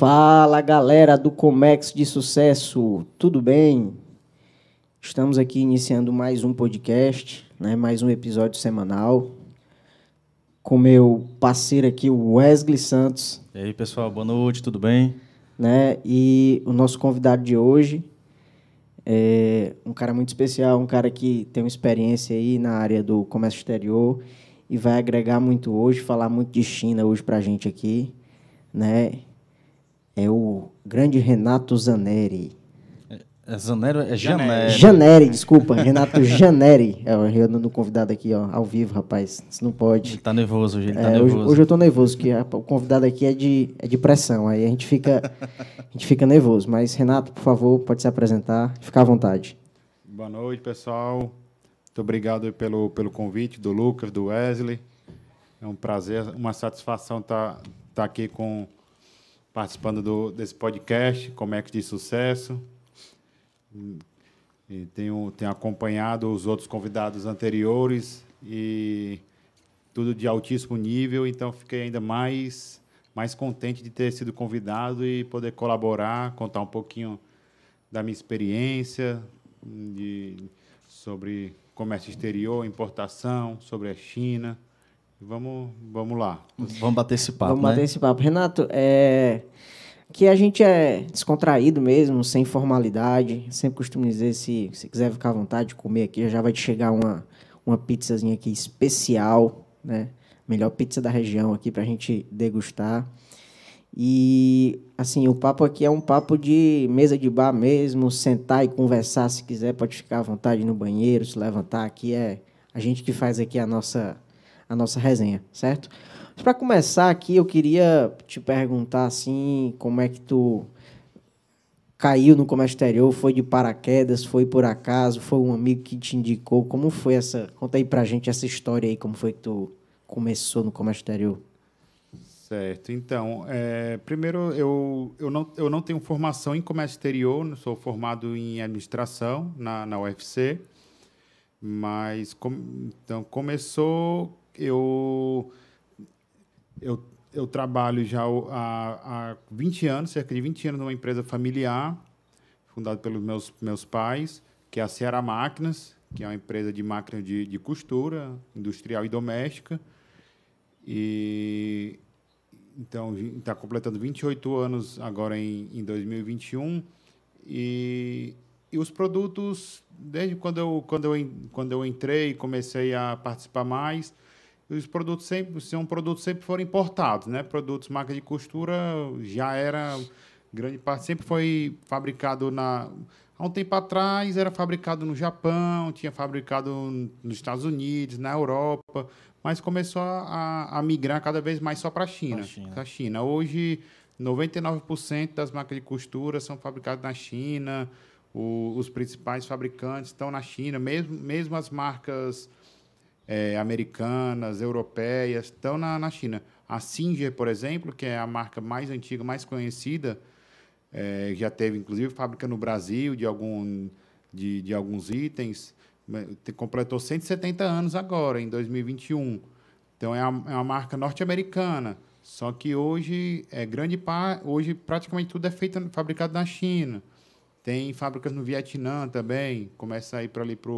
Fala galera do Comex de Sucesso, tudo bem? Estamos aqui iniciando mais um podcast, né? mais um episódio semanal, com meu parceiro aqui, o Wesley Santos. E aí pessoal, boa noite, tudo bem? Né? E o nosso convidado de hoje é um cara muito especial, um cara que tem uma experiência aí na área do comércio exterior e vai agregar muito hoje, falar muito de China hoje para a gente aqui, né? É o grande Renato Zaneri. É Zanero, é Janeri. Janeri, desculpa, Renato Janeri. É, eu no convidado aqui, ó, ao vivo, rapaz. Isso não pode. Ele tá nervoso hoje, ele tá É, nervoso. hoje, hoje eu tô nervoso, porque a- o convidado aqui é de, é de pressão, aí a gente fica a gente fica nervoso. Mas, Renato, por favor, pode se apresentar, fica à vontade. Boa noite, pessoal. Muito obrigado pelo, pelo convite do Lucas, do Wesley. É um prazer, uma satisfação estar tá, aqui com participando do, desse podcast, Comex de Sucesso. E tenho, tenho acompanhado os outros convidados anteriores e tudo de altíssimo nível, então fiquei ainda mais, mais contente de ter sido convidado e poder colaborar, contar um pouquinho da minha experiência de, sobre comércio exterior, importação, sobre a China. Vamos, vamos lá. Vamos bater esse papo, Vamos né? bater esse papo. Renato, é... que a gente é descontraído mesmo, sem formalidade. Sempre costumo dizer, se você quiser ficar à vontade de comer aqui, já vai te chegar uma, uma pizzazinha aqui especial, né? Melhor pizza da região aqui pra gente degustar. E, assim, o papo aqui é um papo de mesa de bar mesmo, sentar e conversar se quiser, pode ficar à vontade no banheiro, se levantar aqui, é a gente que faz aqui a nossa, a nossa resenha, certo? Para começar aqui, eu queria te perguntar, assim, como é que tu caiu no comércio exterior, foi de paraquedas, foi por acaso, foi um amigo que te indicou, como foi essa, conta aí pra gente essa história aí, como foi que tu começou no comércio exterior? Certo. Então, é, primeiro, eu, eu, não, eu não tenho formação em comércio exterior, sou formado em administração na, na UFC, mas com- então, começou, eu, eu, eu trabalho já há, há 20 anos, cerca de 20 anos, numa empresa familiar, fundada pelos meus, meus pais, que é a Ceará Máquinas, que é uma empresa de máquina de, de costura, industrial e doméstica. E então está completando 28 anos agora em, em 2021 e, e os produtos desde quando eu quando eu quando eu entrei comecei a participar mais os produtos sempre são produtos sempre foram importados né produtos marca de costura já era grande parte sempre foi fabricado na há um tempo atrás era fabricado no Japão tinha fabricado nos Estados Unidos na Europa mas começou a, a migrar cada vez mais só para a China. China. Pra China. Hoje, 99% das máquinas de costura são fabricadas na China, o- os principais fabricantes estão na China, mesmo, mesmo as marcas eh, americanas, europeias, estão na, na China. A Singer, por exemplo, que é a marca mais antiga, mais conhecida, eh, já teve, inclusive, fábrica no Brasil de, algum, de, de alguns itens, completou 170 anos agora, em 2021. Então, é uma, é uma marca norte-americana. Só que hoje, é grande par, hoje praticamente tudo é feito, fabricado na China. Tem fábricas no Vietnã também, começa a ir para ali para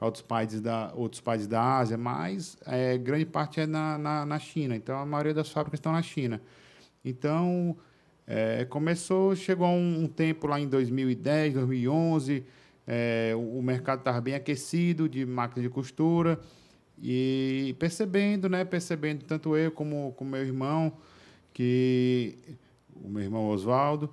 outros países da outros países da Ásia, mas é, grande parte é na, na, na China. Então a maioria das fábricas estão na China. Então é, começou, chegou um, um tempo lá em 2010, 2011, é, o, o mercado estava bem aquecido de máquinas de costura e percebendo, né, percebendo tanto eu como como meu irmão que o meu irmão Oswaldo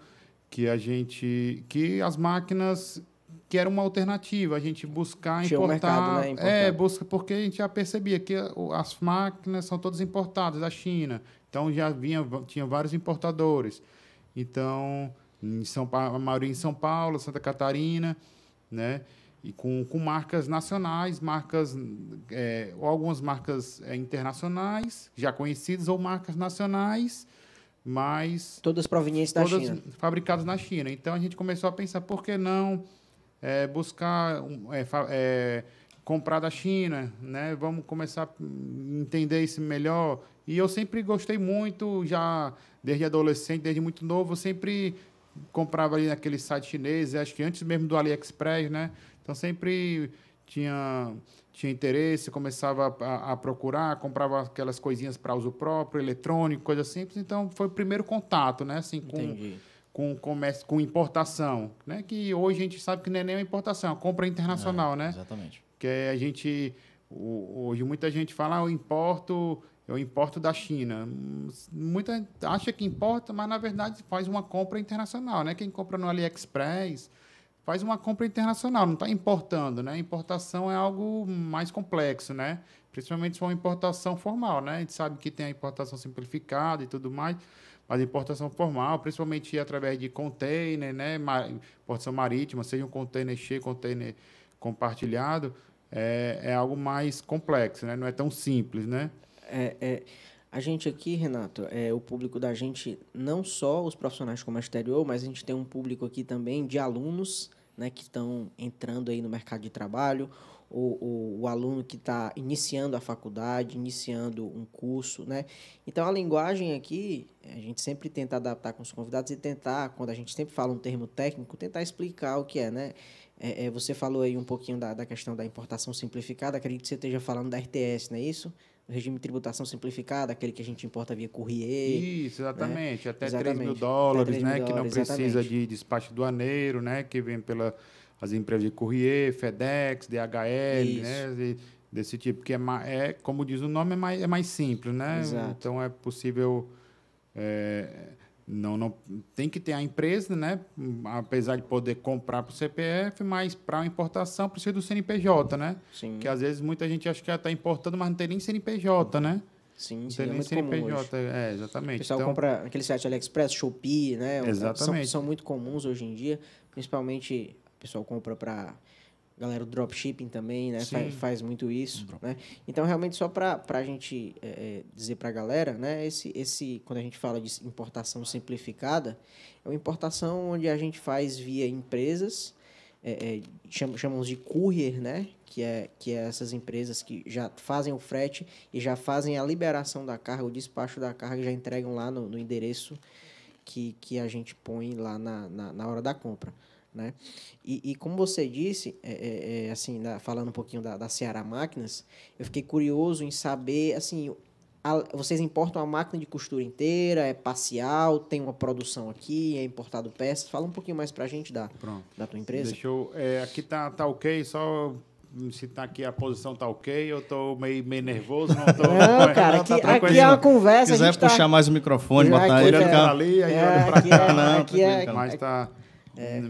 que a gente que as máquinas que era uma alternativa a gente buscar Tinha um importar, mercado, né, importar. é busca porque a gente já percebia que as máquinas são todas importadas da China. Então já vinha tinha vários importadores. Então em São Paulo, a maioria em São Paulo Santa Catarina né? E com, com marcas nacionais, marcas, é, ou algumas marcas é, internacionais, já conhecidas, ou marcas nacionais, mas Todas provenientes da todas China. fabricadas na China. Então a gente começou a pensar, por que não é, buscar é, é, comprar da China, né? Vamos começar a entender isso melhor. E eu sempre gostei muito, já desde adolescente, desde muito novo, eu sempre comprava ali naquele site chinês, acho que antes mesmo do AliExpress, né? Então sempre tinha tinha interesse, começava a, a procurar, comprava aquelas coisinhas para uso próprio, eletrônico, coisa simples. Então foi o primeiro contato, né? Assim, com, Entendi. com comércio, com importação, né? Que hoje a gente sabe que não é nem uma importação, é uma compra internacional, É, né? Exatamente. Que a gente hoje muita gente fala, ah, eu importo, eu importo da China. Muita gente acha que importa, mas na verdade faz uma compra internacional, né? Quem compra no AliExpress faz uma compra internacional, não está importando, né? Importação é algo mais complexo, né? Principalmente se for uma importação formal, né? A gente sabe que tem a importação simplificada e tudo mais, mas importação formal, principalmente através de container, né? Importação marítima, seja um container cheio, container compartilhado, é, é algo mais complexo, né? Não é tão simples, né? É, é, a gente aqui, Renato, é, o público da gente, não só os profissionais comércio exterior, mas a gente tem um público aqui também de alunos né, que estão entrando aí no mercado de trabalho, o, o, o aluno que está iniciando a faculdade, iniciando um curso, né? Então, a linguagem aqui, a gente sempre tenta adaptar com os convidados e tentar, quando a gente sempre fala um termo técnico, tentar explicar o que é, né? É, é, você falou aí um pouquinho da, da questão da importação simplificada, acredito que você esteja falando da RTS, não é isso? Regime de tributação simplificada, aquele que a gente importa via courrier. Isso, exatamente. Até 3 Exatamente. mil Até dólares, 3 mil né? Que não dólares, precisa exatamente. de despacho doaneiro, né? Que vem pela as empresas de courrier, FedEx, DHL, Isso. né? e Desse tipo, que é, é, como diz o nome, é mais, é mais simples, né? Exato. Então é possível. é, não, não tem que ter a empresa, né? Apesar de poder comprar para o CPF, mas para a importação precisa do CNPJ, né? Sim, Que às vezes muita gente acha que está importando, mas não tem nem CNPJ, né? sim, sim, tem é muito. CNPJ. É, O exatamente. pessoal Então, compra aquele site AliExpress, Shopee, né? Exatamente. São, são muito comuns hoje em dia. Principalmente o pessoal compra para galera do dropshipping também, né? Faz, faz muito isso, né? Então, realmente, só para a gente é, é, dizer para a galera, né? Esse, esse, quando a gente fala de importação simplificada, é uma importação onde a gente faz via empresas, é, é, cham- chamamos de courier, né? Que é, que é essas empresas que já fazem o frete e já fazem a liberação da carga, o despacho da carga, e já entregam lá no, no endereço que, que a gente põe lá na, na, na hora da compra. Né? E, e como você disse, é, é, é, assim, na- falando um pouquinho da, da Ceará Máquinas, eu fiquei curioso em saber, assim, a- vocês importam a máquina de costura inteira, é parcial, tem uma produção aqui, é importado peças. Fala um pouquinho mais pra gente da, Pronto. da tua empresa. Deixa eu. é, aqui tá, tá ok, só se tá aqui a posição tá ok, eu tô meio, meio nervoso, não tô. Não, cara, Não, aqui, tá aqui é uma Se conversa, a quiser tá... puxar mais o microfone, É, botar aqui ele, Olhando é- ali, aí É, olhando pra cá. é- Não, aqui é- tranquilo, Mas tá.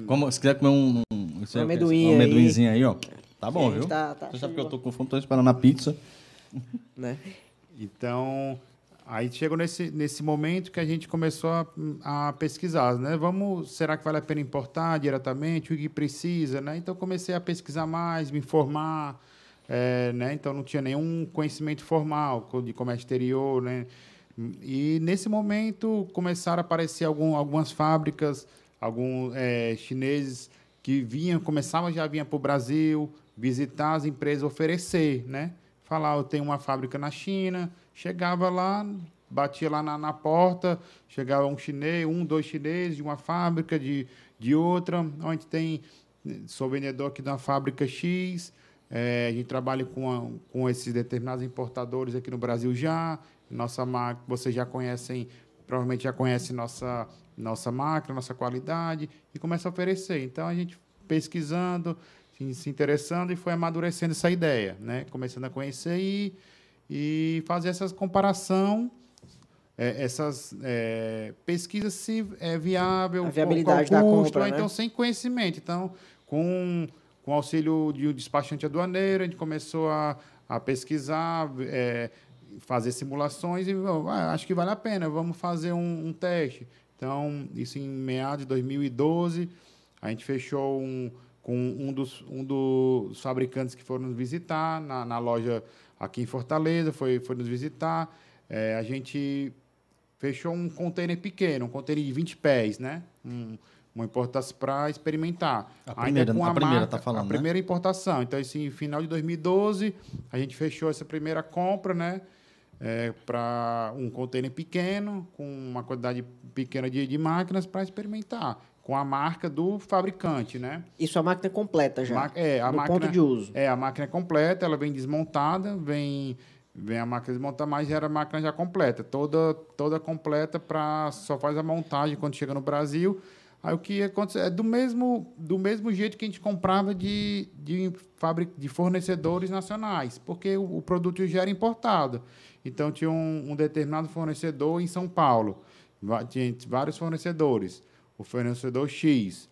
Como, se quiser comer um, um, é Um amendoim um aí. amendoinzinho aí, ó. Tá bom, gente viu? tá- tá Você show sabe que eu tô com fome, tô esperando a pizza. né? Então, aí chegou nesse, nesse momento que a gente começou a, a pesquisar, né? Vamos, será que vale a pena importar diretamente? O que precisa, né? Então, comecei a pesquisar mais, me informar, é, né? Então, não tinha nenhum conhecimento formal de comércio exterior, né? E, nesse momento, começaram a aparecer algum, algumas fábricas, alguns é, chineses que vinham, começavam já vinha para o Brasil, visitar as empresas, oferecer, né? Falar, eu tenho uma fábrica na China, chegava lá, batia lá na, na porta, chegava um chinês, um, dois chineses de uma fábrica, de, de outra, onde tem, sou vendedor aqui da fábrica X, eh, a gente trabalha com, a- com esses determinados importadores aqui no Brasil já, nossa marca, vocês já conhecem, provavelmente já conhecem nossa, nossa máquina, nossa qualidade, e começa a oferecer. Então, a gente pesquisando, se, interessando, e foi amadurecendo essa ideia, né? Começando a conhecer e, e fazer essa comparação, é, essas é, pesquisas se é viável, A qual- viabilidade qual da o custo, compra, ou né? então sem conhecimento. Então, com, com auxílio de um despachante aduaneiro, a gente começou a, a pesquisar, é, fazer simulações e ah, acho que vale a pena, vamos fazer um, um teste. Então, isso em meados de 2012, a gente fechou um, com um dos, um dos fabricantes que foram nos visitar na, na loja aqui em Fortaleza, foi, foi nos visitar. É, a gente fechou um container pequeno, um container de 20 pés, né? Um, uma importação para experimentar. A Ainda primeira- com a primeira marca- tá falando, A né? primeira importação. Então, esse final de 2012, a gente fechou essa primeira compra, né? Para um container pequeno, com uma quantidade pequena de, de máquinas para experimentar, com a marca do fabricante, né? Isso a máquina é completa já. Ma- é, a máquina, ponto de uso. É, a máquina é completa, ela vem desmontada, vem, vem a máquina desmontada, mas era a máquina já completa, toda, toda completa para só faz a montagem quando chega no Brasil. Aí o que acontece é do mesmo, do mesmo jeito que a gente comprava de, de, fabri- de fornecedores nacionais, porque o, o produto já era importado. Então tinha um, um determinado fornecedor em São Paulo, tinha vários fornecedores. O fornecedor X,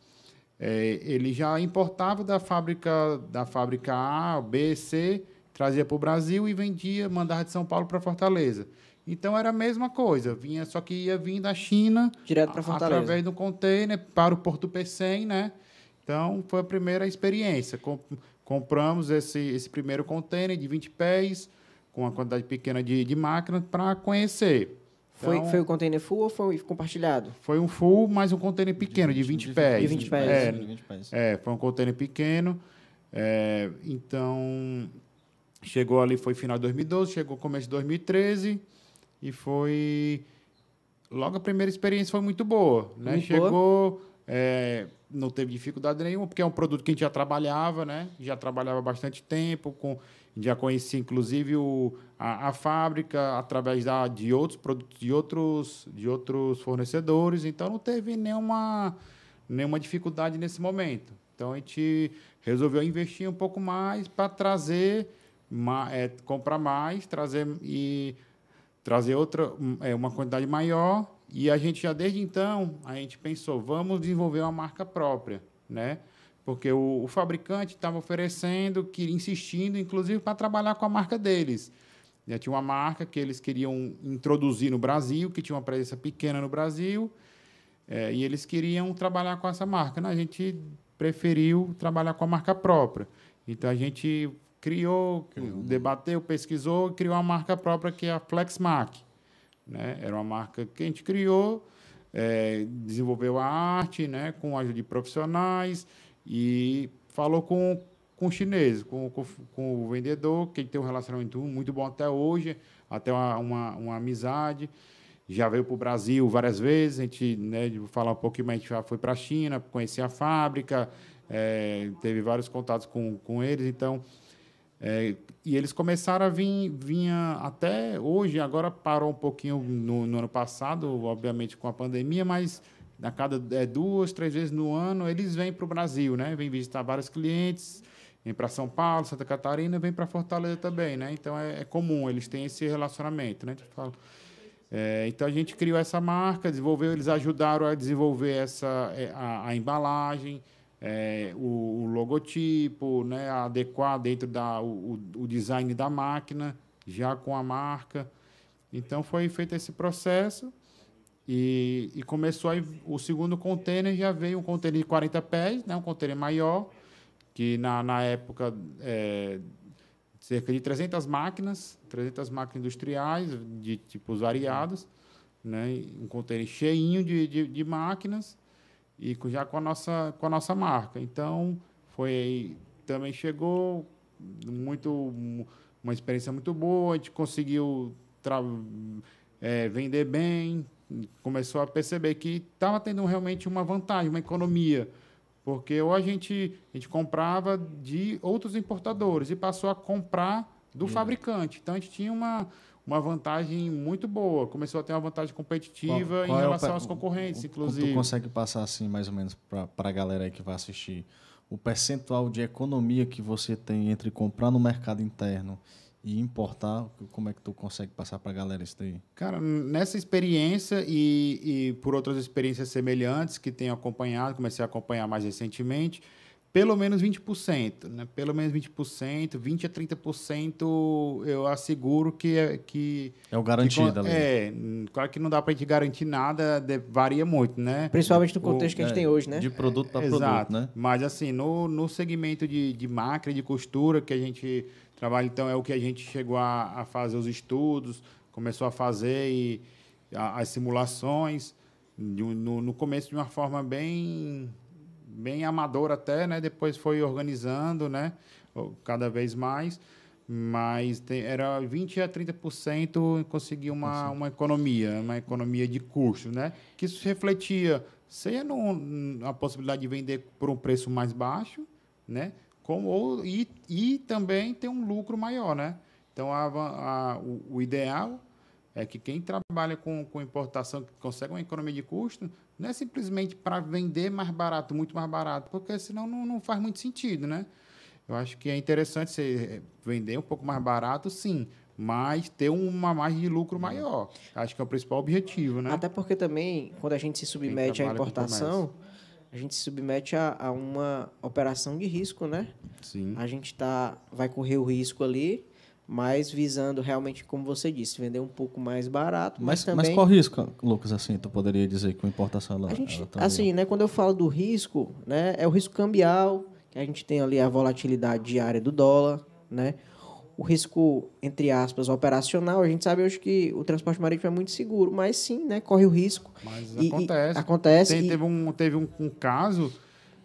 é, ele já importava da fábrica da fábrica A, B, C, trazia para o Brasil e vendia, mandava de São Paulo para Fortaleza. Então era a mesma coisa, vinha só que ia vir da China Direto pra a- Fortaleza. através do container para o Porto Pecém, né? Então foi a primeira experiência. Com- compramos esse, esse primeiro container de 20 pés com uma quantidade pequena de, de máquina para conhecer. Foi, Então, foi o container full ou foi compartilhado? foi um full, mais um container pequeno, de 20 pés. De 20 pés. É, De 20 pés. é, foi um container pequeno. É, então, chegou ali, foi final de 2012, chegou começo de 2013 e foi... Logo a primeira experiência foi muito boa, né? Muito chegou, é, não teve dificuldade nenhuma, porque é um produto que a gente já trabalhava, né? Já trabalhava bastante tempo, com, já conhecia inclusive o, a, a fábrica através da, de outros produtos, de outros, de outros fornecedores, então não teve nenhuma, nenhuma dificuldade nesse momento. Então a gente resolveu investir um pouco mais para trazer, é, comprar mais, trazer e trazer outra é, uma quantidade maior. E a gente já desde então a gente pensou vamos desenvolver uma marca própria né porque o, o fabricante estava oferecendo que insistindo inclusive para trabalhar com a marca deles já tinha uma marca que eles queriam introduzir no Brasil que tinha uma presença pequena no Brasil é, e eles queriam trabalhar com essa marca né? a gente preferiu trabalhar com a marca própria então a gente criou, debateu, pesquisou e criou uma marca própria que é a FlexMac. Né? Era uma marca que a gente criou, eh, desenvolveu a arte né? com a ajuda de profissionais e falou com, com o chinês, com, com, com o vendedor, que tem um relacionamento muito bom até hoje, até uma, uma, uma amizade. Já veio para o Brasil várias vezes, a gente, né, de falar um pouquinho mais, a gente já foi para a China, conhecer a fábrica, eh, teve vários contatos com, com eles, então é, e eles começaram a vir, vinha até hoje, agora parou um pouquinho no, no ano passado, obviamente com a pandemia, mas a cada é, duas, três vezes no ano eles vêm para o Brasil, né? Vêm visitar vários clientes, vêm para São Paulo, Santa Catarina, vêm para Fortaleza também, né? Então é, é comum, eles têm esse relacionamento, né? Fala. É, então a gente criou essa marca, desenvolveu, eles ajudaram a desenvolver essa é, a, a embalagem, é, o, o logotipo, né, adequar dentro da o- o design da máquina, já com a marca. Então foi feito esse processo e, e começou o segundo container já veio um container de 40 pés, né, um container maior, que na, na época é, cerca de 300 máquinas, 300 máquinas industriais de tipos variados, né, um container cheinho de, de, de máquinas e já com a nossa com a nossa marca. Então foi também chegou muito uma experiência muito boa, a gente conseguiu é, vender bem, começou a perceber que estava tendo realmente uma vantagem, uma economia, porque ou a gente a gente comprava de outros importadores e passou a comprar do fabricante. Então a gente tinha uma uma vantagem muito boa, começou a ter uma vantagem competitiva Qual- qual em é o relação aos concorrentes, o- inclusive. Tu consegue passar assim, mais ou menos, para a galera aí que vai assistir, o percentual de economia que você tem entre comprar no mercado interno e importar, como é que tu consegue passar para a galera isso daí? Cara, nessa experiência e, e por outras experiências semelhantes que tenho acompanhado, comecei a acompanhar mais recentemente, pelo menos 20%, né? Pelo menos 20%, 20 a 30% eu asseguro que é que É o que garantido ali. É, claro que não dá pra gente garantir nada, de- varia muito, né? Principalmente no contexto que a gente É, tem hoje, né? De produto para Exato. produto, né? Mas assim, no, no segmento de, de máquina de costura que a gente trabalha, então é o que a gente chegou a, a fazer os estudos, começou a fazer e a- as simulações no, no começo de uma forma bem bem amadora até, né? Depois foi organizando, né? Cada vez mais. mas tem, era 20 a 30% conseguir uma, uma economia, uma economia de custo, né? Que isso refletia, seja no, a possibilidade de vender por um preço mais baixo, né? Como, ou, e, e também ter um lucro maior, né? Então, a, a, o, o, ideal é que quem trabalha com, com importação, que consegue uma economia de custo, não é simplesmente para vender mais barato, muito mais barato, porque senão não, não faz muito sentido, né? Eu acho que é interessante você vender um pouco mais barato, sim, mas ter uma margem de lucro maior. Acho que é o principal objetivo, né? Até porque também, quando a gente se submete à importação, a gente se submete a, a, uma operação de risco, né? Sim. A gente tá, vai correr o risco ali, mas visando realmente, como você disse, vender um pouco mais barato. Mas, mas também. Mas qual risco, Lucas, assim, tu poderia dizer que a importação ela, a gente, ela tá Assim, né, quando eu falo do risco, né, é o risco cambial que a gente tem ali a volatilidade diária do dólar, né? O risco, entre aspas, operacional, a gente sabe hoje que o transporte marítimo é muito seguro, mas sim, né, corre o risco. Mas e, acontece. E acontece. Tem, e... Teve, um, teve um, um caso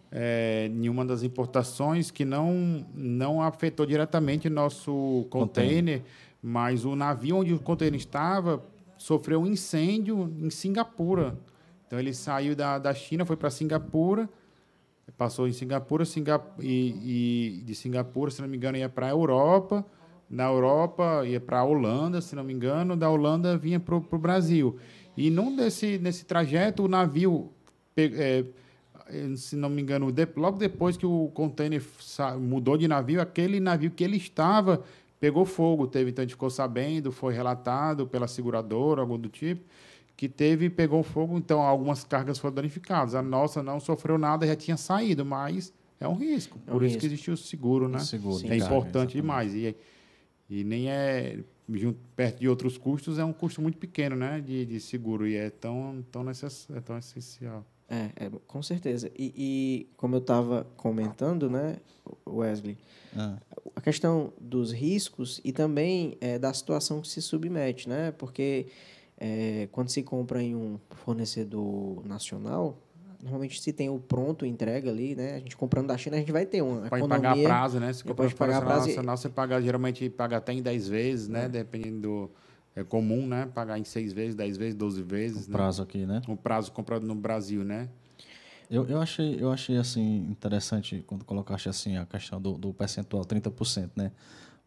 é, em uma das importações que não, não afetou diretamente nosso container, mas o navio onde o container estava sofreu um incêndio em Singapura. Então ele saiu da, da China, foi para Singapura Passou em Singapura, Singapura e, e, de Singapura, se não me engano, ia para a Europa. Na Europa ia para a Holanda, se não me engano. Da Holanda vinha para o Brasil. E num desse nesse trajeto, o navio, é, se não me engano, de, logo depois que o container mudou de navio, aquele navio que ele estava pegou fogo. Teve, então a gente ficou sabendo, foi relatado pela seguradora, algo do tipo que teve pegou fogo, então algumas cargas foram danificadas. A nossa não sofreu nada, já tinha saído, mas é um risco. É um Por risco. isso que existe o seguro, né? O seguro, Sim, é importante demais. E, e nem é junto, perto de outros custos, é um custo muito pequeno, né, de, de seguro e é tão tão, necess, é tão essencial. É, é, com certeza. E, e como eu estava comentando, né, Wesley, ah. a questão dos riscos e também é, da situação que se submete, né? Porque é, quando se compra em um fornecedor nacional, normalmente se tem o pronto entrega ali, né? A gente comprando da China, a gente vai ter uma pode economia... pagar prazo, né? Se comprar pode pagar prazo nacional, você paga geralmente paga até em 10 vezes, né? É. Dependendo do é comum, né? Pagar em 6 vezes, 10 vezes, 12 vezes, o né? prazo aqui, né? O prazo comprado no Brasil, né? Eu, eu, achei, eu achei assim interessante quando colocaste assim a questão do, do percentual 30%, né?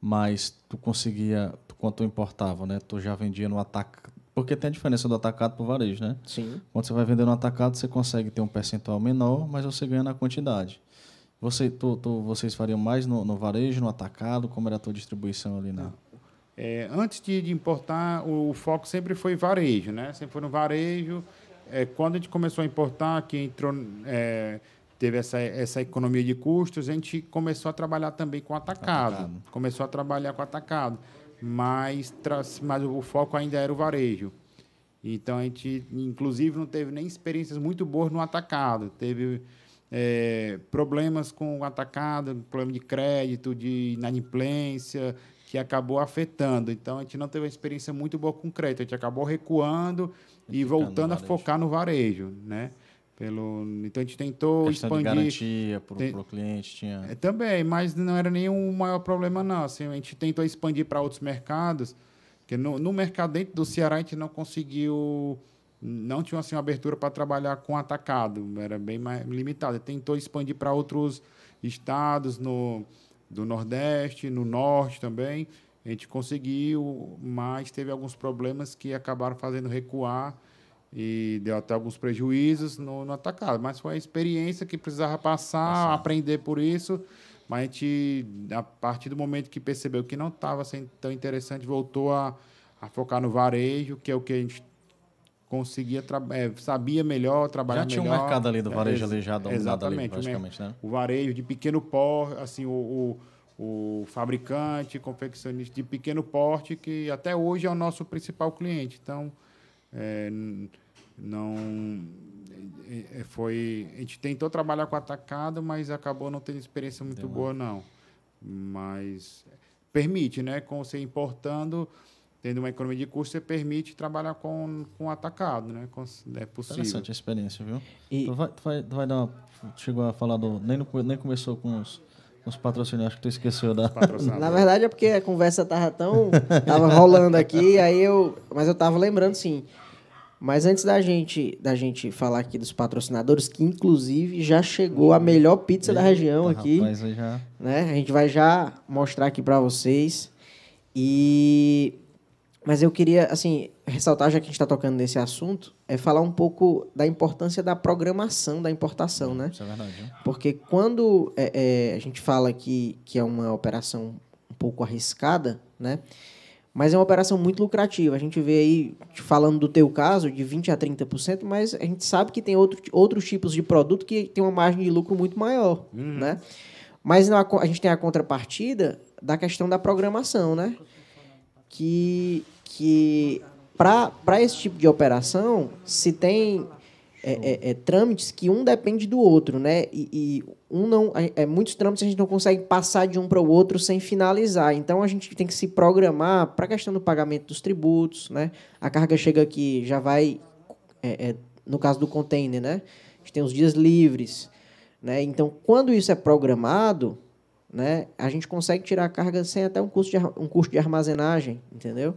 Mas tu conseguia, quando tu importava, né? Tu já vendia no ataque porque tem a diferença do atacado para o varejo, né? Sim. Quando você vai vender no atacado, você consegue ter um percentual menor, mas você ganha na quantidade. Você, tu, tu, vocês fariam mais no, no, varejo, no atacado? Como era a tua distribuição ali na... É, antes de, de, importar, o, o, foco sempre foi varejo, né? Sempre foi no varejo. É, quando a gente começou a importar, que entrou... É, teve essa, essa economia de custos, a gente começou a trabalhar também com atacado. atacado. Começou a trabalhar com atacado mas, mas o foco ainda era o varejo. Então a gente, inclusive, não teve nem experiências muito boas no atacado. Teve é, problemas com o atacado, problema de crédito, de inadimplência, que acabou afetando. Então a gente não teve uma experiência muito boa com crédito. A gente acabou recuando e, e voltando a focar no varejo, né? Pelo, então a gente tentou Questão expandir. Garantia para o tem, cliente tinha. É, também, mas não era nenhum maior problema, não. Assim, a gente tentou expandir para outros mercados, porque no, no mercado dentro do Ceará a gente não conseguiu. Não tinha assim, uma abertura para trabalhar com atacado, era bem mais limitado. Tentou expandir para outros estados no, do Nordeste, no Norte também. A gente conseguiu, mas teve alguns problemas que acabaram fazendo recuar e deu até alguns prejuízos no, no atacado. Mas foi a experiência que precisava passar, passar, aprender por isso. Mas a gente, a partir do momento que percebeu que não estava sendo tão interessante, voltou a, a focar no varejo, que é o que a gente conseguia é, sabia melhor trabalhar já tinha melhor. um mercado ali do varejo é, alejado exatamente ali, praticamente né o varejo de pequeno porte assim o, o, o, fabricante confeccionista de pequeno porte que até hoje é o nosso principal cliente então é, não é, é, foi a gente tentou trabalhar com atacado, mas acabou não tendo experiência muito Deu boa não. Mas permite, né, com você importando tendo uma economia de custo, você permite trabalhar com, com atacado, né? Com, é possível. Interessante a experiência, viu? E... Tu, vai, tu, vai, tu vai dar uma, chegou a falar do nem, nem começou com os Os patrocinadores, acho que tu esqueceu da. Na verdade é porque a conversa tava tão. tava rolando aqui, aí eu. Mas eu tava lembrando sim. Mas antes da gente, da gente falar aqui dos patrocinadores, que inclusive já chegou a melhor pizza da região Eita, aqui. Rapaz, já... né? A gente vai já mostrar aqui para vocês. E mas eu queria assim ressaltar já que a gente está tocando nesse assunto, é falar um pouco da importância da programação da importação, né? Isso é verdade. viu? Porque quando é, é, a gente fala que, que é uma operação um pouco arriscada, né? Mas é uma operação muito lucrativa. A gente vê aí, falando do teu caso, de 20% a 30%, mas a gente sabe que tem outro, outros tipos de produto que tem uma margem de lucro muito maior, né? Mas na a gente tem a contrapartida da questão da programação, né? Que, que para esse tipo de operação, se tem é, é, é, trâmites que um depende do outro, né? E, e um não, é, muitos trâmites a gente não consegue passar de um para o outro sem finalizar. Então a gente tem que se programar para a questão do pagamento dos tributos, né? A carga chega aqui, já vai, é, é, no caso do container, né? A gente tem os dias livres, né? Então quando isso é programado, né? A gente consegue tirar a carga sem até um custo de, um custo de armazenagem, entendeu?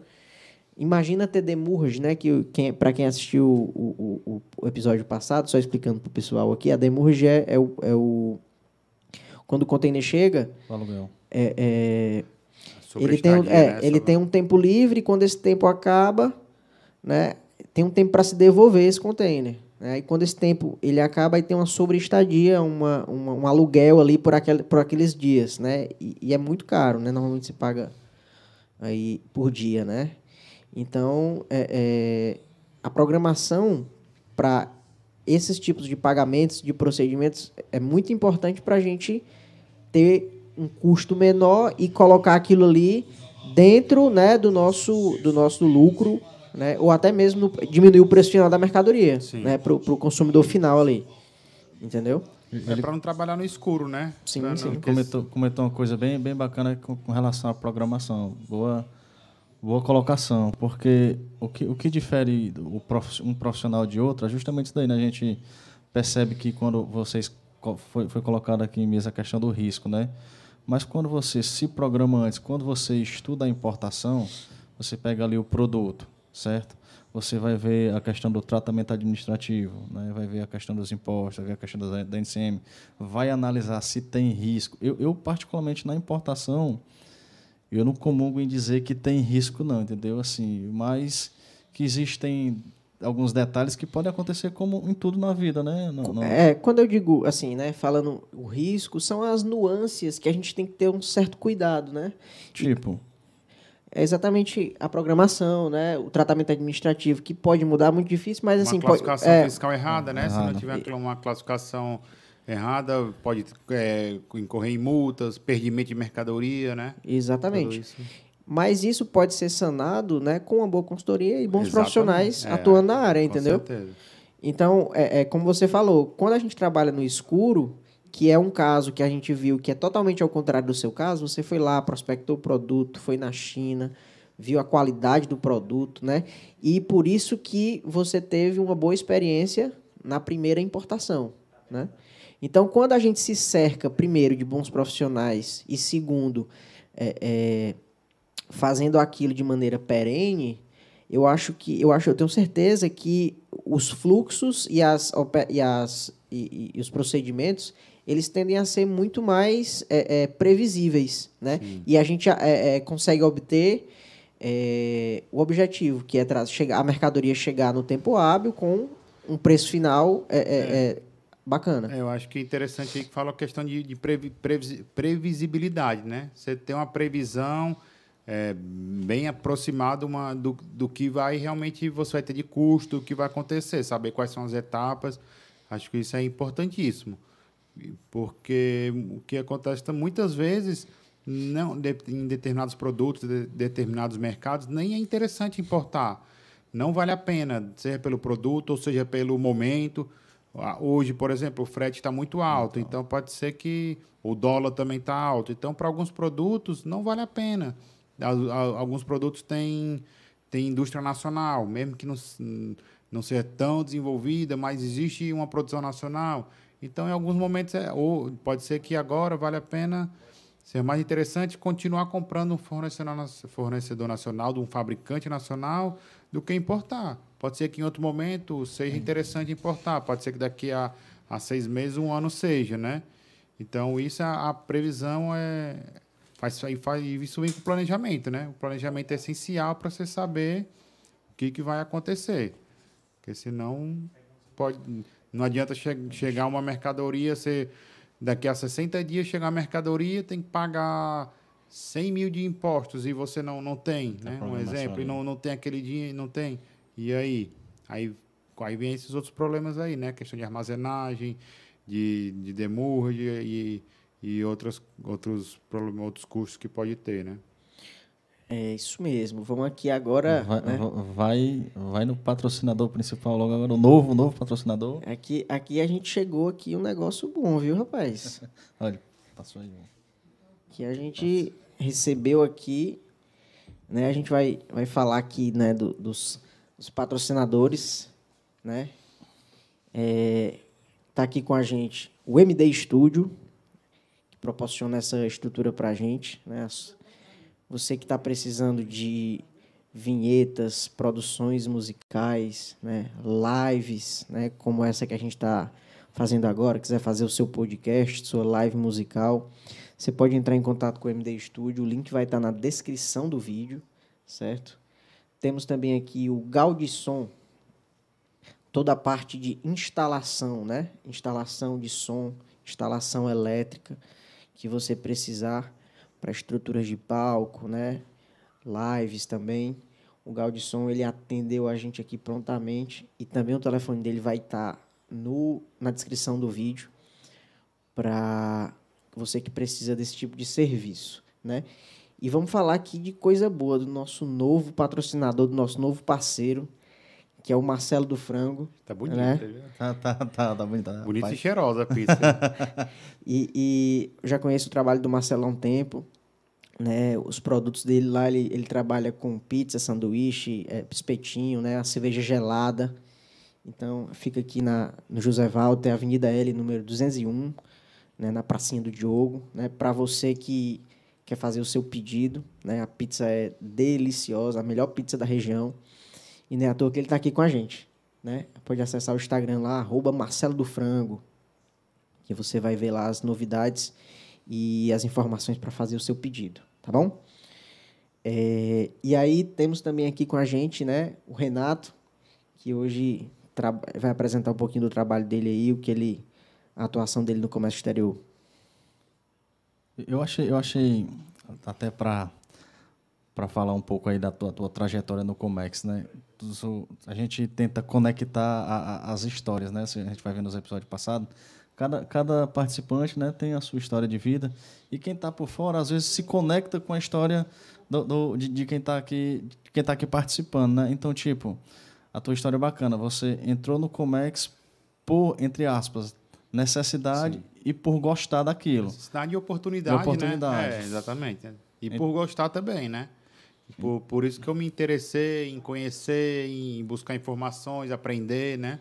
Imagina ter demurge, né? Que quem, para quem assistiu o, o, o- o episódio passado, só explicando pro pessoal aqui, a demurge é, é, o, é o quando o container chega, O aluguel. é, é, Sobre ele tem, um- estadia, é, né? ele Sobre- tem um tempo livre, quando esse tempo acaba, né, tem um tempo para se devolver esse container. Né? E quando esse tempo ele acaba, aí tem uma sobreestadia, uma, uma, um aluguel ali por, aquele, por aqueles dias. Né? E, e é muito caro, né? normalmente se paga aí por dia. Né? Então, é, é, a programação para esses tipos de pagamentos, de procedimentos, é muito importante para a gente ter um custo menor e colocar aquilo ali dentro né, do, nosso, do nosso lucro, né, ou até mesmo no- diminuir o preço final da mercadoria Sim. né, para o consumidor final ali. Entendeu? É para não trabalhar no escuro, né? Sim, Pra sim. não- Ele comentou, comentou uma coisa bem, bem bacana com, com relação à programação. Boa, boa colocação, porque o que, o que difere um profissional de outro é justamente isso daí, né? A gente percebe que quando vocês foi, foi colocado aqui em mesa a questão do risco, né? Mas quando você se programa antes, quando você estuda a importação, você pega ali o produto, certo? Você vai ver a questão do tratamento administrativo, né? vai ver a questão dos impostos, vai ver a questão da, da NCM, vai analisar se tem risco. Eu, eu, particularmente, na importação, eu não comungo em dizer que tem risco, não, entendeu? Assim, mas que existem alguns detalhes que podem acontecer como em tudo na vida, né? Não, não- É, quando eu digo assim, né, falando o risco, são as nuances que a gente tem que ter um certo cuidado, né? Tipo, É exatamente a programação, né, o tratamento administrativo, que pode mudar, muito difícil, mas Uma assim... pode- classificação é, fiscal errada, né? Se Errada. não tiver uma classificação errada, pode é, incorrer em multas, perdimento de mercadoria, né? Exatamente. Isso. Mas isso pode ser sanado né, com uma boa consultoria e bons Exatamente. profissionais É, atuando na área, Com entendeu? certeza. Então, é, é como você falou, quando a gente trabalha no escuro, que é um caso que a gente viu que é totalmente ao contrário do seu caso, você foi lá, prospectou o produto, foi na China, viu a qualidade do produto, né? E por isso que você teve uma boa experiência na primeira importação, né? Então, quando a gente se cerca, primeiro, de bons profissionais e, segundo, é, é, fazendo aquilo de maneira perene, eu acho que eu acho, eu tenho certeza que os fluxos e as, e as e, e- os procedimentos eles tendem a ser muito mais é, é, previsíveis, né? E a gente é, é, consegue obter é, o objetivo, que é chegar, a mercadoria chegar no tempo hábil com um preço final é bacana. É, Eu acho que é interessante aí que fala a questão de, de previ- previsi- previsibilidade, né? Você tem uma previsão é, bem aproximada uma, do, do que vai realmente você vai ter de custo, o que vai acontecer, saber quais são as etapas. Acho que isso é importantíssimo. Porque o que acontece tá, muitas vezes não de- em determinados produtos, de, determinados mercados, nem é interessante importar. Não vale a pena, seja pelo produto ou seja pelo momento. Ah, Hoje, por exemplo, o frete está muito alto, então pode ser que o dólar também está alto. Então, para alguns produtos, não vale a pena. Al- al- Alguns produtos têm, têm indústria nacional, mesmo que não, não ser tão desenvolvida, mas existe uma produção nacional. Então, em alguns momentos, é, ou pode ser que agora vale a pena ser mais interessante continuar comprando um fornecedor, fornecedor nacional, de um fabricante nacional, do que importar. Pode ser que em outro momento seja interessante importar, pode ser que daqui a, a seis meses, um ano seja, né? Então, isso, a, a previsão é... Faz, faz, isso vem com o planejamento, né? O planejamento é essencial para você saber o que, que vai acontecer. Porque senão pode, não adianta che chegar uma mercadoria, você, daqui a 60 dias chegar a mercadoria, tem que pagar 100 mil de impostos e você não, não tem, né? Um exemplo, e não, não tem aquele dinheiro, não tem. E aí? Aí, aí vem esses outros problemas aí, né? Questão de armazenagem, de, de demurra e, e outros, outros, problemas, outros custos que pode ter, né? É isso mesmo. Vamos aqui agora. Vai, né? vai, vai, no patrocinador principal logo agora, o novo, novo patrocinador. Aqui, aqui a gente chegou aqui um negócio bom, viu, rapaz? Olha, passou aí. Que a gente recebeu aqui, né? A gente vai, vai falar aqui, né, do, dos, dos patrocinadores, né? É, tá aqui com a gente o MD Studio, que proporciona essa estrutura para a gente, né? Você que está precisando de vinhetas, produções musicais, né, lives, né, como essa que a gente está fazendo agora, quiser fazer o seu podcast, sua live musical, você pode entrar em contato com o MD Studio, o link vai estar na descrição do vídeo, certo? Temos também aqui o Gaudisson, toda a parte de instalação, né? Instalação de som, instalação elétrica que você precisar para estruturas de palco, né? Lives também. O Gaudisson ele atendeu a gente aqui prontamente e também o telefone dele vai estar no na descrição do vídeo para você que precisa desse tipo de serviço, né? E vamos falar aqui de coisa boa do nosso novo patrocinador, do nosso novo parceiro, que é o Marcelo do Frango. Tá bonito, né? Tá, tá, tá, tá bonito. Tá, bonito e cheirosa a pizza. e, e já conheço o trabalho do Marcelo há um tempo. Né, os produtos dele lá, ele, ele trabalha com pizza, sanduíche, é, espetinho, né, a cerveja gelada. Então, fica aqui na, no José Walter, Avenida L, número 201, né, na pracinha do Diogo. Né, Para você que quer fazer o seu pedido, né, a pizza é deliciosa, a melhor pizza da região. E nem é à toa que ele está aqui com a gente. Né? Pode acessar o Instagram lá, arroba Marcelo do Frango, que você vai ver lá as novidades e as informações para fazer o seu pedido, tá bom? É, e aí temos também aqui com a gente né, o Renato, que hoje vai apresentar um pouquinho do trabalho dele aí, o que ele, a atuação dele no comércio exterior. Eu achei, eu achei até para para falar um pouco aí da tua, tua trajetória no Comex, né? A gente tenta conectar a, a, as histórias, né? A gente vai ver nos episódios passados. Cada, cada participante né, tem a sua história de vida e quem está por fora às vezes se conecta com a história do, do de, de, quem está aqui quem tá aqui participando, né? Então tipo a tua história é bacana. Você entrou no Comex por entre aspas necessidade Sim. e por gostar daquilo. Necessidade e oportunidade, e oportunidade. né? É, exatamente. E por gostar também, né? Por, por isso que eu me interessei em conhecer, em buscar informações, aprender, né?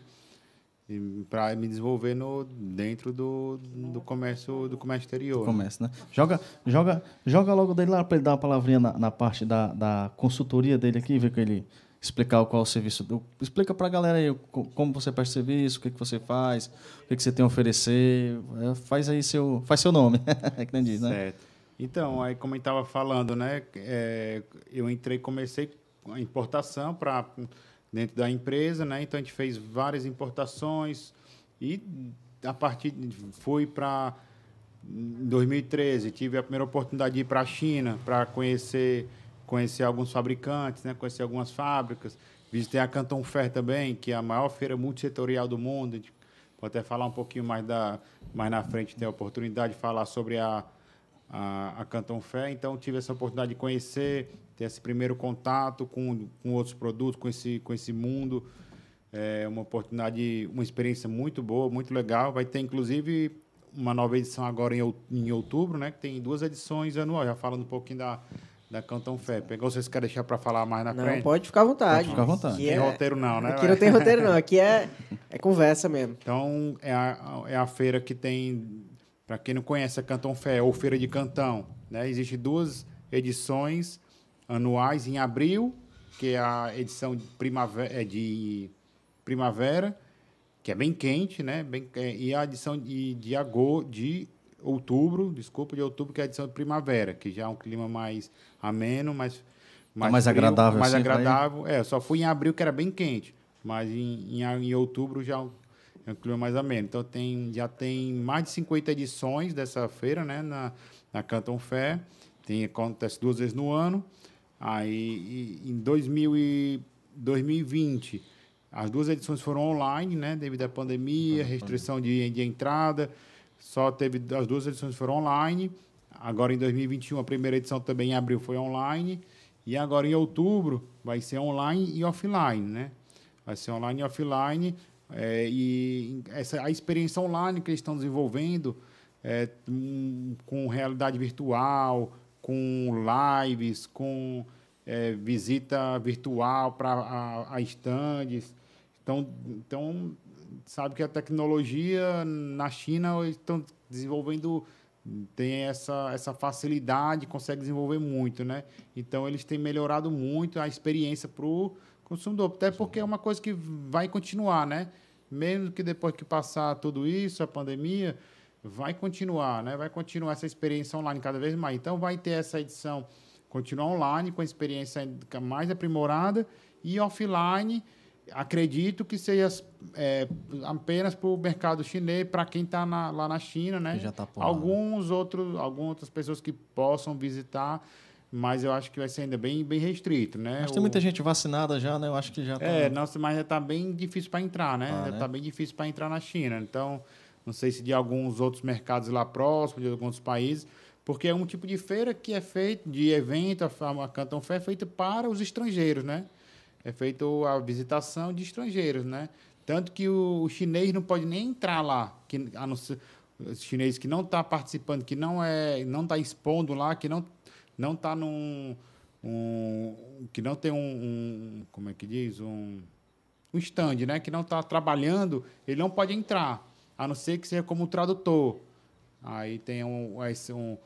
para me desenvolver no dentro do, do comércio do comércio exterior. Do né? comércio, né? né? Joga, joga, joga logo dele lá para ele dar uma palavrinha na, na parte da, da consultoria dele aqui, ver que ele explicar qual é o serviço. Do, explica para a galera aí como você presta serviço, o que, que você faz, o que, que você tem a oferecer. É, faz aí seu, faz seu nome, é que nem diz, né? Certo. Então, aí como eu estava falando, né, é, eu entrei, comecei a importação para dentro da empresa, né, então a gente fez várias importações e a partir fui para 2013 tive a primeira oportunidade de ir para a China para conhecer conhecer alguns fabricantes, né, conhecer algumas fábricas, visitei a Canton Fair também, que é a maior feira multissetorial do mundo. A gente pode até falar um pouquinho mais da mais na frente ter a oportunidade de falar sobre a a, a Canton Fé, então tive essa oportunidade de conhecer, ter esse primeiro contato com, com outros produtos, com esse, com esse mundo. É uma oportunidade, uma experiência muito boa, muito legal. Vai ter, inclusive, uma nova edição agora em, em outubro, né? Que tem duas edições anuais, já falando um pouquinho da, da Canton Fé. Pegou, vocês querem deixar para falar mais na Não, frente? pode ficar à vontade. Pode ficar à vontade. Aqui Tem é- roteiro não, né? Aqui não tem roteiro, não. Aqui é, é conversa mesmo. Então, é a, é a feira que tem, para quem não conhece a Canton Fé, ou Feira de Cantão, né? Existem duas edições anuais em abril, que é a edição de primavera, é de primavera que é bem quente, né? Bem, é, e a edição de, de, agosto, de outubro, desculpa, de outubro, que é a edição de primavera, que já é um clima mais ameno, mais, mais agradável Mais assim ir? agradável. É, eu só fui em abril, que era bem quente, mas em, em, em outubro já é um clima mais ameno. Então tem, já tem mais de 50 edições dessa feira, né? Na, na Canton Fé. Tem, acontece duas vezes no ano. Aí em 2000 e 2020, as duas edições foram online, né? Devido à pandemia, restrição de, de entrada. Só teve as duas edições foram online. Agora em 2021 a primeira edição também em abril foi online e agora em outubro vai ser online e offline, né? Vai ser online e offline é, e essa a experiência online que eles estão desenvolvendo é, hum, com realidade virtual, com lives, com é, visita virtual para a, a estandes. Então, então, sabe que a tecnologia na China estão desenvolvendo tem essa, essa facilidade, consegue desenvolver muito, né? Então, eles têm melhorado muito a experiência para o consumidor, até porque é uma coisa que vai continuar, né? Mesmo que depois que passar tudo isso, a pandemia, vai continuar, né? Vai continuar essa experiência online cada vez mais. Então, vai ter essa edição continuar online com a experiência mais aprimorada e offline acredito que seja é, apenas para o mercado chinês, para quem está lá na China, né? Já tá por lá, Alguns outros, algumas outras pessoas que possam visitar, mas eu acho que vai ser ainda bem, bem restrito, né? Mas O- tem muita gente vacinada já, né? Eu acho que já tá. é, nossa, mas já está bem difícil para entrar, né? Ah, já né? está bem difícil para entrar na China. Então, não sei se de alguns outros mercados lá próximos, de alguns países, porque é um tipo de feira que é feito, de evento, a a Canton Fair é feita para os estrangeiros, né? É feito a visitação de estrangeiros, né? Tanto que o, o chinês não pode nem entrar lá, que, a não ser, o chinês que não está participando, que não é, não está expondo lá, que não não está num um, que não tem um, um como é que diz um um stand, né, que não está trabalhando, ele não pode entrar, a não ser que seja como tradutor. Aí tem um, esse, um,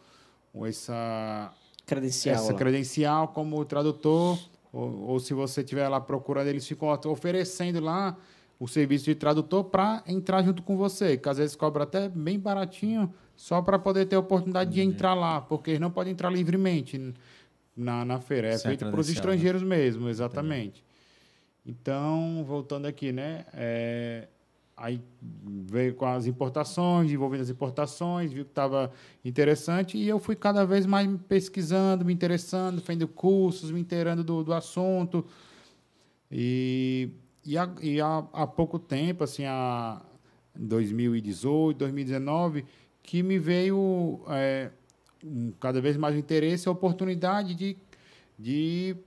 um- essa, Credencial. essa lá. credencial como tradutor, ou, ou se você estiver lá procurando, eles ficam oferecendo lá o serviço de tradutor para entrar junto com você, que às vezes cobra até bem baratinho, só para poder ter a oportunidade de entrar lá, porque eles não podem entrar livremente na, na feira. É Sem feito para os né? estrangeiros mesmo, exatamente. Então, voltando aqui, né? é, aí veio com as importações, desenvolvendo as importações, viu que estava interessante e eu fui cada vez mais pesquisando, me interessando, fazendo cursos, me inteirando do, do assunto. E, e, há, e há, há pouco tempo, assim, há 2018, 2019, que me veio é, um, cada vez mais interesse, a oportunidade de, de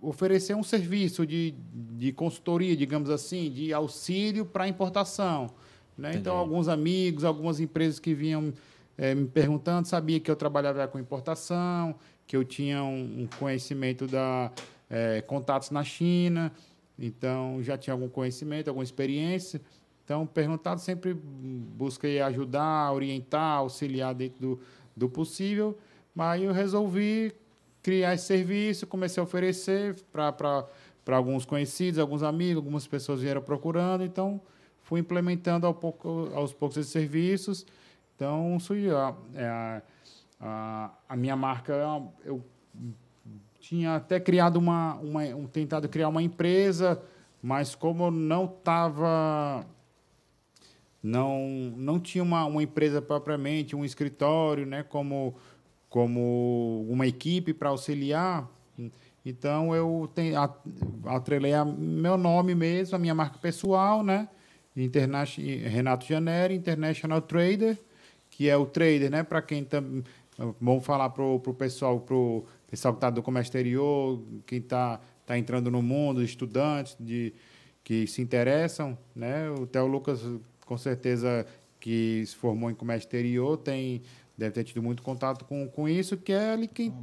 oferecer um serviço de, de consultoria, digamos assim, de auxílio para importação. Né? Então, alguns amigos, algumas empresas que vinham eh, me perguntando, sabia que eu trabalhava com importação, que eu tinha um, um conhecimento da eh, contatos na China, então já tinha algum conhecimento, alguma experiência. Então, perguntado, sempre busquei ajudar, orientar, auxiliar dentro do, do possível, mas eu resolvi criar esse serviço, comecei a oferecer para alguns conhecidos, alguns amigos, algumas pessoas vieram procurando, então fui implementando ao pouco, aos poucos esses serviços. Então, surgiu a, é, a, a, a minha marca, eu tinha até criado uma, uma um, tentado criar uma empresa, mas como eu não estava não não tinha uma, uma empresa propriamente, um escritório, né, como como uma equipe para auxiliar. Então eu atrelei a meu nome mesmo, a minha marca pessoal, né? Interna- Renato Janeri, International Trader, que é o trader, né? Para quem tam, vamos falar pro pro pessoal, pro pessoal que está do comércio exterior, quem está tá entrando no mundo, estudantes de que se interessam, né? O Theo Lucas, com certeza, que se formou em comércio exterior, tem, deve ter tido muito contato com, com isso, que é ali quem,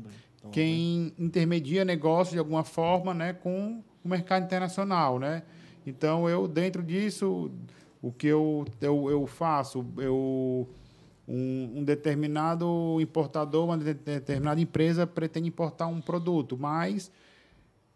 quem intermedia negócio de alguma forma né, com o mercado internacional. Né? Então, eu, dentro disso, o que eu, eu, eu faço, eu, um, um determinado importador, uma determinada empresa pretende importar um produto, mas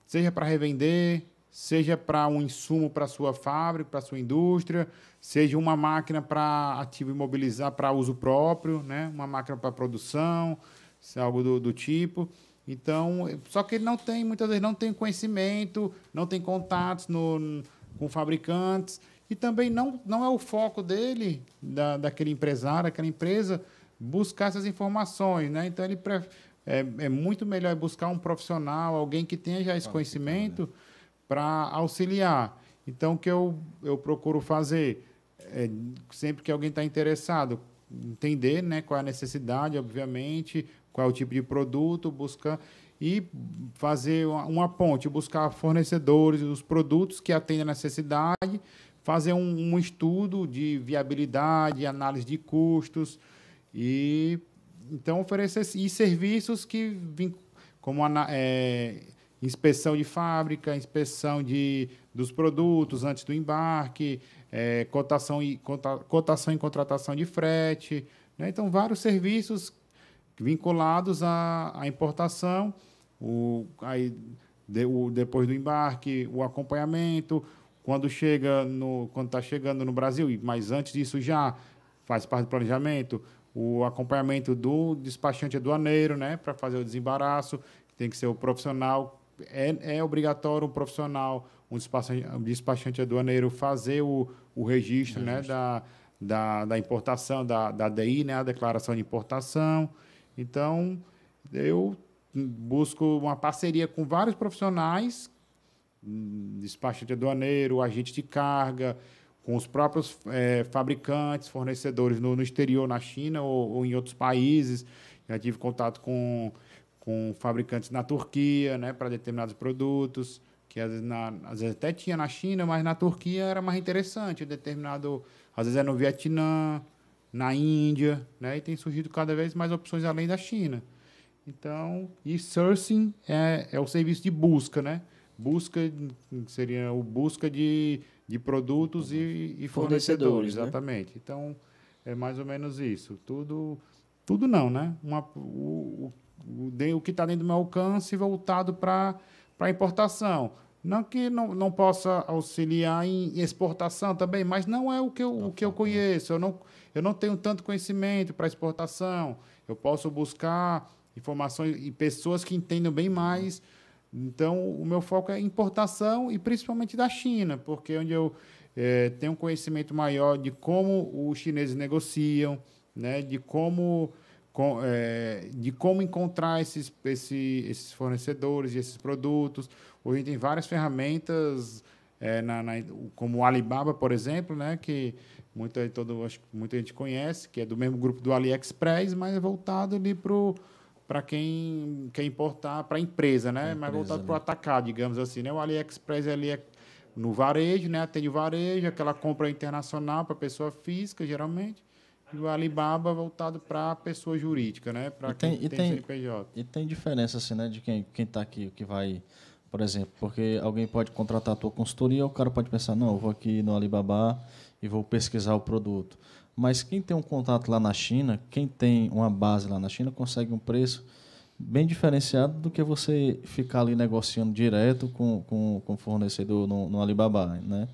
seja para revender, seja para um insumo para sua fábrica, para sua indústria, seja uma máquina para ativo imobilizar para uso próprio, né? uma máquina para produção, se é algo do, do tipo. Então, só que ele não tem, muitas vezes, não tem conhecimento, não tem contatos no, com fabricantes, e também não, não é o foco dele, da, daquele empresário, daquela empresa, buscar essas informações. Né? Então, ele é, é muito melhor buscar um profissional, alguém que tenha já esse conhecimento para auxiliar. Então, o que eu, eu procuro fazer? É, sempre que alguém está interessado, entender né, qual é a necessidade, obviamente, qual é o tipo de produto, buscar e fazer uma, uma ponte, buscar fornecedores dos produtos que atendem a necessidade, fazer um, um estudo de viabilidade, análise de custos e então oferecer e serviços que como é, inspeção de fábrica, inspeção de, dos produtos antes do embarque, é, cotação, e, cotação e contratação de frete. Né? Então, vários serviços vinculados à, à importação, o, aí, de, o, depois do embarque, o acompanhamento, quando chega no quando está chegando no Brasil, mas antes disso já faz parte do planejamento, o acompanhamento do despachante aduaneiro, né, para fazer o desembaraço, tem que ser o profissional é, é obrigatório um profissional, um despachante, um despachante aduaneiro fazer o, o registro, né, da, da, da importação, da, da DI, né, a declaração de importação. Então, eu busco uma parceria com vários profissionais, despachante aduaneiro, agente de carga, com os próprios é, fabricantes, fornecedores no, no exterior, na China ou, ou, em outros países. Já tive contato com com fabricantes na Turquia, né, para determinados produtos, que às vezes, na, às vezes até tinha na China, mas na Turquia era mais interessante, determinado, às vezes é no Vietnã, na Índia, né, e tem surgido cada vez mais opções além da China. Então, e sourcing é, é o serviço de busca, né? Busca seria o busca de, de produtos e, e fornecedores, fornecedores né? exatamente. Então, é mais ou menos isso. Tudo, tudo não, né? Uma, o, o, que está dentro do meu alcance voltado para a importação. Não que não, não possa auxiliar em exportação também, mas não é o que eu, o que eu conheço. Eu não, eu não tenho tanto conhecimento para exportação. Eu posso buscar informações e pessoas que entendam bem mais. Então, o meu foco é importação e principalmente da China, porque é onde eu é, tenho um conhecimento maior de como os chineses negociam, né, de como com, é, de como encontrar esses, esse, esses fornecedores e esses produtos. Hoje tem várias ferramentas, é, na, na, como o Alibaba, por exemplo, né, que muita, todo, acho que muita gente conhece, que é do mesmo grupo do AliExpress, mas é voltado ali para quem quer importar para a empresa, né? Empresa, mas voltado para o né? atacado, digamos assim. Né? O AliExpress ali é no varejo, né? atende o varejo, aquela compra internacional para pessoa física, geralmente e o Alibaba voltado para a pessoa jurídica, né? Para quem tem, tem CNPJ. E tem diferença, assim, né? De quem está aqui, que vai, por exemplo, porque alguém pode contratar a tua consultoria, o cara pode pensar, não, eu vou aqui no Alibaba e vou pesquisar o produto. Mas quem tem um contato lá na China, quem tem uma base lá na China, consegue um preço bem diferenciado do que você ficar ali negociando direto com, com, com o fornecedor no, no Alibaba, né?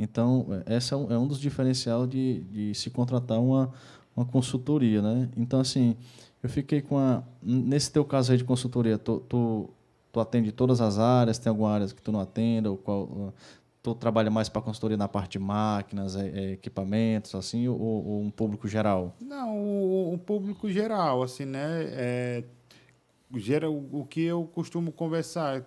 Então, esse é um, é um dos diferenciais de, de se contratar uma, uma consultoria, né? Então, assim, eu fiquei com a... Nesse teu caso aí de consultoria, tu, tu, tu atende todas as áreas? Tem alguma área que tu não atenda? Ou qual, tu trabalha mais para consultoria na parte de máquinas, é, é, equipamentos, assim, ou, ou, um público geral? Não, o, o público geral, assim, né? É, gera, o, o que eu costumo conversar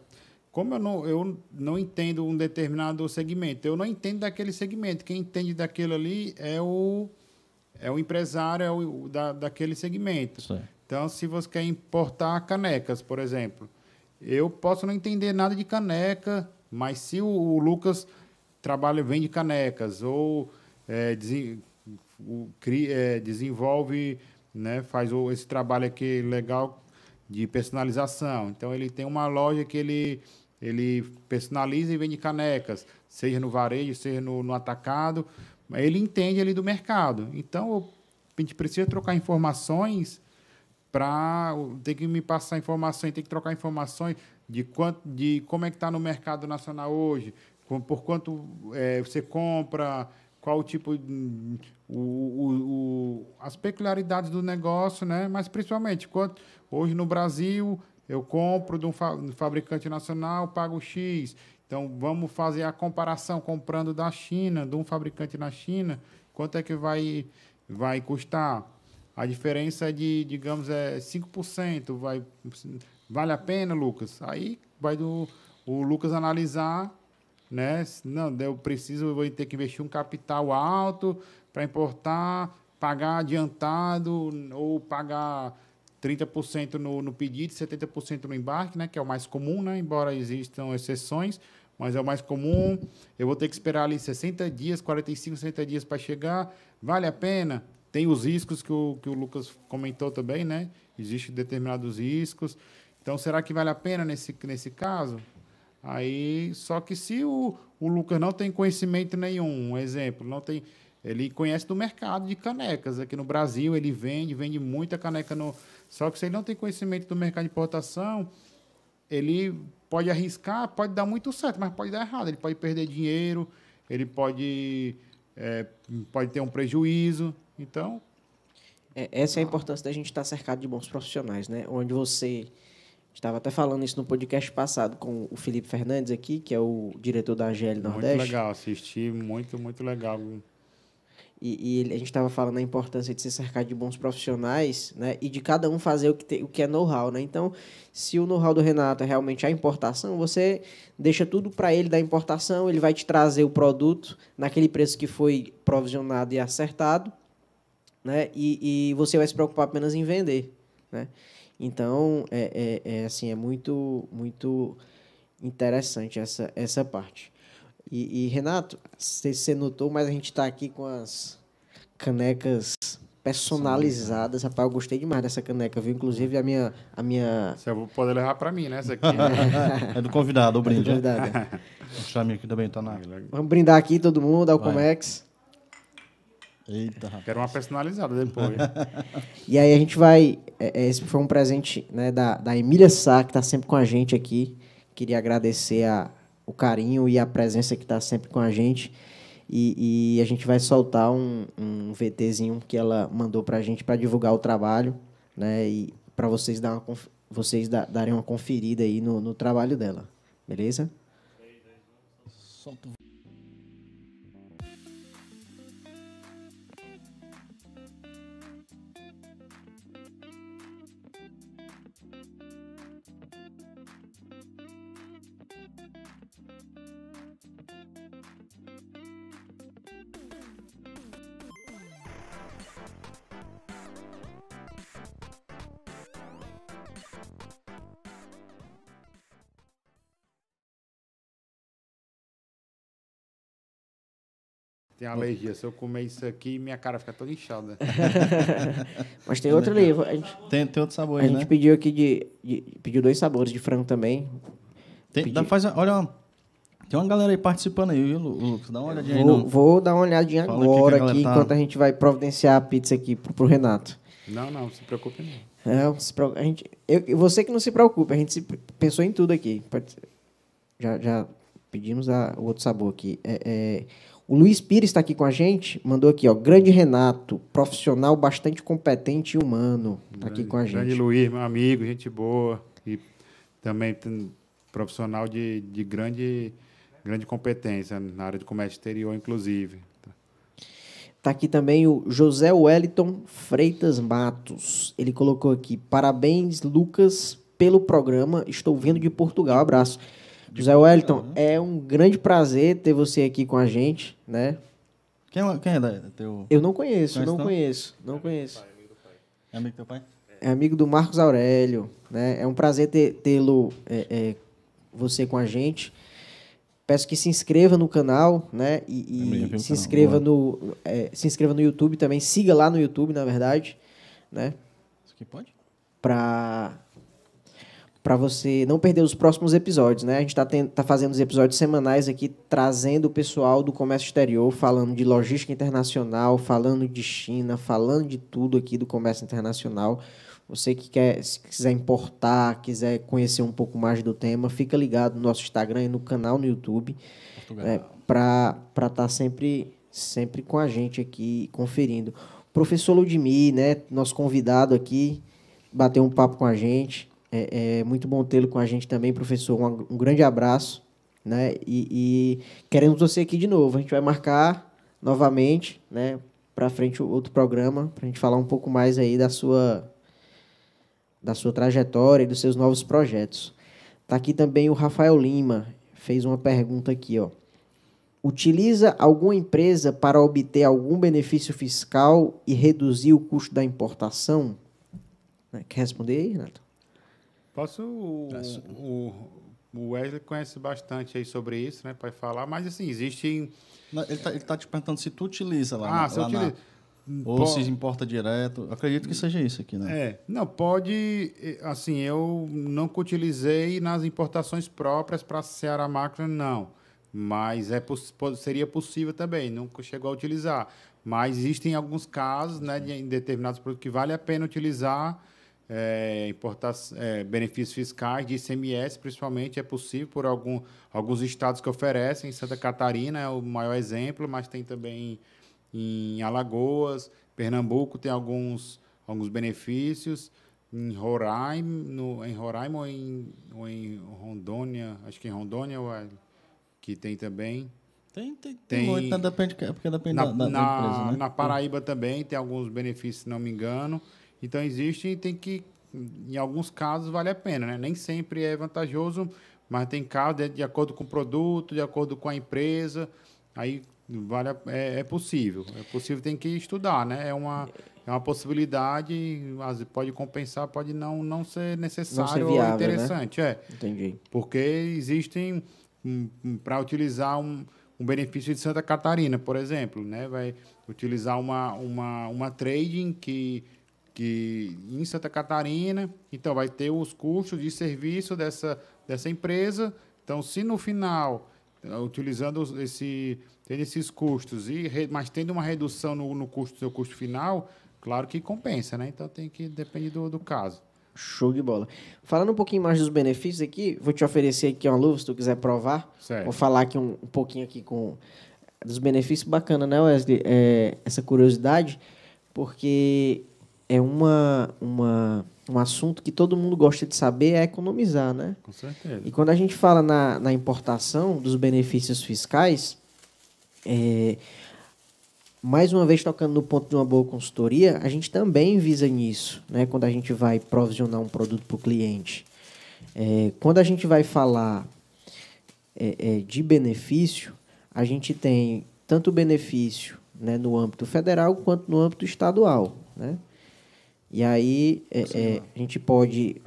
como eu não, eu não entendo um determinado segmento, eu não entendo daquele segmento. Quem entende daquilo ali é o, é o empresário é o, da, daquele segmento. Sim. Então, se você quer importar canecas, por exemplo, eu posso não entender nada de caneca, mas se o, o Lucas trabalha, vende canecas ou é, o, é, desenvolve, né, faz o, esse trabalho aqui legal de personalização. Então, ele tem uma loja que ele, ele personaliza e vende canecas, seja no varejo, seja no, no atacado. Ele entende ali do mercado. Então, a gente precisa trocar informações para ter que me passar informações, tem que trocar informações de quanto, de como é que está no mercado nacional hoje, por quanto é, você compra, qual o tipo, o, o, o, as peculiaridades do negócio, né? Mas principalmente quanto hoje no Brasil eu compro de um fabricante nacional, pago X. Então vamos fazer a comparação comprando da China, de um fabricante na China, quanto é que vai vai custar? A diferença é de, digamos, é 5%. Vai, vale a pena, Lucas? Aí vai do o Lucas analisar, né? Não, eu preciso, eu vou ter que investir um capital alto para importar, pagar adiantado ou pagar 30% no, no pedido, 70% no embarque, né? Que é o mais comum, né? Embora existam exceções, mas é o mais comum. Eu vou ter que esperar ali 60 dias, 45, 60 dias para chegar. Vale a pena? Tem os riscos que o, que o Lucas comentou também, né? Existem determinados riscos. Então, será que vale a pena nesse, nesse caso? Aí, só que se o, o Lucas não tem conhecimento nenhum, um exemplo, não tem, ele conhece do mercado de canecas aqui no Brasil, ele vende, vende muita caneca no, só que se ele não tem conhecimento do mercado de importação, ele pode arriscar, pode dar muito certo, mas pode dar errado, ele pode perder dinheiro, ele pode é, pode ter um prejuízo. Então. É, essa é a importância da gente estar cercado de bons profissionais, né? Onde você. Estava até falando isso no podcast passado com o Felipe Fernandes aqui, que é o diretor da AGL Nordeste. Muito legal, assisti, muito, muito legal. E, e a gente estava falando da importância de se cercar de bons profissionais, né? E de cada um fazer o que, te, o que é know-how, né? Então, se o know-how do Renato é realmente a importação, você deixa tudo para ele da importação, ele vai te trazer o produto naquele preço que foi provisionado e acertado, né? E, e você vai se preocupar apenas em vender, né? Então, é, é, é assim, é muito, muito interessante essa, essa parte. E, e Renato, se você notou, mas a gente está aqui com as canecas personalizadas. Rapaz, eu gostei demais dessa caneca, viu? Inclusive a minha. A minha... Você vai poder levar para mim, né? Essa aqui. é do convidado, o brinde. É do convidado. É. o chame aqui também tá na. Vamos brindar aqui todo mundo, ao Comex. Eita, rapaz. Quero uma personalizada depois. e aí a gente vai. É, é, esse foi um presente né, da, da Emília Sá, que está sempre com a gente aqui. Queria agradecer a, o carinho e a presença que está sempre com a gente. E, e, a gente vai soltar um, um VTzinho que ela mandou para a gente para divulgar o trabalho, né? E para vocês, dar uma, vocês darem uma conferida aí no, no trabalho dela. Beleza? Solta o Tem alergia. Se eu comer isso aqui, minha cara fica toda inchada. Mas tem outro ali. A gente, tem, tem outro sabor aí, A gente né? pediu aqui de, de, Pediu dois sabores de frango também. Tem, dá, faz, olha, tem uma galera aí participando aí, viu, Lucas? Dá uma olhadinha vou, aí. No... Vou dar uma olhadinha Fala agora aqui, tá... enquanto a gente vai providenciar a pizza aqui pro, pro Renato. Não, não, se preocupe não. É, se preocupe, a gente, eu, você que não se preocupe, a gente se, pensou em tudo aqui. Já, já pedimos a, o outro sabor aqui. É, é, o Luiz Pires está aqui com a gente, mandou aqui, ó, grande Renato, profissional bastante competente e humano, está aqui com a gente. Grande Luiz, meu amigo, gente boa e também profissional de, de grande, grande competência na área de comércio exterior, inclusive. Está aqui também o José Wellington Freitas Matos. Ele colocou aqui: parabéns, Lucas, pelo programa. Estou vindo de Portugal. Abraço. José Wellington, é um grande prazer ter você aqui com a gente, né? Quem, é, quem é teu... Eu não conheço, não, não conheço, não conheço. É amigo do teu pai? É amigo do Marcos Aurélio, né? É um prazer tê-lo, é, é, você com a gente. Peço que se inscreva no canal, né? E, e se inscreva no, é, se inscreva no YouTube também. Siga lá no YouTube, na verdade, né? Isso aqui pode? Para para você não perder os próximos episódios, né? A gente está tá fazendo os episódios semanais aqui, trazendo o pessoal do comércio exterior, falando de logística internacional, falando de China, falando de tudo aqui do comércio internacional. Você que quer, se quiser importar, quiser conhecer um pouco mais do tema, fica ligado no nosso Instagram e no canal no YouTube, é, para estar tá sempre, sempre com a gente aqui, conferindo. Professor Ludmir, né, nosso convidado aqui, bateu um papo com a gente. É, é muito bom tê-lo com a gente também, professor. Um, um grande abraço. Né? E, e, queremos você aqui de novo. A gente vai marcar novamente, né? Para frente outro programa, para a gente falar um pouco mais aí da sua, da sua trajetória e dos seus novos projetos. Tá aqui também o Rafael Lima, fez uma pergunta aqui, ó. Utiliza alguma empresa para obter algum benefício fiscal e reduzir o custo da importação? Quer responder aí, Renato? Posso. O, o Wesley conhece bastante aí sobre isso, né? Pode falar, mas assim, existem. Ele está tá te perguntando se tu utiliza lá. Ah, na, se eu utilizo. Na, ou se importa direto. Acredito que seja isso aqui, né? É. Não, pode. Assim, eu nunca utilizei nas importações próprias para a Ceará Macro, não. Mas é, seria possível também, nunca chegou a utilizar. Mas existem alguns casos, né, de, em determinados produtos que vale a pena utilizar é, importar, é, benefícios fiscais de ICMS, principalmente, é possível por algum, alguns estados que oferecem. Santa Catarina é o maior exemplo, mas tem também em Alagoas, Pernambuco tem alguns, alguns benefícios. Em Roraima, no, em Roraima ou em, ou em Rondônia, acho que em Rondônia, que tem também. Tem, tem, tem, muito, né? depende, porque depende na, da, da, na, empresa, né? Na Paraíba também tem alguns benefícios, se não me engano. Então existe e tem que, em alguns casos, vale a pena, né? Nem sempre é vantajoso, mas tem casos de, de acordo com o produto, de acordo com a empresa, aí vale a, é, é, possível. É possível, tem que estudar, né? É uma, é uma possibilidade, pode compensar, pode não, não ser necessário não ser viável, ou né? interessante. Né? É. Entendi. Porque existem, um, um, para utilizar um, um benefício de Santa Catarina, por exemplo, né? Vai utilizar uma, uma, uma trading que que em Santa Catarina, então vai ter os custos de serviço dessa, dessa empresa. Então, se no final, eh, utilizando esse, tendo esses custos, e mas tendo uma redução no, no custo seu custo final, claro que compensa, né? Então tem que depender do, do caso. Show de bola. Falando um pouquinho mais dos benefícios aqui, vou te oferecer aqui uma luva se tu quiser provar. Certo. Vou falar aqui um, um pouquinho aqui com dos benefícios bacana, né, Wesley? É, essa curiosidade, porque é uma, uma, um assunto que todo mundo gosta de saber é economizar, né? Com certeza. E quando a gente fala na, na importação dos benefícios fiscais, é, mais uma vez tocando no ponto de uma boa consultoria, a gente também visa nisso, né? Quando a gente vai provisionar um produto para o cliente. É, quando a gente vai falar é, é, de benefício, a gente tem tanto benefício né, no âmbito federal quanto no âmbito estadual, né? E aí é, é, a gente pode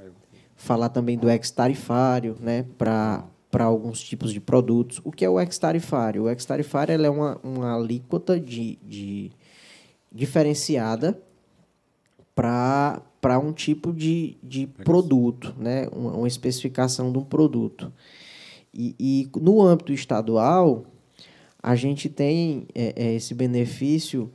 falar também do ex-tarifário, né, para alguns tipos de produtos. O que é o ex-tarifário? O ex-tarifário é uma, uma alíquota de, de diferenciada para um tipo de, de produto, né, uma, uma especificação de um produto. E, e no âmbito estadual, a gente tem é, é, esse benefício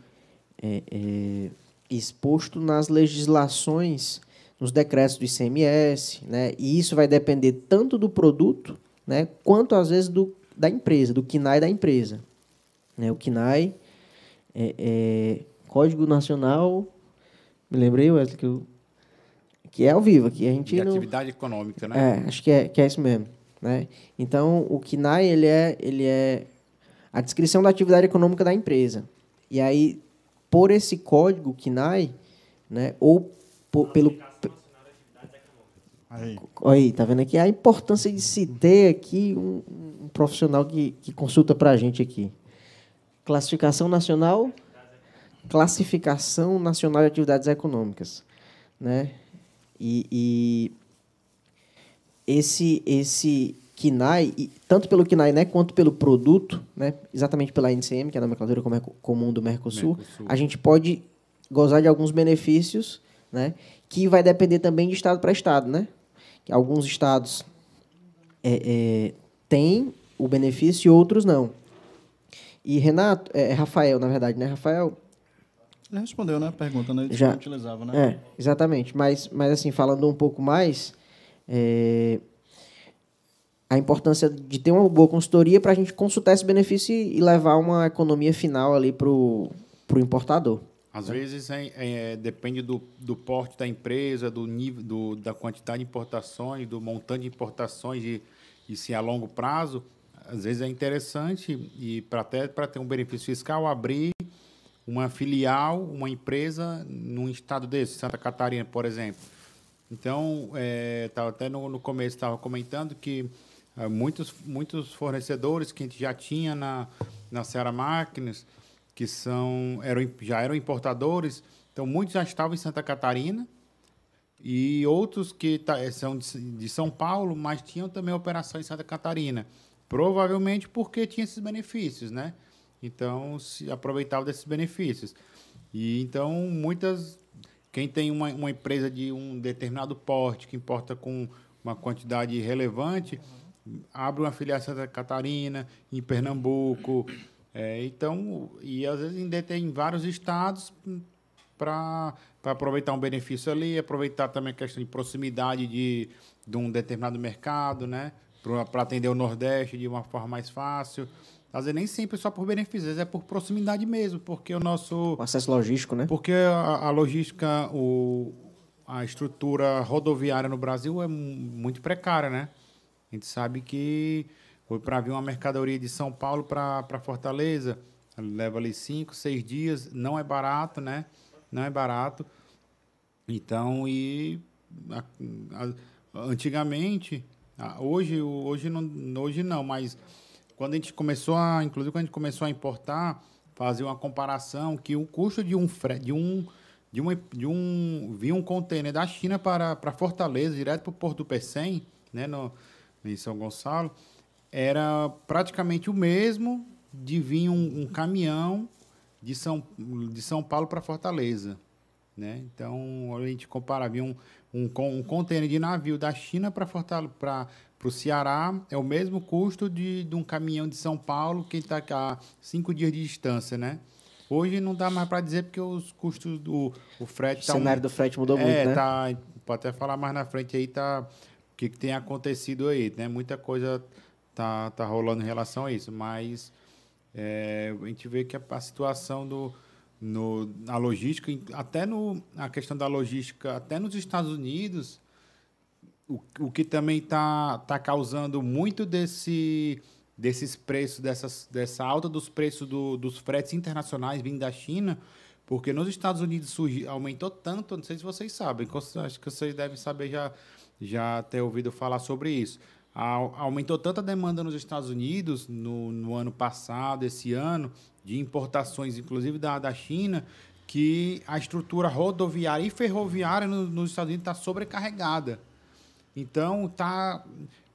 é, é exposto nas legislações, nos decretos do ICMS, né? E isso vai depender tanto do produto, né, quanto às vezes do da empresa, do KNAI da empresa. Né? O KNAI é, é Código Nacional, me lembrei, Wesley, que, eu, que é ao vivo aqui. A gente de não, atividade econômica, né? É, acho que é, que é isso mesmo. Né? Então, o KNAI ele é, ele é a descrição da atividade econômica da empresa. E aí, por esse código KNAI, né, ou por, pelo... Aí. aí, tá vendo aqui a importância de se ter aqui um, um profissional que, que consulta para a gente aqui. Classificação nacional, classificação nacional de atividades econômicas, né? E, e esse esse KNAI, tanto pelo KNAI né, quanto pelo produto, né, exatamente pela NCM, que é a nomenclatura comum do Mercosul, Mercosul, a gente pode gozar de alguns benefícios né, que vai depender também de estado para estado. Né? que alguns estados é, é, têm o benefício e outros não. E Renato, é, Rafael, na verdade, né, Rafael? Ele respondeu, né? A pergunta, né? Ele Já. utilizava, né? É, exatamente. Mas, mas assim, falando um pouco mais, é, a importância de ter uma boa consultoria para a gente consultar esse benefício e levar uma economia final ali para o importador. Às vezes é- é, depende do, do porte da empresa, do nível, do, da quantidade de importações, do montante de importações e, e se é a longo prazo, às vezes é interessante e para até para ter um benefício fiscal abrir uma filial, uma empresa num estado desse, Santa Catarina, por exemplo. Então, é, tava até no, no começo estava comentando que muitos, muitos fornecedores que a gente já tinha na, na Seara Máquinas, que são, eram, já eram importadores, então muitos já estavam em Santa Catarina e outros que tá, eh, são de São Paulo, mas tinham também operação em Santa Catarina. Provavelmente porque tinha esses benefícios, né? Então, se aproveitava desses benefícios. E então, muitas. Quem tem uma, uma empresa de um determinado porte, que importa com uma quantidade relevante, abre uma filial em Santa Catarina, em Pernambuco. é, então, e às vezes ainda tem em vários estados para aproveitar um benefício ali, aproveitar também a questão de proximidade de, de um determinado mercado, né? Para atender o Nordeste de uma forma mais fácil. Às vezes nem sempre só por benefícios, às vezes é por proximidade mesmo, porque o nosso. O acesso logístico, né? Porque a, a logística, o, a estrutura rodoviária no Brasil é mu- muito precária, né? A gente sabe que para vir uma mercadoria de São Paulo para Fortaleza, leva ali cinco, seis dias, não é barato, né? Não é barato. Então, e a- a- antigamente, ah, hoje, hoje, não, hoje não, mas quando a gente começou a, inclusive quando a gente começou a importar, fazer uma comparação que o custo de um de um de uma, de um vinha um container da China para, para Fortaleza, direto para o Porto do Pecém, né, no, em São Gonçalo, era praticamente o mesmo de vir um, um caminhão de São, de São Paulo para Fortaleza. Né? Então, a gente compara, vinha um, um, um container de navio da China para para o Ceará, é o mesmo custo de, de um caminhão de São Paulo que está a cinco dias de distância. Né? Hoje não dá mais para dizer porque os custos do o frete O tá um- cenário do frete mudou é, muito, né? tá, pode até falar mais na frente aí, tá, que, que tem acontecido aí, né? Muita coisa tá, tá rolando em relação a isso, mas é, a gente vê que a, a situação do, no, na logística, até no, a questão da logística, até nos Estados Unidos, o, o que também está tá causando muito desse, desses preços, dessas, dessa alta dos preços do, dos fretes internacionais vindo da China, porque nos Estados Unidos surgi, aumentou tanto, não sei se vocês sabem, acho que vocês devem saber já, já ter ouvido falar sobre isso. Au- Aumentou tanta demanda nos Estados Unidos no, no ano passado, esse ano, de importações, inclusive da, da China, que a estrutura rodoviária e ferroviária no- nos Estados Unidos está sobrecarregada. Então, tá,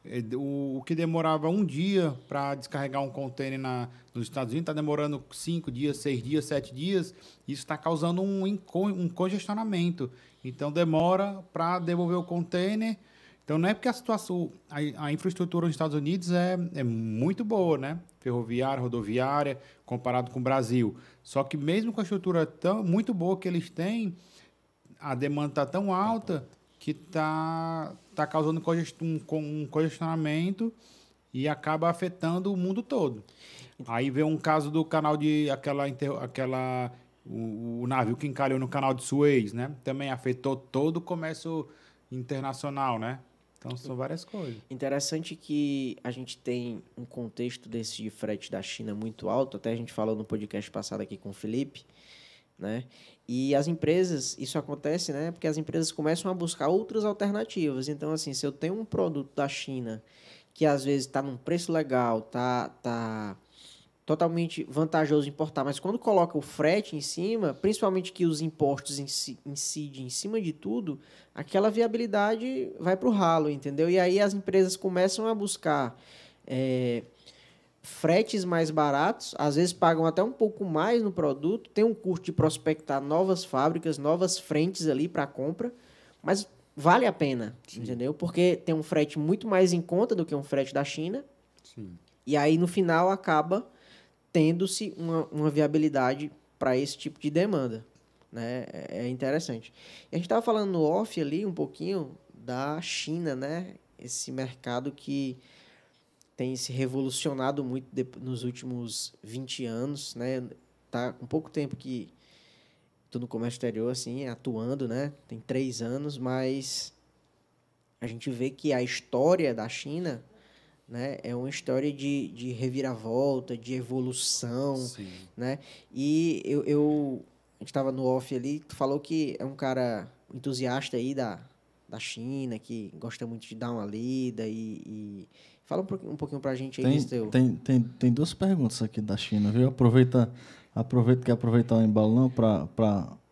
é, o, o que demorava um dia para descarregar um container na, nos Estados Unidos está demorando cinco dias, seis dias, sete dias. Isso está causando um, um congestionamento. Então, demora para devolver o container. Então, não é porque a situação, a, a infraestrutura nos Estados Unidos é, é muito boa, né? Ferroviária, rodoviária, comparado com o Brasil. Só que mesmo com a estrutura tão, muito boa que eles têm, a demanda está tão alta que está tá causando um, con- congestionamento e acaba afetando o mundo todo. Aí vem um caso do canal de aquela aquela o, o navio que encalhou no canal de Suez, né? Também afetou todo o comércio internacional, né? Então são várias coisas. Interessante que a gente tem um contexto desse de frete da China muito alto, até a gente falou no podcast passado aqui com o Felipe, né? E as empresas, isso acontece, né? Porque as empresas começam a buscar outras alternativas. Então, assim, se eu tenho um produto da China que às vezes está num preço legal, tá, tá totalmente vantajoso importar, mas quando coloca o frete em cima, principalmente que os impostos inci- incidem em cima de tudo, aquela viabilidade vai para o ralo, entendeu? E aí as empresas começam a buscar é, fretes mais baratos, às vezes pagam até um pouco mais no produto, tem um custo de prospectar novas fábricas, novas frentes ali para compra, mas vale a pena, entendeu? Porque tem um frete muito mais em conta do que um frete da China. Sim. E aí, no final, acaba tendo-se uma, uma viabilidade para esse tipo de demanda. Né? É é interessante. A gente estava falando no off ali um pouquinho da China, né? Esse mercado que tem se revolucionado muito nos últimos 20 anos, né? Tá com pouco tempo que tô no comércio exterior, assim, atuando, né? Tem três anos, mas a gente vê que a história da China, né? É uma história de, de reviravolta, de evolução, Sim. né? E eu, eu a gente estava no off ali, tu falou que é um cara entusiasta aí da, da China, que gosta muito de dar uma lida e, e fala um pouquinho, um pouquinho pra gente aí Tem, tem, tem, tem duas perguntas aqui da China, viu? Aproveita, aproveita que aproveitar o embalo não para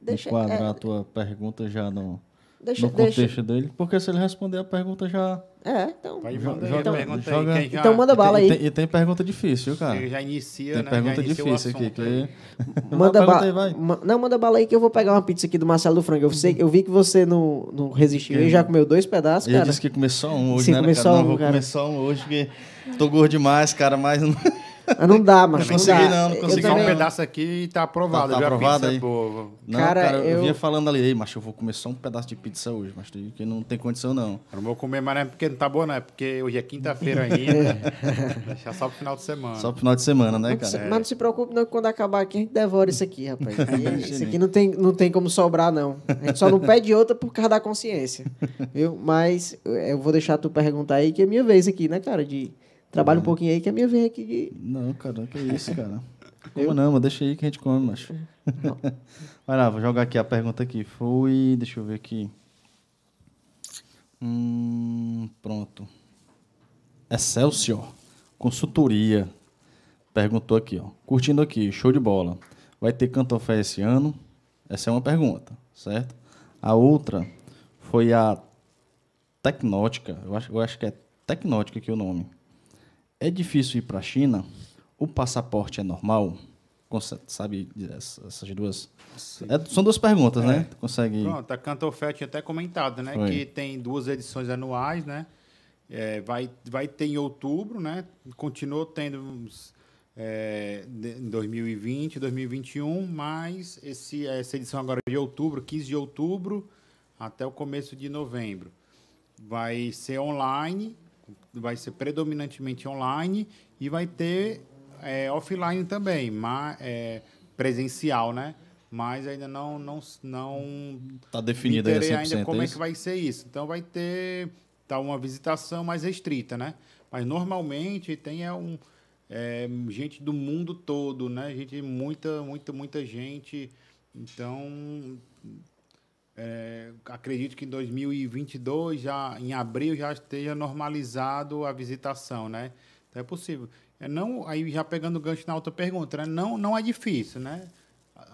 enquadrar é- a tua pergunta já no, Deixa, no deixa. contexto dele, porque se ele responder a pergunta já... É, então. Joga- a pergunta joga- aí. Já, Então manda bala aí. E tem, e tem pergunta difícil, viu, cara? quem já inicia, Tem né? pergunta difícil aqui. Que... Manda bala. aí, vai. ma- Não, manda bala aí que eu vou pegar uma pizza aqui do Marcelo do Frango. Eu, sei, eu vi que você não, não resistiu e já comeu dois pedaços, Ele cara. disse que comer só um hoje, Sim, né, comer cara? não, um, vou cara. comer só um hoje, porque tô gordo demais, cara, mas... não- Mas não dá, mas Não consegui dá. não, não Eu consegui um também- não. pedaço aqui e tá aprovado. Tá- tá aprovado aí? é boa. Não, Cara, cara, eu... eu- vinha falando ali, ei, macho, eu vou comer só um pedaço de pizza hoje, mas que não tem condição, não. Eu não vou comer, mas não é porque não tá boa, não. É porque hoje é quinta-feira ainda. Deixar só pro final de semana. Só pro final de semana, né, Não cara? Mas não se preocupe, não, que quando acabar aqui a gente devora isso aqui, rapaz. Isso aqui não tem, não tem como sobrar, não. A gente só não pede outra por causa da consciência. Viu? Mas eh, eu vou deixar tu perguntar aí, que é minha vez aqui, né, cara? De... Trabalha um pouquinho aí, que é minha vez aqui de. Não, cara, que isso, cara. Como não, mas deixa aí que a gente come, macho. Vai lá, vou jogar aqui a pergunta aqui. Foi, deixa eu ver aqui. Hum, pronto. Excelsior, consultoria. Perguntou aqui, ó. Curtindo aqui, show de bola. Vai ter Cantofé esse ano? Essa é uma pergunta, certo? A outra foi a Tecnótica. Eu acho, eu acho que é Tecnótica aqui o nome. É difícil ir para a China? O passaporte é normal? Sabe essa- essas duas? É, são duas perguntas, né? Tu Consegue. Pronto, a Cantofé tinha até comentado, né? Foi. Que tem duas edições anuais, né? É, vai, vai ter em outubro, né? Continuou tendo uns, é, em 2020, 2021, mas esse, essa edição agora é de outubro, 15 de outubro até o começo de novembro. Vai ser online, vai ser predominantemente online e vai ter é, offline também, mas, é, presencial, né? Mas ainda não, não, não Tá definido aí a me 100%, interei ainda como é é que vai ser isso. Então vai ter tá uma visitação mais restrita, né? Mas normalmente tem é, um, é, gente do mundo todo, né? Gente, muita, muita, muita gente. Então, é, acredito que em 2022, já, em abril, já esteja normalizado a visitação, né? Então é possível. É não, aí já pegando o gancho na outra pergunta, né? Não, não é difícil, né?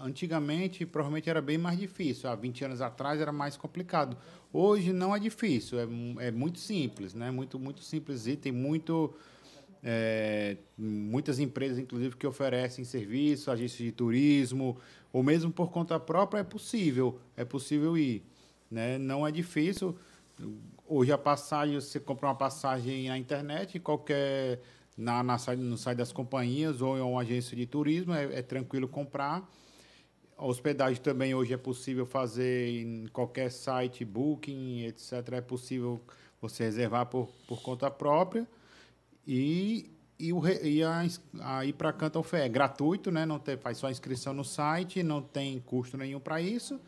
Antigamente, provavelmente era bem mais difícil. Há 20 anos atrás era mais complicado. Hoje não é difícil, é, é muito simples, né? Muito, muito simples e tem muito, é, muitas empresas, inclusive, que oferecem serviço, agências de turismo, ou mesmo por conta própria, é possível, é possível ir. Né? Não é difícil. Hoje a passagem, você compra uma passagem na internet, qualquer na, na, no site das companhias ou em uma agência de turismo, é, é tranquilo comprar. A hospedagem também hoje é possível fazer em qualquer site, Booking, etc. É possível você reservar por, por conta própria. E, e, o, e a, a ir para Canton Fé é gratuito, né? Não tem, faz só inscrição no site, não tem custo nenhum para isso.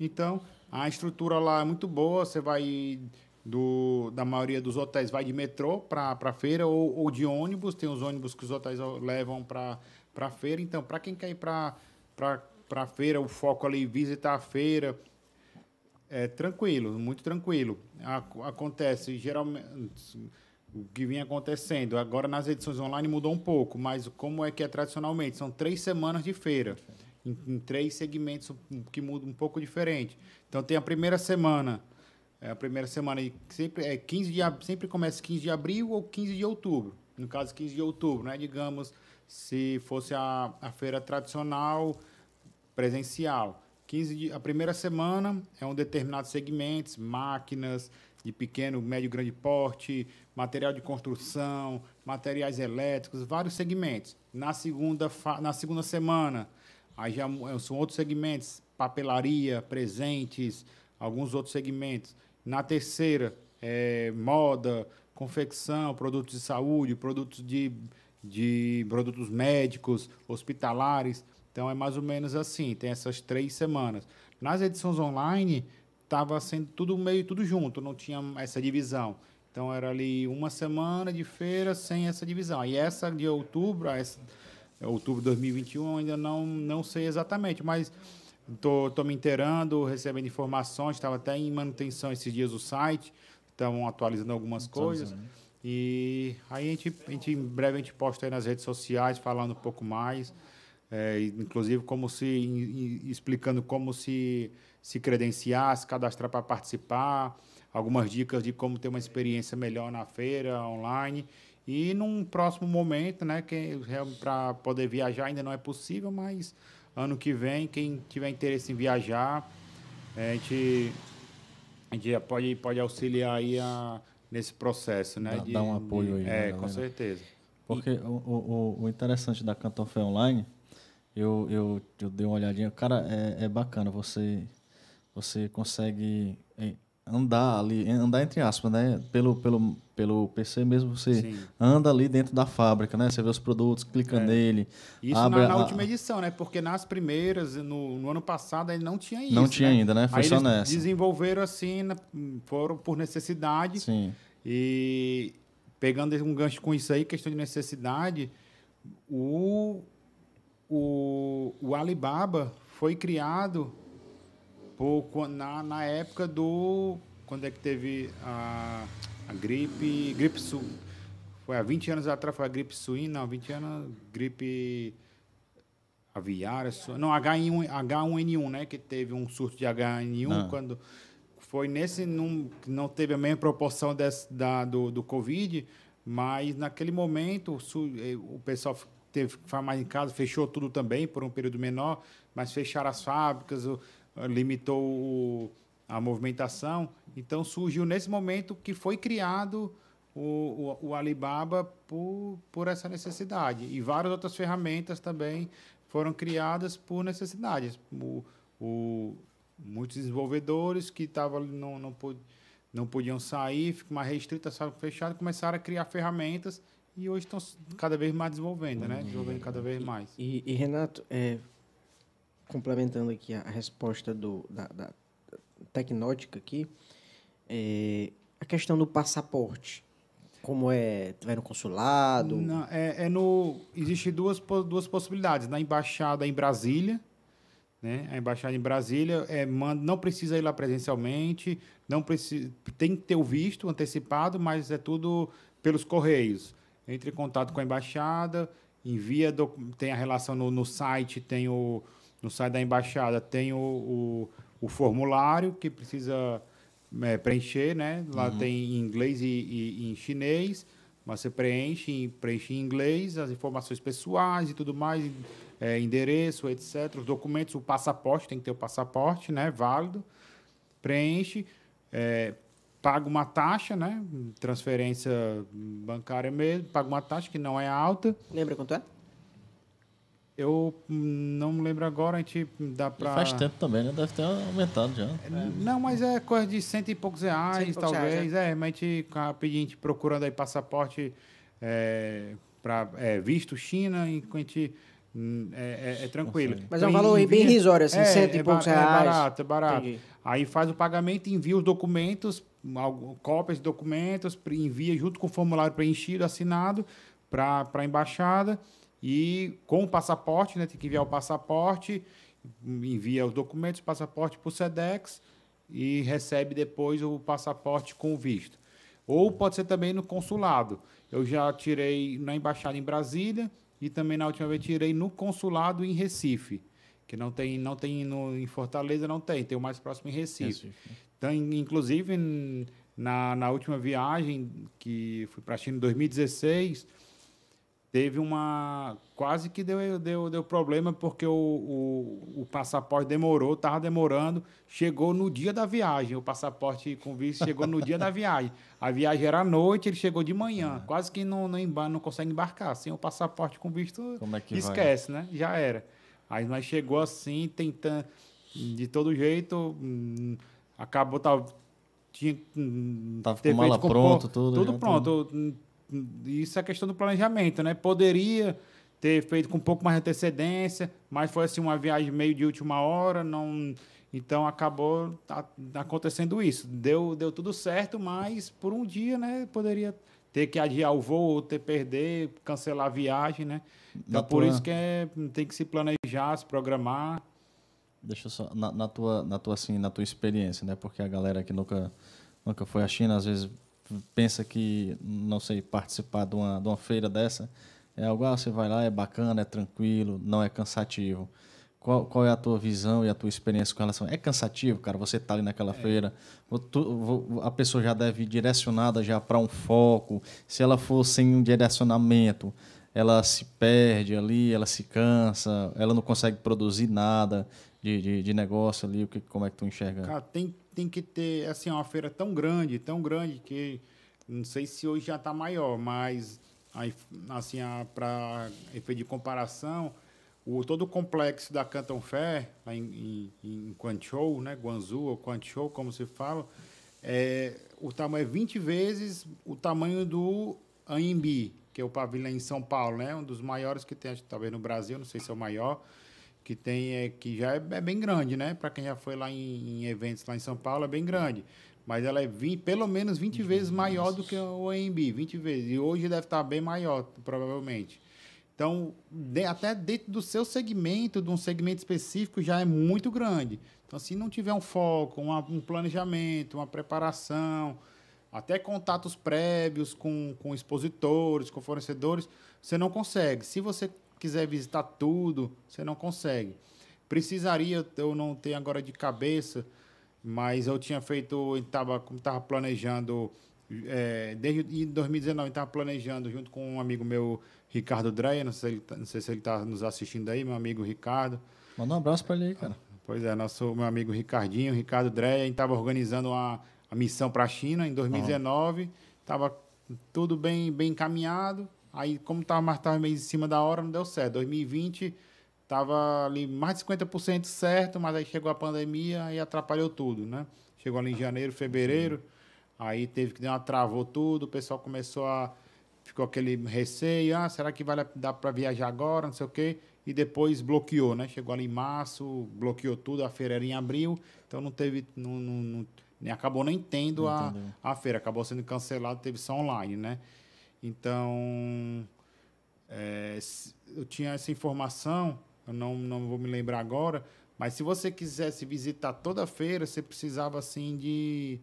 Então, a estrutura lá é muito boa. Você vai do, da maioria dos hotéis, vai de metrô para a feira ou, ou de ônibus. Tem os ônibus que os hotéis levam para a feira. Então, para quem quer ir para a feira, o foco ali, visitar a feira, é tranquilo, muito tranquilo. Ac- Acontece, geralmente, o que vinha acontecendo, agora nas edições online mudou um pouco, mas como é que é tradicionalmente? São três semanas de feira, em, em três segmentos que mudam um pouco diferente. Então tem a primeira semana, é a primeira semana sempre é 15 de sempre começa 15 de abril ou 15 de outubro. No caso 15 de outubro, né? Digamos, se fosse a, a feira tradicional, presencial. 15 dias, a primeira semana é um determinado segmentos, máquinas de pequeno, médio, grande porte, material de construção, materiais elétricos, vários segmentos. Na segunda, na segunda semana, aí já são outros segmentos, papelaria, presentes, alguns outros segmentos. Na terceira, é, moda, confecção, produtos de saúde, produtos de, de produtos médicos, hospitalares. Então é mais ou menos assim, tem essas três semanas. Nas edições online, estava sendo tudo meio tudo junto, não tinha essa divisão. Então era ali uma semana de feira sem essa divisão. E essa de outubro, essa, outubro de 2021, ainda não, não sei exatamente, mas Estou me inteirando, recebendo informações, estava até em manutenção esses dias o site, estão atualizando algumas coisas. E aí a gente, a gente, em breve a gente posta aí nas redes sociais falando um pouco mais, é, inclusive como se explicando como se se credenciar, se cadastrar para participar, algumas dicas de como ter uma experiência melhor na feira online. E num próximo momento, né, que para poder viajar ainda não é possível, mas ano que vem, quem tiver interesse em viajar, a gente, a gente pode, pode auxiliar aí a, nesse processo, né? Dá, de, dá um apoio aí. De, né, é, com certeza. Porque e... o, o, o interessante da Canton Fé Online, eu, eu, eu dei uma olhadinha, cara, é, é bacana, você, você consegue é, andar ali, andar entre aspas, né? Pelo, pelo, pelo PC mesmo, você Sim. anda ali dentro da fábrica, né? Você vê os produtos, clica é. nele. Isso abre na, na a... última edição, né? Porque nas primeiras, no, no ano passado, ele não tinha isso. Não tinha né? ainda, né? Foi Aí só nessa. Desenvolveram assim, foram por necessidade. Sim. E pegando um gancho com isso aí, questão de necessidade, o, o, o Alibaba foi criado pouco na, na época do. Quando é que teve a, a gripe. Gripe sul. Foi há 20 anos atrás, foi a gripe suína, não, 20 anos, gripe aviária, não, H1, H1N1, né, que teve um surto de H1N1 ah. quando foi nesse não, não teve a mesma proporção desse, da, do, do Covid, mas naquele momento o, eh, o pessoal teve que ficar mais em casa, fechou tudo também por um período menor, mas fecharam as fábricas, o, limitou o, a movimentação. Então surgiu nesse momento que foi criado o, o, o, Alibaba por, por essa necessidade. E várias outras ferramentas também foram criadas por necessidades. O, o, muitos desenvolvedores que tavam, não, não, não podiam sair, ficam mais restritas, fechadas, começaram a criar ferramentas e hoje estão cada vez mais desenvolvendo, né? Desenvolvendo cada vez mais. E, e Renato, é, complementando aqui a, resposta do, da, da Tecnótica aqui, é, a questão do passaporte. Como é? Vai no consulado? Não, é, é no. Existe duas, duas possibilidades. Na embaixada em Brasília, né? A embaixada em Brasília é, manda, não precisa ir lá presencialmente, não precisa, tem que ter o visto antecipado, mas é tudo pelos correios. Entre em contato com a embaixada, envia, tem a relação no, no site, tem o, no site da embaixada tem o, o, o formulário que precisa é, preencher, né? Lá uhum. tem em inglês e, e, e, em chinês, mas você preenche, preenche em inglês as informações pessoais e tudo mais, é, endereço, etc. Os documentos, o passaporte, tem que ter o passaporte, né? Válido. Preenche, é, paga uma taxa, né? Transferência bancária mesmo, paga uma taxa que não é alta. Lembra quanto é? Eu não me lembro agora, a gente dá para. Faz tempo também, né? Deve ter aumentado já. É. Não, mas é coisa de cento e poucos reais, e poucos talvez. Reais, é. é, mas a gente, a gente procurando aí passaporte é, para é, visto China, e a gente. É, é, é tranquilo. Mas é um valor envia, bem irrisório, assim, é, cento e poucos reais. É barato, é barato. Entendi. Aí faz o pagamento, envia os documentos, cópias de documentos, envia junto com o formulário preenchido, assinado, para a embaixada e com o passaporte, né, tem que enviar o passaporte, envia os documentos, passaporte para o SEDEX e recebe depois o passaporte com visto. Ou pode ser também no consulado. Eu já tirei na embaixada em Brasília e também na última vez tirei no consulado em Recife, que não tem, não tem no, em Fortaleza não tem, tem o mais próximo em Recife. Recife. Então, inclusive na, na última viagem que fui para a China em 2016, teve uma. Quase que deu, deu, deu problema, porque o, o, o passaporte demorou, estava demorando, chegou no dia da viagem. O passaporte com visto chegou no dia da viagem. A viagem era à noite, ele chegou de manhã. Quase que não, não, embar não consegue embarcar. Sem o passaporte com visto, é que esquece, né? Já era. Aí nós chegou assim, tentando, de todo jeito, hum, acabou, tava, tinha, hum, Tava com mala pronto, tudo, Tudo já pronto. Hum, Isso é questão do planejamento, né? Poderia ter feito com um pouco mais de antecedência, mas foi assim uma viagem meio de última hora, não... Então acabou a- acontecendo isso. Deu, deu tudo certo, mas por um dia, né, poderia ter que adiar o voo, ou ter perder, cancelar a viagem, né? Então Na por tua- isso que é, tem que se planejar, se programar. Deixa eu só na, na tua na tua assim na tua experiência né porque a galera que nunca nunca foi à China às vezes pensa que não sei participar de uma de uma feira dessa é algo ah, você vai lá é bacana é tranquilo não é cansativo qual, qual é a tua visão e a tua experiência com relação é cansativo cara você tá ali naquela feira vo- tu- a pessoa já deve ir direcionada já para um foco se ela for sem um direcionamento ela se perde ali, ela se cansa, ela não consegue produzir nada de, de, de negócio ali. O que, como é que tu enxerga? Cara, tem, tem que ter, assim, uma feira tão grande, tão grande que não sei se hoje já está maior, mas assim, para efeito de comparação, o, todo o complexo da Canton Fair, lá em, em, em Guangzhou, né, Guangzhou ou como se fala, é, o tamanho é 20 vezes o tamanho do AMB, que é o pavilhão em São Paulo, né, um dos maiores que tem, talvez no Brasil, não sei se é o maior, que tem é, que já é, é bem grande, né? Para quem já foi lá em, em, eventos lá em São Paulo, é bem grande. Mas ela é 20, pelo menos 20 vezes maior do que o AMB, 20 vezes. E hoje deve estar bem maior, provavelmente. Então, de, até dentro do seu segmento, de um segmento específico, já é muito grande. Então, se não tiver um foco, uma, um planejamento, uma preparação, até contatos prévios com, com expositores, com fornecedores, você não consegue. Se você quiser visitar tudo, você não consegue. Precisaria, eu não tenho agora de cabeça, mas eu tinha feito, estava tava planejando, é, desde 2019, estava planejando junto com um amigo meu, Ricardo Dreia, não sei, não sei se ele está nos assistindo aí, meu amigo Ricardo. Manda um abraço para ele aí, cara. Pois é, nosso meu amigo Ricardinho, Ricardo Dreia, a gente estava organizando uma, a missão para a China em 2019, estava tudo bem, bem encaminhado, Aí, como estava mais tava meio em cima da hora, não deu certo. 2020 estava ali mais de 50% certo, mas aí chegou a pandemia e atrapalhou tudo, né? Chegou ali em janeiro, fevereiro, aí teve que dar uma travou tudo, o pessoal começou a ficou aquele receio, ah, será que vai dar para viajar agora, não sei o quê, e depois bloqueou, né? Chegou ali em março, bloqueou tudo, a feira era em abril, então não teve, não, não, não acabou nem tendo a, a feira, acabou sendo cancelado, teve só online, né? Então, é, eu tinha essa informação, eu não, não vou me lembrar agora, mas se você quisesse visitar toda a feira, você precisava assim de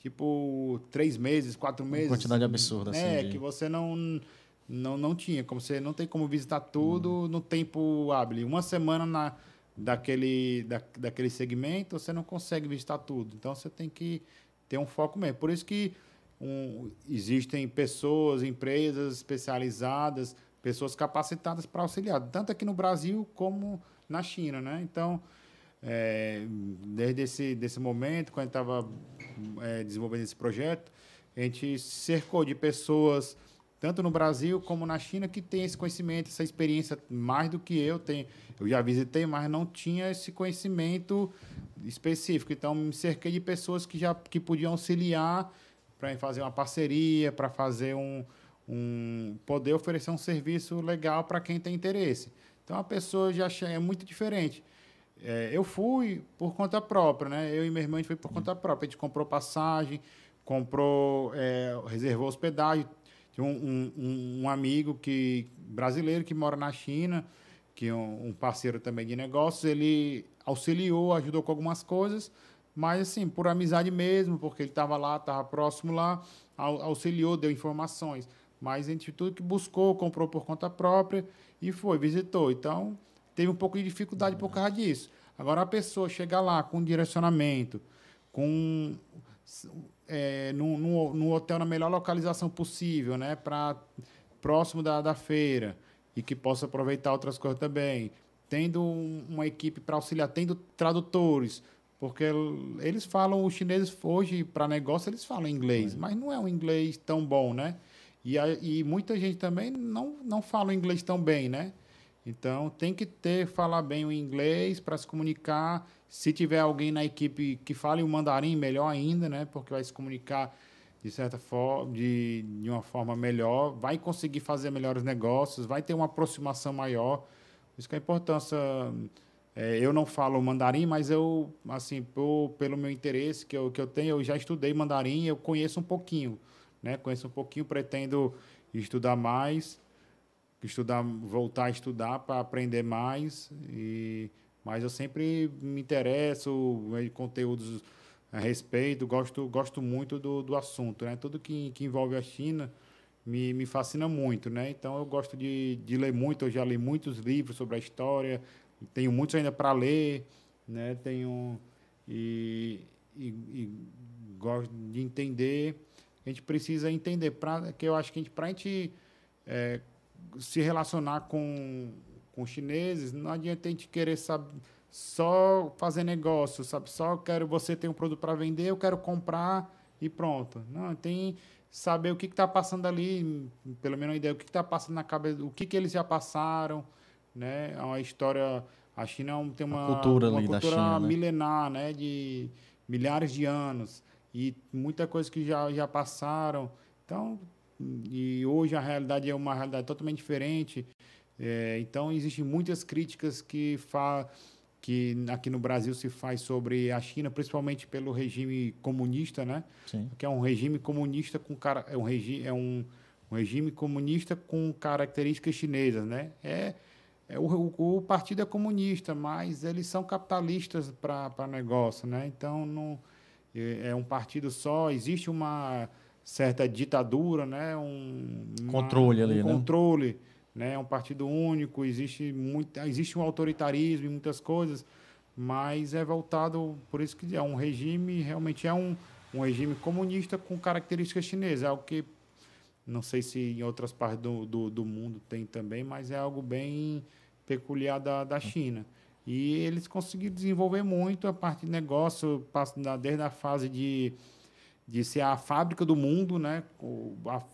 tipo três meses, quatro meses. Uma quantidade absurda, assim. É, de... que você não, não, não tinha. Como você não tem como visitar tudo no tempo hábil. Uma semana na, daquele, da, daquele segmento, você não consegue visitar tudo. Então você tem que ter um foco mesmo. Por isso que um, existem pessoas, empresas especializadas, pessoas capacitadas para auxiliar, tanto aqui no Brasil como na China, né? Então, é, desde esse desse momento, quando estava é, desenvolvendo esse projeto, a gente cercou de pessoas, tanto no Brasil como na China, que tem esse conhecimento, essa experiência mais do que eu tenho. Eu já visitei, mas não tinha esse conhecimento específico. Então, me cerquei de pessoas que já que podiam auxiliar para fazer uma parceria, para fazer um, um poder oferecer um serviço legal para quem tem interesse. Então a pessoa já é muito diferente. É, eu fui por conta própria, né? Eu e meu irmão a gente foi por conta própria. A gente comprou passagem, comprou, é, reservou hospedagem. Tinha um, um, um, amigo que brasileiro que mora na China, que é um, um parceiro também de negócios, ele auxiliou, ajudou com algumas coisas mas assim, por amizade mesmo, porque ele estava lá, estava próximo lá, auxiliou, deu informações. Mas a gente tudo que buscou, comprou por conta própria e foi, visitou. Então, teve um pouco de dificuldade por causa disso. Agora, a pessoa chegar lá com direcionamento, com é, no, hotel na melhor localização possível, né, para próximo da, da feira e que possa aproveitar outras coisas também. Tendo um, uma equipe para auxiliar, tendo tradutores, porque eles falam, os chineses hoje, para negócio, eles falam inglês, mas não é um inglês tão bom, né? E, a, e muita gente também não, não fala inglês tão bem, né? Então, tem que ter, falar bem o inglês para se comunicar. Se tiver alguém na equipe que fale o mandarim, melhor ainda, né? Porque vai se comunicar de certa forma, de, de uma forma melhor, vai conseguir fazer melhores negócios, vai ter uma aproximação maior. Isso que é a importância. É, eu não falo mandarim, mas eu, assim, pelo meu interesse que eu, que eu tenho, eu já estudei mandarim, eu conheço um pouquinho, né? Conheço um pouquinho, pretendo estudar mais estudar, voltar a estudar para aprender mais. E, mas eu sempre me interesso em conteúdos a respeito, gosto, gosto muito do, do assunto. Né? Tudo que, que envolve a China me, me fascina muito. Né? Então eu gosto de, de ler muito, eu já li muitos livros sobre a história, tenho muitos ainda para ler, né? tenho e, e, e, gosto de entender. A gente precisa entender, pra, que eu acho que para a gente é, se relacionar com, com chineses, não adianta a gente querer saber, só fazer negócio, sabe? Só quero você ter um produto para vender, eu quero comprar e pronto. Não, tem saber o que está passando ali, pelo menos uma ideia, o que está passando na cabeça, o que, que eles já passaram, né? É uma história. A China é tem uma, cultura, uma cultura China, né? milenar, né? De milhares de anos e muita coisa que já já passaram. Então, e hoje a realidade é uma realidade totalmente diferente. É, então, existem muitas críticas que, fa que aqui no Brasil se faz sobre a China, principalmente pelo regime comunista, né? Sim. Que é um regime comunista com cara, é um regime é um, um regime comunista com características chinesas, né? É, é o, o, partido é comunista, mas eles são capitalistas para negócio, né? Então não é, é um partido só. Existe uma certa ditadura, né? Um controle ali, um né? Controle, né? É um partido único, existe muito, existe um autoritarismo em muitas coisas, mas é voltado por isso que é um regime realmente é um, um regime comunista com características chinesas, é algo que não sei se em outras partes do, do, do mundo tem também, mas é algo bem peculiar da, da China. E eles conseguiram desenvolver muito a parte de negócio, desde a fase de de ser a fábrica do mundo, né?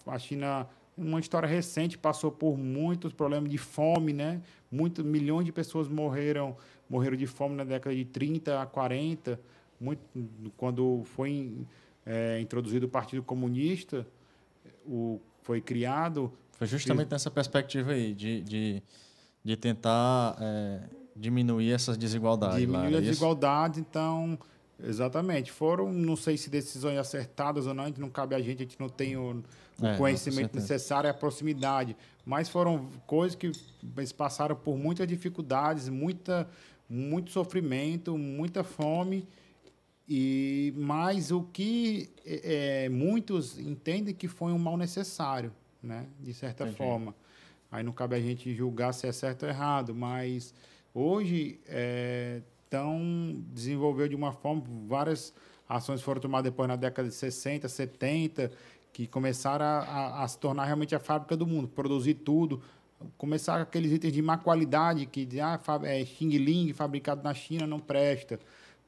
A, China, uma história recente, passou por muitos problemas de fome, né? Muitos milhões de pessoas morreram, morreram de fome na década de 30 a 40, muito, quando foi é, introduzido o Partido Comunista, o, foi criado. Foi justamente nessa perspectiva aí, de, de, de tentar é, diminuir essas desigualdades. Diminuir lá, as desigualdades, então Exatamente. Foram, não sei se decisões acertadas ou não, a gente não cabe a gente, a gente não tem o, o é, conhecimento necessário, a proximidade. Mas foram coisas que eles passaram por muitas dificuldades, muita, muito sofrimento, muita fome. E mas o que é, muitos entendem que foi um mal necessário, né? De certa Entendi. forma. Aí não cabe a gente julgar se é certo ou errado, mas hoje é, então, desenvolveu de uma forma, várias ações foram tomadas depois na década de 60, 70, que começaram a, a, a se tornar realmente a fábrica do mundo, produzir tudo, começar aqueles itens de má qualidade, que ah, é Xing Ling, fabricado na China, não presta.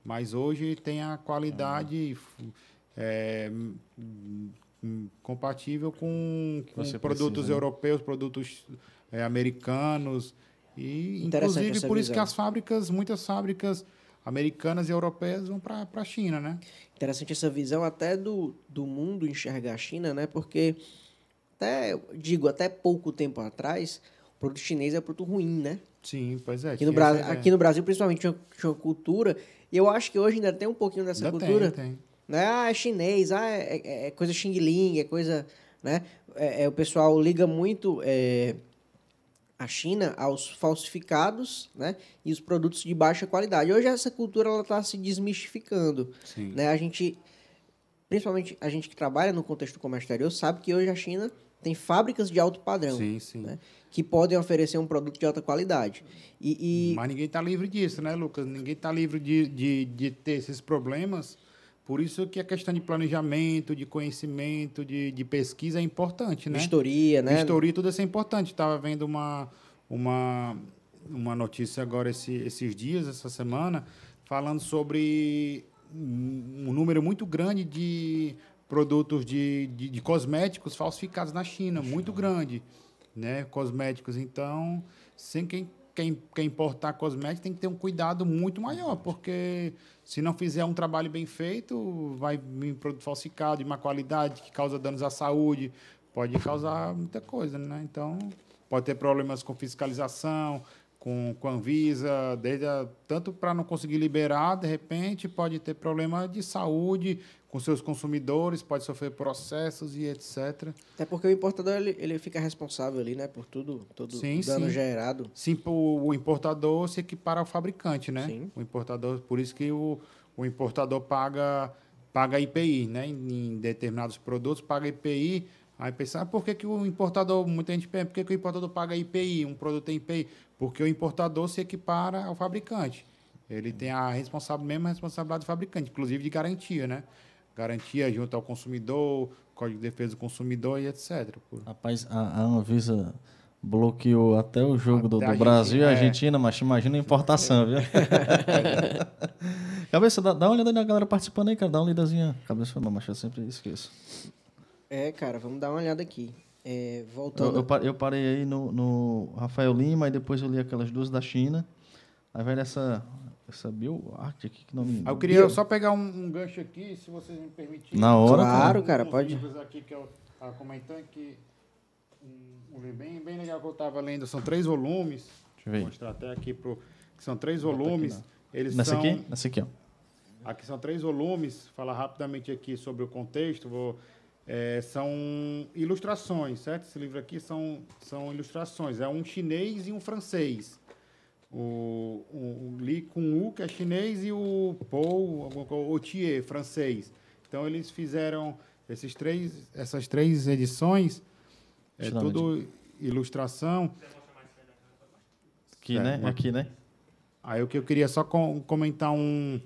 Mas hoje tem a qualidade é, compatível com, com produtos precisa, né? europeus, produtos é, americanos. E, inclusive, por isso que as fábricas, muitas fábricas americanas e europeias vão para a China, né? Interessante essa visão até do, do mundo enxergar a China, né? Porque, até, digo, até pouco tempo atrás, o produto chinês é produto ruim, né? Sim, pois é. Aqui no, Brasil, é. aqui no Brasil, principalmente, tinha, tinha uma cultura, e eu acho que hoje ainda tem um pouquinho dessa ainda cultura. Tem, tem. Né? Ah, é chinês, ah, é, é, é coisa Xing Ling, é coisa... Né? É, é, o pessoal liga muito... É, a China aos falsificados né, e os produtos de baixa qualidade. Hoje essa cultura está se desmistificando. Sim. Né? A gente, principalmente a gente que trabalha no contexto do comércio exterior, sabe que hoje a China tem fábricas de alto padrão sim, sim. Né, que podem oferecer um produto de alta qualidade. E, e... Mas ninguém está livre disso, né, Lucas? Ninguém está livre de, de, de ter esses problemas Por isso que a questão de planejamento, de conhecimento, de, de pesquisa é importante, né? Vistoria, né? Vistoria, tudo isso é importante. Estava vendo uma, uma, uma notícia agora esse, esses dias, essa semana, falando sobre um número muito grande de produtos de, de, de cosméticos falsificados na China, muito grande, né? Cosméticos. Então, sem quem quem quer importar cosméticos tem que ter um cuidado muito maior, porque se não fizer um trabalho bem feito, vai vir produto falsificado, de má qualidade, que causa danos à saúde, pode causar muita coisa, né? Então, pode ter problemas com fiscalização, com, com a Anvisa, desde a, tanto para não conseguir liberar, de repente, pode ter problema de saúde, com seus consumidores, pode sofrer processos e etc. Até porque o importador ele, ele fica responsável ali, né, por tudo, todo sim, dano sim. gerado. Sim, o, o importador se equipara ao fabricante, né? Sim. O importador, por isso que o, o importador paga paga IPI, né? Em, em determinados produtos paga IPI. Aí pensar, ah, por que, que o importador, muita gente pensa, por que, que o importador paga IPI? Um produto tem IPI? Porque o importador se equipara ao fabricante. Ele tem a responsável, mesma responsabilidade do fabricante, inclusive de garantia, né? garantia junto ao consumidor, Código de Defesa do Consumidor e etc. Rapaz, a, a Anvisa bloqueou até o jogo até do, do Brasil e é. Argentina, mas imagina a importação, viu? Cabeça, dá, dá uma olhada na galera participando aí, cara. Dá uma lidazinha. Cabeça, não, mas eu sempre esqueço. É, cara, vamos dar uma olhada aqui. É, voltando. Eu, eu, parei aí no, no Rafael Lima e depois eu li aquelas duas da China. Aí vai nessa essa bioarte aqui que não me. Eu queria Bio... só pegar um, um, gancho aqui, se vocês me permitirem. Na hora. Claro, cara, um, pode. aqui que eu estava comentando que um, um livro bem, bem legal que eu estava lendo, são três volumes. Deixa eu ver. Vou mostrar até aqui pro. Que são três volumes. Aqui, Eles Nessa são, aqui? Nessa aqui, ó. Aqui são três volumes. Falar rapidamente aqui sobre o contexto. Vou, é, são ilustrações, certo? Esse livro aqui são, são ilustrações. É um chinês e um francês o, o Li Kun-u, que é chinês, e o Paul Otier, francês. Então, eles fizeram esses três, essas três edições, é tudo ilustração. Aqui, é, né? Aqui, né? Aí o que eu queria só com, comentar um,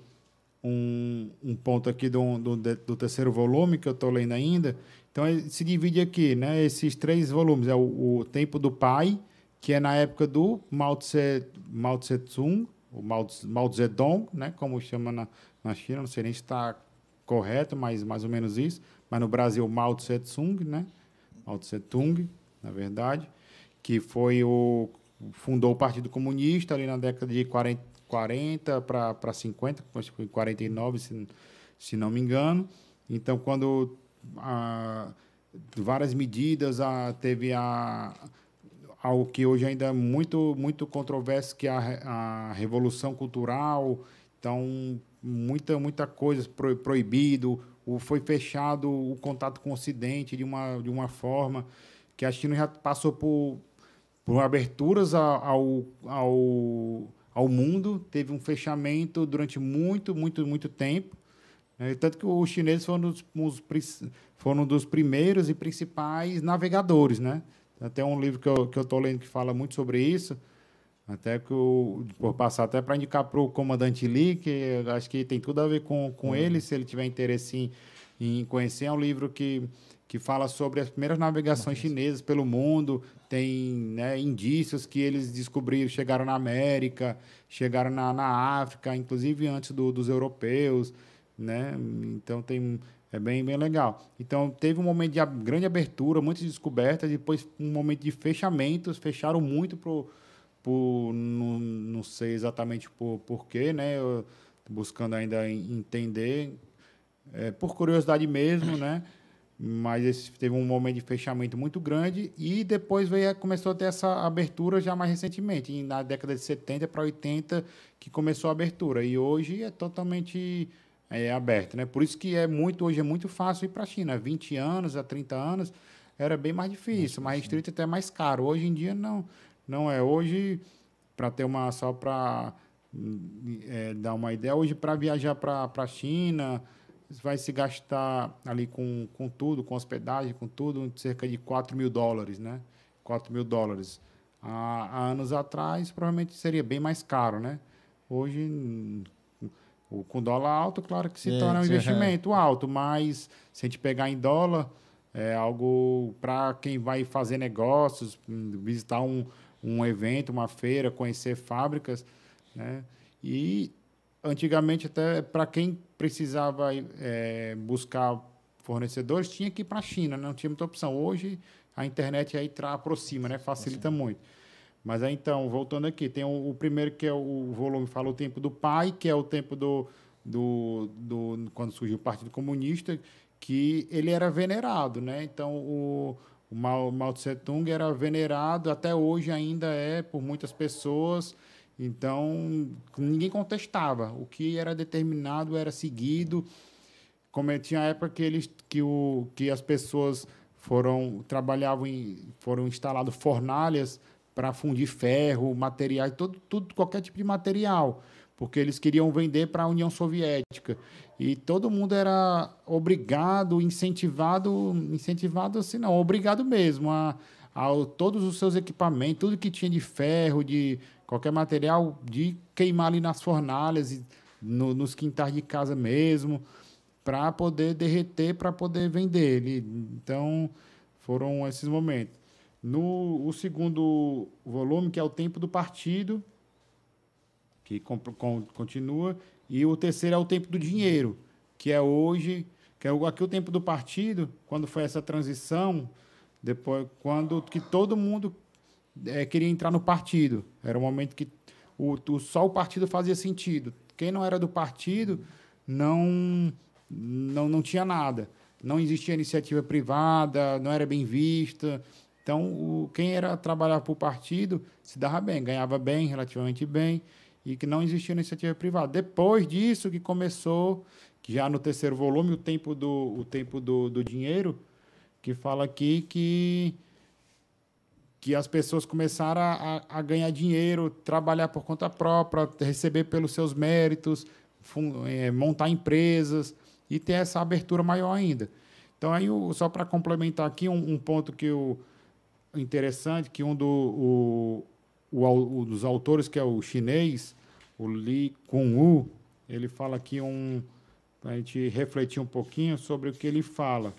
um, um, ponto aqui do, do, do, terceiro volume que eu estou lendo ainda. Então, se divide aqui, né? Esses três volumes. É o, o Tempo do Pai, que é na época do Mao, Tse, Mao Tse Tung, o Mao, Mao Zedong, né, como chama na, na China, não sei nem se está correto, mas mais ou menos isso. Mas no Brasil, Mao Tse Tung, né, Mao Tse Tung, na verdade, que foi o fundou o Partido Comunista ali na década de 40, 40 para 50, acho que foi 49, se, se não me engano. Então, quando a, várias medidas, a, teve a algo que hoje ainda é muito, muito controverso, que é a, a revolução cultural. Então, muita, muita coisa pro, proibido, o, foi fechado o contato com o Ocidente de uma, de uma forma que a China já passou por, por aberturas ao, ao, ao mundo, teve um fechamento durante muito, muito, muito tempo. Né? Tanto que os chineses foram dos, foram dos primeiros e principais navegadores, né? Até um livro que eu estou que eu lendo que fala muito sobre isso. Até que eu vou passar até para indicar para o comandante Lee, que acho que tem tudo a ver com, com uhum. ele, se ele tiver interesse em, em conhecer. É um livro que, que fala sobre as primeiras navegações chinesas pelo mundo. Tem né, indícios que eles descobriram, chegaram na América, chegaram na, na África, inclusive antes do, dos europeus. Né? Então tem é bem, bem legal. Então, teve um momento de grande abertura, muitas descobertas, depois um momento de fechamentos, fecharam muito por, por não, não sei exatamente por porquê, né? Eu, buscando ainda entender, é, por curiosidade mesmo, né? Mas esse, teve um momento de fechamento muito grande e depois veio, começou a ter essa abertura já mais recentemente, na década de 70 para 80, que começou a abertura. E hoje é totalmente é, aberto. Né? Por isso que é muito, hoje é muito fácil ir para a China. Há 20 anos, há 30 anos, era bem mais difícil, mais restrito até mais caro. Hoje em dia não, não é. Hoje, para ter uma só para é, dar uma ideia, hoje para viajar para a China, vai se gastar ali com, com tudo, com hospedagem, com tudo, cerca de 4 mil dólares, né? 4 mil dólares. Há, há anos atrás, provavelmente seria bem mais caro, né? Hoje com dólar alto, claro que se É, torna um sim, investimento alto, mas se a gente pegar em dólar, é algo para quem vai fazer negócios, visitar um, um evento, uma feira, conhecer fábricas, né? E antigamente até para quem precisava é, buscar fornecedores tinha que ir para a China, não tinha muita opção. Hoje a internet aí tra aproxima, né? Facilita muito. Mas aí então, voltando aqui, tem o, o primeiro que é o, o volume fala o tempo do pai, que é o tempo do, do, do quando surgiu o Partido Comunista, que ele era venerado, né? Então o, o Mao, Mao Tse Tung era venerado até hoje ainda é por muitas pessoas. Então ninguém contestava. O que era determinado era seguido. Como é, tinha a época que eles que o que as pessoas foram trabalhavam em foram instaladas fornalhas para fundir ferro, materiais, todo, tudo, qualquer tipo de material, porque eles queriam vender para a União Soviética. E todo mundo era obrigado, incentivado, incentivado assim, não, obrigado mesmo a, a todos os seus equipamentos, tudo que tinha de ferro, de qualquer material, de queimar ali nas fornalhas, e no, nos quintais de casa mesmo, para poder derreter, para poder vender. Ele, então, foram esses momentos. No o segundo volume, que é o tempo do partido, que com, com, continua, e o terceiro é o tempo do dinheiro, que é hoje, que é o, aqui o tempo do partido, quando foi essa transição, depois quando que todo mundo é, queria entrar no partido. Era o momento que o, o, só o partido fazia sentido. Quem não era do partido não, não, não tinha nada. Não existia iniciativa privada, não era bem vista. Então, o, quem era trabalhar para o partido se dava bem, ganhava bem, relativamente bem, e que não existia iniciativa privada. Depois disso que começou, que já no terceiro volume, o tempo do, o tempo do, do dinheiro, que fala aqui que, que as pessoas começaram a, a ganhar dinheiro, trabalhar por conta própria, receber pelos seus méritos, é, montar empresas e ter essa abertura maior ainda. Então, aí, só para complementar aqui, um, um ponto que o interessante que um do, o, o, dos autores, que é o chinês, o Li Kun-u, ele fala aqui um para a gente refletir um pouquinho sobre o que ele fala.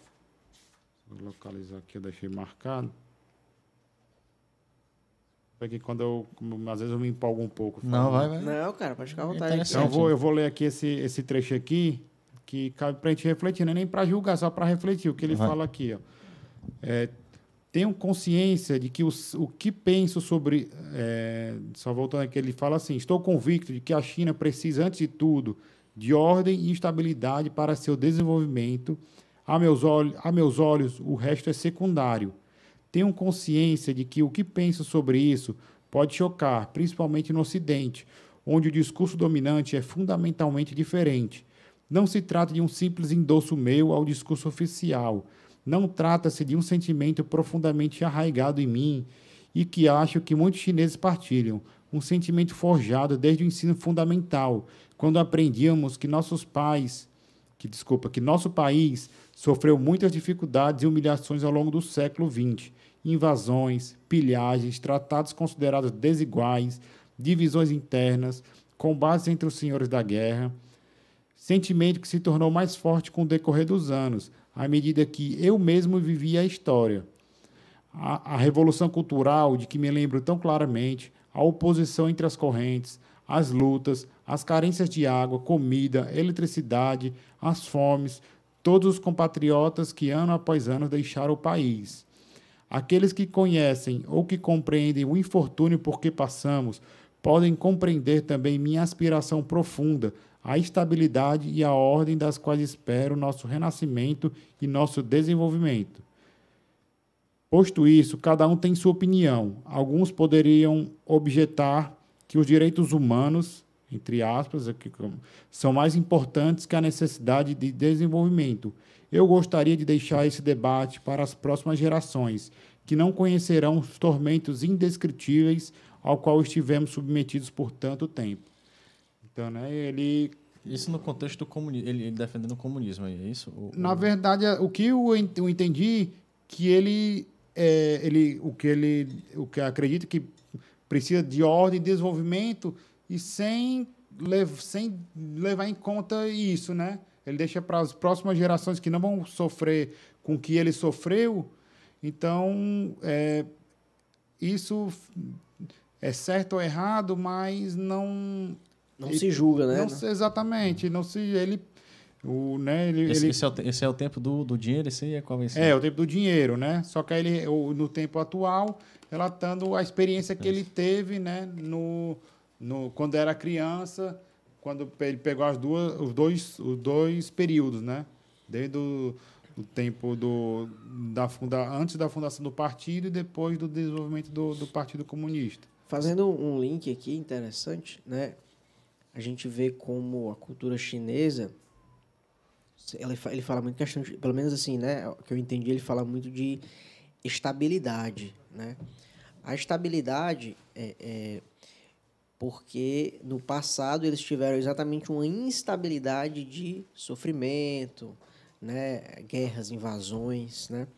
Vou localizar aqui, eu deixei marcado. Porque quando eu, às vezes eu me empolgo um pouco. Não, vai, vai. Não, cara, pode ficar à vontade. Então, eu vou, eu vou ler aqui esse, esse trecho aqui, que cabe para a gente refletir, não é nem para julgar, só para refletir. O que ele Vai. fala aqui, ó. É, tenho consciência de que os, o que penso sobre. é, só voltando aqui, ele fala assim: estou convicto de que a China precisa, antes de tudo, de ordem e estabilidade para seu desenvolvimento. A meus, olhos, a meus olhos, o resto é secundário. Tenho consciência de que o que penso sobre isso pode chocar, principalmente no Ocidente, onde o discurso dominante é fundamentalmente diferente. Não se trata de um simples endosso meu ao discurso oficial. Não trata-se de um sentimento profundamente arraigado em mim e que acho que muitos chineses partilham, um sentimento forjado desde o ensino fundamental, quando aprendíamos que nossos pais, que desculpa, que nosso país sofreu muitas dificuldades e humilhações ao longo do século XX, invasões, pilhagens, tratados considerados desiguais, divisões internas, combates entre os senhores da guerra, sentimento que se tornou mais forte com o decorrer dos anos, à medida que eu mesmo vivia a história. A, a revolução cultural, de que me lembro tão claramente, a oposição entre as correntes, as lutas, as carências de água, comida, eletricidade, as fomes, todos os compatriotas que ano após ano deixaram o país. Aqueles que conhecem ou que compreendem o infortúnio por que passamos podem compreender também minha aspiração profunda à estabilidade e à ordem das quais espero nosso renascimento e nosso desenvolvimento. Posto isso, cada um tem sua opinião. Alguns poderiam objetar que os direitos humanos, entre aspas, aqui, como, são mais importantes que a necessidade de desenvolvimento. Eu gostaria de deixar esse debate para as próximas gerações, que não conhecerão os tormentos indescritíveis ao qual estivemos submetidos por tanto tempo. Então, né, ele Isso no contexto do comunismo, ele, defendendo o comunismo é isso? O- Na verdade, o que eu ent- eu entendi que ele, é, ele, o que ele, o que eu acredito que precisa de ordem e desenvolvimento e sem lev sem levar em conta isso, né? Ele deixa para as próximas gerações que não vão sofrer com o que ele sofreu. Então, é, isso é certo ou errado, mas não Não ele- se julga, né? não se- exatamente, não se ele o né, ele, Esse, ele- esse é, o, esse é o tempo do, do dinheiro, esse aí é qual vai ser? é o tempo do dinheiro, né? Só que ele no tempo atual, relatando a experiência que ele teve, né, no, no quando era criança, quando ele pegou as duas os dois os dois períodos, né? Desde o do tempo do da funda, antes da fundação do partido e depois do desenvolvimento do, do Partido Comunista. Fazendo um link aqui interessante, né? A gente vê como a cultura chinesa, ele fala muito questão de, pelo menos assim, né? O que eu entendi, ele fala muito de estabilidade, né? A estabilidade é, é porque no passado eles tiveram exatamente uma instabilidade de sofrimento, né? Guerras, invasões, né?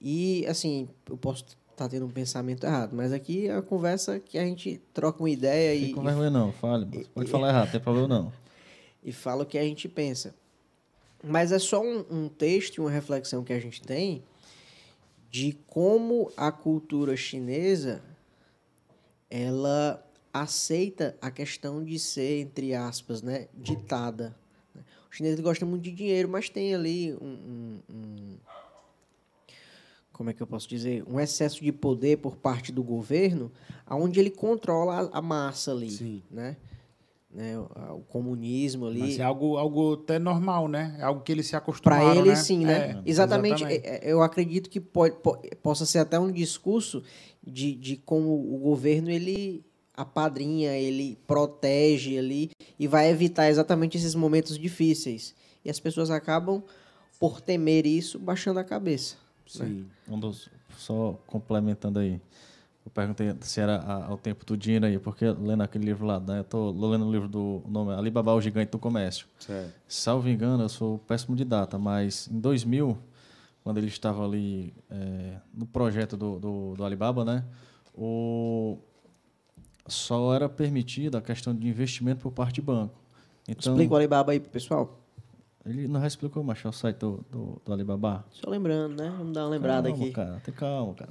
E, assim, eu posso estar tendo um pensamento errado, mas aqui é uma conversa que a gente troca uma ideia Fica e, com vergonha não, fale. Pode falar errado, não tem problema não. e fala o que a gente pensa. Mas é só um, um texto e uma reflexão que a gente tem de como a cultura chinesa ela aceita a questão de ser, entre aspas, né, ditada. O chinês gosta muito de dinheiro, mas tem ali um, um- um- como é que eu posso dizer, um excesso de poder por parte do governo, aonde ele controla a, massa ali, Sim. né? Né, o, comunismo ali. Mas é algo, algo até normal, né? É algo que eles se acostumaram, Para ele, né? sim, né? É, exatamente. é- é- Eu acredito que pode, po- possa ser até um discurso de, de como o governo ele apadrinha, ele protege ali e vai evitar exatamente esses momentos difíceis. E as pessoas acabam, por temer isso, baixando a cabeça. Sim. Um dos, só complementando aí. Eu perguntei se era a- ao tempo do dinheiro aí, porque lendo aquele livro lá, né? Eu tô lendo o livro do nome é Alibaba, o Gigante do Comércio. Certo. Salvo engano, eu sou péssimo de data, mas em 2000, quando ele estava ali é, no projeto do, do, do Alibaba, né? O, só era permitida a questão de investimento por parte de banco. Então, Explica o Alibaba aí pro pessoal. ele não explicou, mas é o site do, do, do Alibaba. Só lembrando, né? Vamos dar uma lembrada calma, aqui. Cara, tem calma, cara.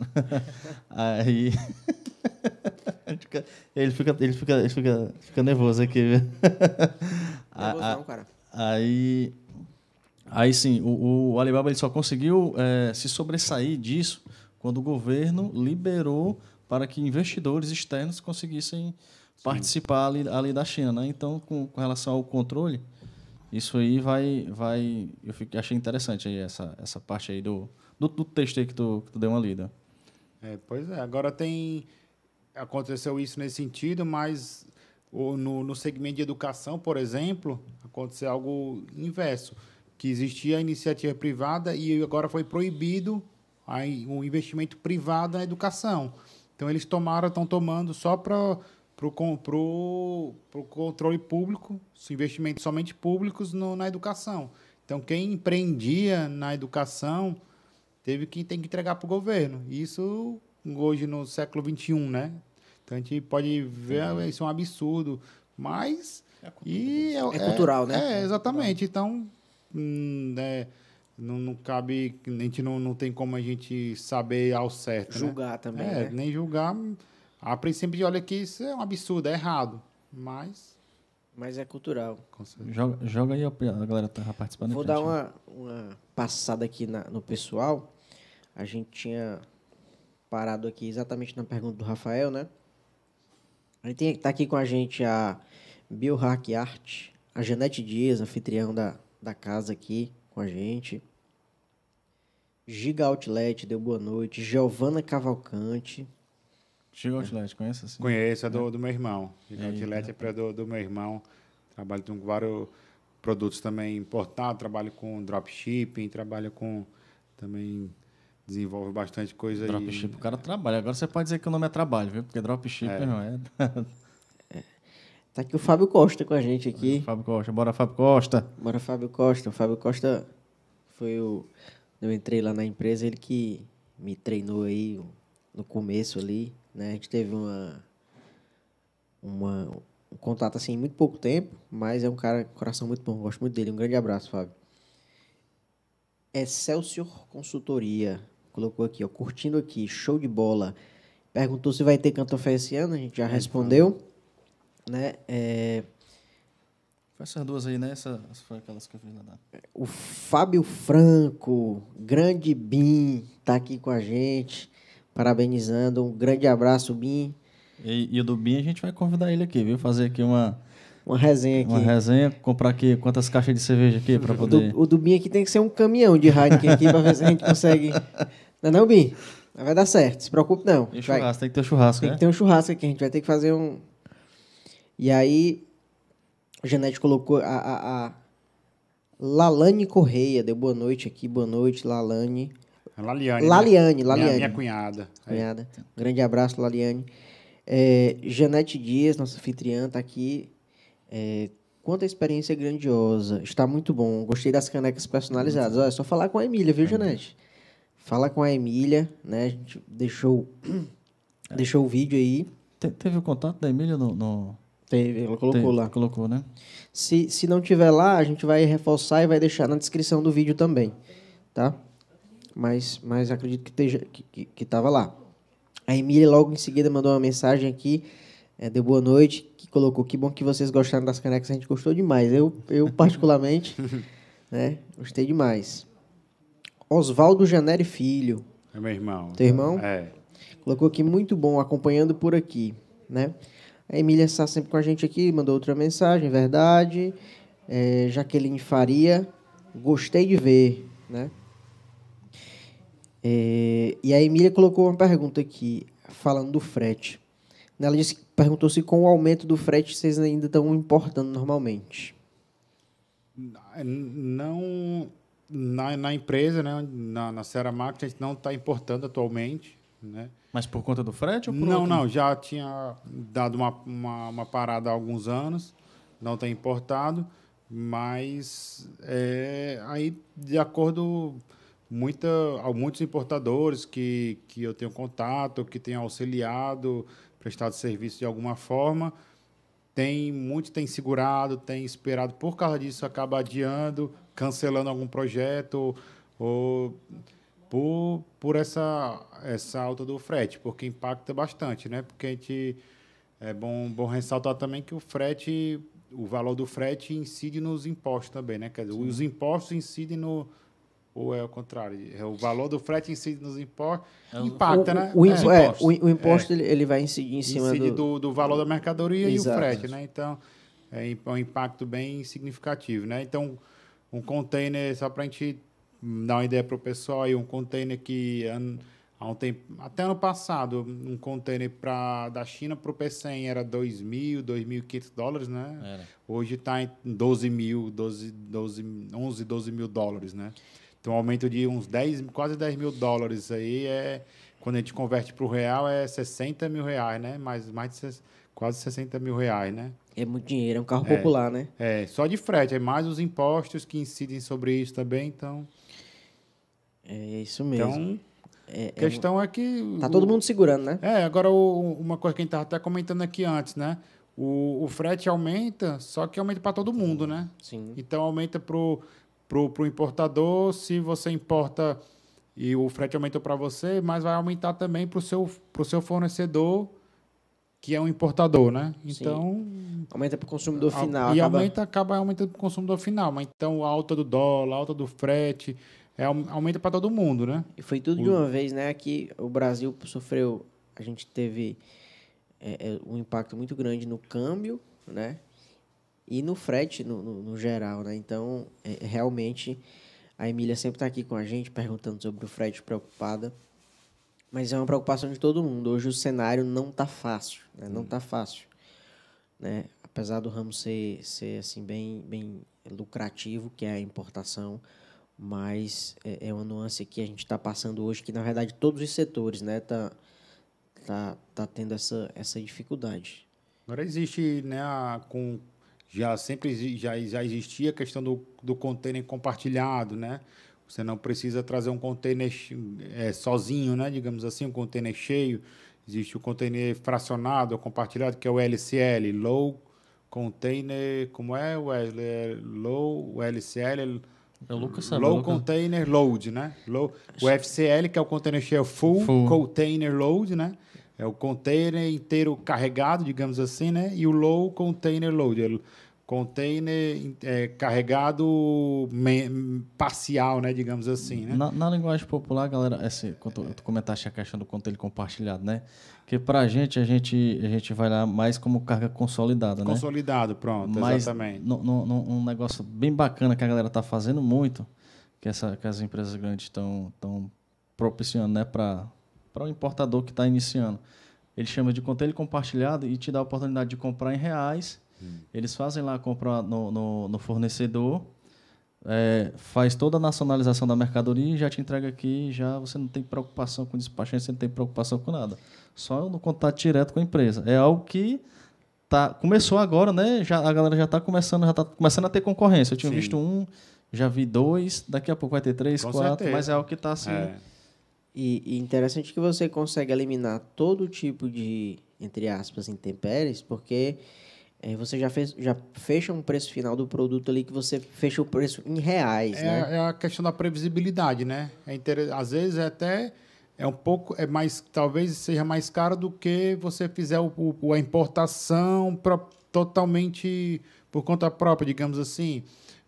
Aí. ele fica, ele fica, ele fica, fica nervoso aqui, Nervosão, cara. Aí, aí sim, o, o Alibaba ele só conseguiu eh, se sobressair disso quando o governo liberou para que investidores externos conseguissem participar ali, ali da China, né? Então, com, com relação ao controle, isso aí vai, vai, eu fiquei, achei interessante aí essa, essa parte aí do, do, do texto aí que tu, que tu deu uma lida. É, pois é. Agora tem. Aconteceu isso nesse sentido, mas no, no segmento de educação, por exemplo, aconteceu algo inverso. Que existia a iniciativa privada e agora foi proibido o investimento privado na educação. Então eles tomaram, estão tomando só para o controle público, os investimentos somente públicos no, na educação. Então quem empreendia na educação teve que tem que entregar para o governo. Isso hoje no século XXI, né? Então a gente pode ver isso é um absurdo, mas e É cultural, né? É exatamente. Então hum, é, não, não cabe, a gente não, não tem como a gente saber ao certo, né? Julgar também, É, né? nem julgar. A princípio de olha que isso é um absurdo, é errado, mas Mas é cultural. Joga, joga aí, a galera tá participando. Vou dar né? uma, uma passada aqui na- no pessoal. A gente tinha parado aqui exatamente na pergunta do Rafael, né? A gente tem, tá aqui com a gente a Biohack Art, a Janete Dias, anfitrião da, da casa aqui com a gente. Giga Outlet, deu boa noite. Giovana Cavalcante. Chega Outlet, conhece assim? Conheço, é do, do meu irmão. Eita, Gigante é pra- do, do meu irmão. Trabalho com vários produtos também importados, trabalho com dropshipping, trabalho com também desenvolve bastante coisa Dropship, o cara trabalha. Agora você pode dizer que o nome é trabalho, viu? Porque dropship, É. irmão, é. Tá aqui o Fábio Costa com a gente aqui. Fábio Costa, bora Fábio Costa. Bora, Fábio Costa. O Fábio Costa foi o. Eu entrei lá na empresa, ele que me treinou aí no começo ali, né? A gente teve uma. uma um contato assim em muito pouco tempo, mas é um cara com coração muito bom. Gosto muito dele. Um grande abraço, Fábio. Excelsior Consultoria. Colocou aqui, ó. Curtindo aqui. Show de bola. Perguntou se vai ter Cantofé esse ano. A gente já respondeu. Né? É, Foi essas duas aí, né? Essas foi aquelas que eu fiz lá. na- O Fábio Franco, grande Bim, tá aqui com a gente, parabenizando. Um grande abraço, Bim. E, e o do Bin a gente vai convidar ele aqui, viu? Fazer aqui uma, Uma resenha aqui. uma resenha, comprar aqui quantas caixas de cerveja aqui para O poder. do, o do Bim aqui tem que ser um caminhão de Heineken aqui pra ver se a gente consegue. Não é não, Bim? Vai dar certo, se preocupe não. E Vai- churrasco, tem que ter churrasco, tem né? que ter um churrasco aqui, a gente vai ter que fazer um. E aí, a Janete colocou a, a, a Lalane Correia, deu boa noite aqui, boa noite, Lalane. Laliane. Laliane, né? Laliane. Minha, minha cunhada. Aí. Cunhada. Um grande abraço, Laliane. É, Janete Dias, nossa anfitriã, está aqui. É, quanta experiência grandiosa. Está muito bom. Gostei das canecas personalizadas. Olha, é só falar com a Emília, viu, Janete? Fala com a Emília, né? A gente deixou, deixou o vídeo aí. Te- teve o contato da Emília no. no... Teve, ela colocou Te- lá. Colocou, né? Se, se não tiver lá, a gente vai reforçar e vai deixar na descrição do vídeo também, tá? Mas, mas acredito que esteja que, que, que tava lá. A Emília logo em seguida mandou uma mensagem aqui, é, deu boa noite, que colocou que bom que vocês gostaram das canecas, a gente gostou demais. Eu, eu particularmente, né, gostei demais. Oswaldo Janeri Filho, É meu irmão. teu irmão? É. Colocou aqui muito bom, acompanhando por aqui, né? A Emília está sempre com a gente aqui, mandou outra mensagem, verdade. É, Jaqueline Faria, gostei de ver, né? É, e a Emília colocou uma pergunta aqui, falando do frete. Ela disse, perguntou se com o aumento do frete vocês ainda estão importando normalmente. Não. Na, na empresa, né? Na, na Serra Market, a gente não está importando atualmente. Né? Mas por conta do frete ou por Não, outro? não, já tinha dado uma, uma, uma parada há alguns anos, não tem importado, mas é, aí, de acordo muita, muitos importadores que, que eu tenho contato, que têm auxiliado, prestado serviço de alguma forma, tem muitos têm segurado, têm esperado por causa disso, acaba adiando, cancelando algum projeto ou por, por essa, essa alta do frete, porque impacta bastante, né? Porque a gente é bom, bom ressaltar também que o frete, o valor do frete incide nos impostos também, né? Quer dizer, os impostos incidem no ou é o contrário, é o valor do frete incide nos impostos, É impacta, o, né? o, É, impo- é, impostos. o, o imposto ele, ele vai incidir em cima incide do... do, do valor da mercadoria Exato. e o frete, né? Então, é é um impacto bem significativo, né? Então, um container, só para a gente dar uma ideia para o pessoal, aí, um container que há um tempo, até ano passado, um container pra, da China para o P100 era 2.000, 2.500 dólares, né? Era. Hoje está em 12 mil, 12, 12, 11, 12 mil dólares, né? Então, um aumento de uns 10, quase 10 mil dólares aí é, quando a gente converte para o real, é 60 mil reais, né? Mais, mais de ses- quase 60 mil reais, né? É muito dinheiro, é um carro popular, né? É, só de frete, é mais os impostos que incidem sobre isso também, então... É isso mesmo. Então, É- é a questão é que... Tá o- todo mundo segurando, né? É, agora o- uma coisa que a gente estava até comentando aqui antes, né? O, o frete aumenta, só que aumenta para todo mundo, né? Sim. Então aumenta pro, pro, pro importador, se você importa e o frete aumentou para você, mas vai aumentar também para o seu, pro seu fornecedor, que é um importador, né? Então. Aumenta para o consumidor final. E acaba- aumenta, acaba aumentando para o consumidor final. Mas então a alta do dólar, a alta do frete, é, aum- aumenta para todo mundo, né? E foi tudo de uma vez, né? Aqui o Brasil sofreu, a gente teve é, é, um impacto muito grande no câmbio, né? E no frete no, no- no geral, né? Então, é, realmente, a Emília sempre está aqui com a gente, perguntando sobre o frete, preocupada. Mas é uma preocupação de todo mundo. Hoje o cenário não tá fácil, né? Não tá fácil, né? Apesar do ramo ser, ser assim, bem, bem lucrativo, que é a importação, mas é, é uma nuance que a gente está passando hoje, que na verdade todos os setores, né, tá, tá, tá tendo essa, essa dificuldade. Agora existe, né, a, com, já sempre já, já existia a questão do, do container compartilhado, né? Você não precisa trazer um container é, sozinho, né, digamos assim, um container cheio. Existe o container fracionado ou compartilhado, que é o LCL, Low container, como é, Wesley? É low, LCL é o Lucas sabe, Low Lucas. Container Load, né? Low, o FCL, que é o Container Shell Full, Full. Container Load, né? É o container inteiro carregado, digamos assim, né? E o Low Container Load, é container é, carregado parcial, né? Digamos assim, né? Na, na linguagem popular, galera, esse, quando tu, tu comentaste a questão do conteúdo compartilhado, né? Que pra gente, a gente, a gente vai lá mais como carga consolidada, né? Consolidado, pronto, Mas exatamente. no- no- no- um negócio bem bacana que a galera tá fazendo muito, que, essa, que as empresas grandes estão propiciando, né, para o importador que está iniciando. Ele chama de conteúdo compartilhado e te dá a oportunidade de comprar em reais. Eles fazem lá comprar no, no, no fornecedor, é, faz toda a nacionalização da mercadoria e já te entrega aqui. Já você não tem preocupação com despachante, você não tem preocupação com nada. Só no contato direto com a empresa. É algo que tá, começou agora, né? Já, a galera já está começando, já tá começando a ter concorrência. Eu tinha Sim. visto um, já vi dois, daqui a pouco vai ter três, Com quatro, certeza. mas é algo que está assim. É. E, e interessante que você consegue eliminar todo tipo de, entre aspas, intempéries, porque eh, você já, fez, já fecha um preço final do produto ali que você fecha o preço em reais, É, né? é a questão da previsibilidade, né? É inter... Às vezes é até é um pouco é mais talvez seja mais caro do que você fizer o, o- a importação pro- totalmente por conta própria, digamos assim.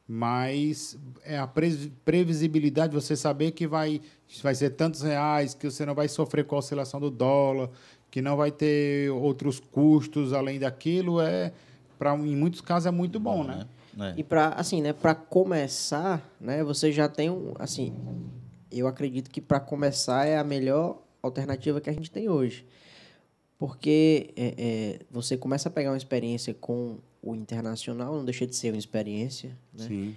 Mas é a pre- previsibilidade, você saber que vai, vai ser tantos reais, que você não vai sofrer com a oscilação do dólar, que não vai ter outros custos além daquilo, é para em muitos casos é muito bom, né? É. E para assim, né, para começar, né, você já tem um, assim, eu acredito que para começar é a melhor alternativa que a gente tem hoje. Porque é, é, você começa a pegar uma experiência com o internacional, não deixa de ser uma experiência, né? Sim.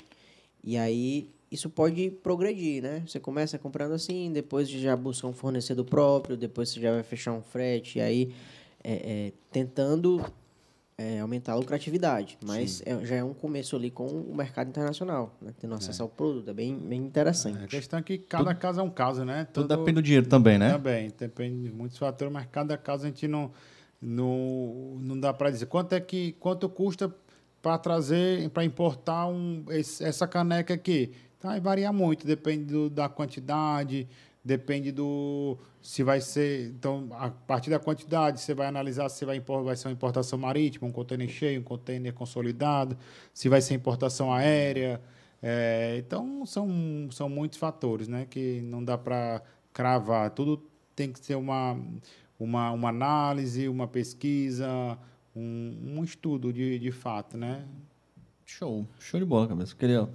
E aí isso pode progredir, né? Você começa comprando assim, depois já busca um fornecedor próprio, depois você já vai fechar um frete, e aí é, é, tentando é, aumentar a lucratividade. Mas é- já é um começo ali com o mercado internacional, né? Tendo acesso ao produto, é bem, bem interessante. A questão é que cada caso é um caso, né? Tudo Todo- depende do dinheiro também, né? Também, depende de muitos fatores, mas cada caso a gente não, não, não dá para dizer. Quanto é que quanto custa para trazer, para importar um, esse- essa caneca aqui? Então, vai variar muito, depende do- da quantidade, depende do se vai ser. Então, a partir da quantidade, você vai analisar se vai, vai ser uma importação marítima, um container cheio, um container consolidado, se vai ser importação aérea. É, então, são, são muitos fatores né, que não dá para cravar. Tudo tem que ser uma, uma, uma análise, uma pesquisa, um, um estudo de, de fato. Né? Show, show de bola, cabeça. Queria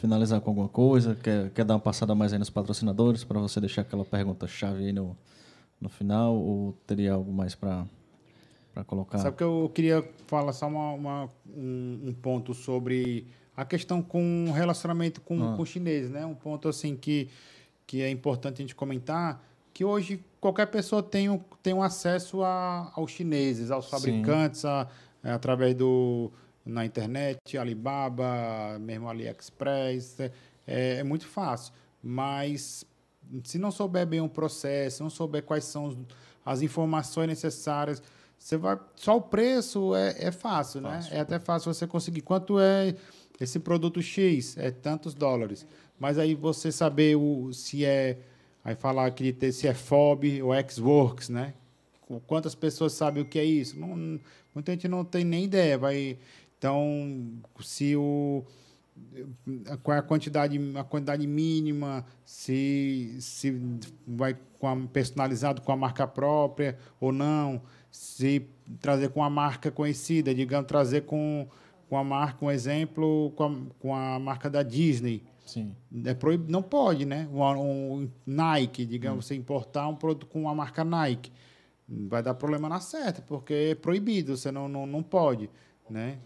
finalizar com alguma coisa? Quer, quer dar uma passada mais aí nos patrocinadores para você deixar aquela pergunta chave aí no, no final? Ou teria algo mais para colocar? Sabe que eu queria falar só uma, uma- um, um ponto sobre a questão com relacionamento com, Ah. com chineses, né? Um ponto assim que, que é importante a gente comentar, que hoje qualquer pessoa tem, um- tem um acesso a, aos chineses, aos fabricantes, a- é, através do na internet, Alibaba, mesmo AliExpress, é, é, muito fácil. Mas se não souber bem o processo, não souber quais são as informações necessárias, você vai só o preço é, é fácil, né? É até fácil você conseguir. Quanto é esse produto X? É tantos dólares. Mas aí você saber o, se é aí falar que ter se é FOB ou Xworks, né? Quantas pessoas sabem o que é isso? Não- muita gente não tem nem ideia. Vai, então, se o qual é a quantidade, a quantidade mínima, se, se vai com a, personalizado com a marca própria ou não, se trazer com a marca conhecida, digamos, trazer com, com a marca, um exemplo, com a, com a marca da Disney. Sim. É proib... Não pode, né? Um, um Nike, digamos, você importar um produto com a marca Nike. Vai dar problema na certa, porque é proibido, você não, não, não pode, né?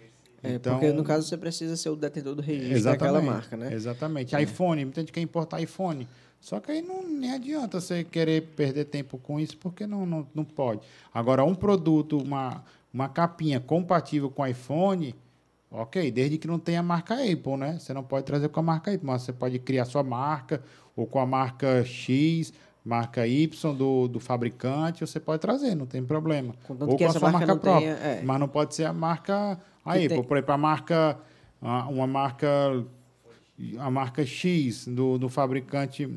É, porque no caso você precisa ser o detentor do registro daquela marca, né? Exatamente. iPhone, muita gente quer importar iPhone. Só que aí não nem adianta você querer perder tempo com isso, porque não, não, não pode. Agora, um produto, uma, uma capinha compatível com iPhone, ok, desde que não tenha a marca Apple, né? Você não pode trazer com a marca Apple, mas você pode criar sua marca, ou com a marca X, marca Y do, do fabricante, você pode trazer, não tem problema. Contanto ou com a sua marca marca própria. tenha- é. Mas não pode ser a marca Aí, tem- por exemplo, a marca, uma marca, a marca X do, do fabricante,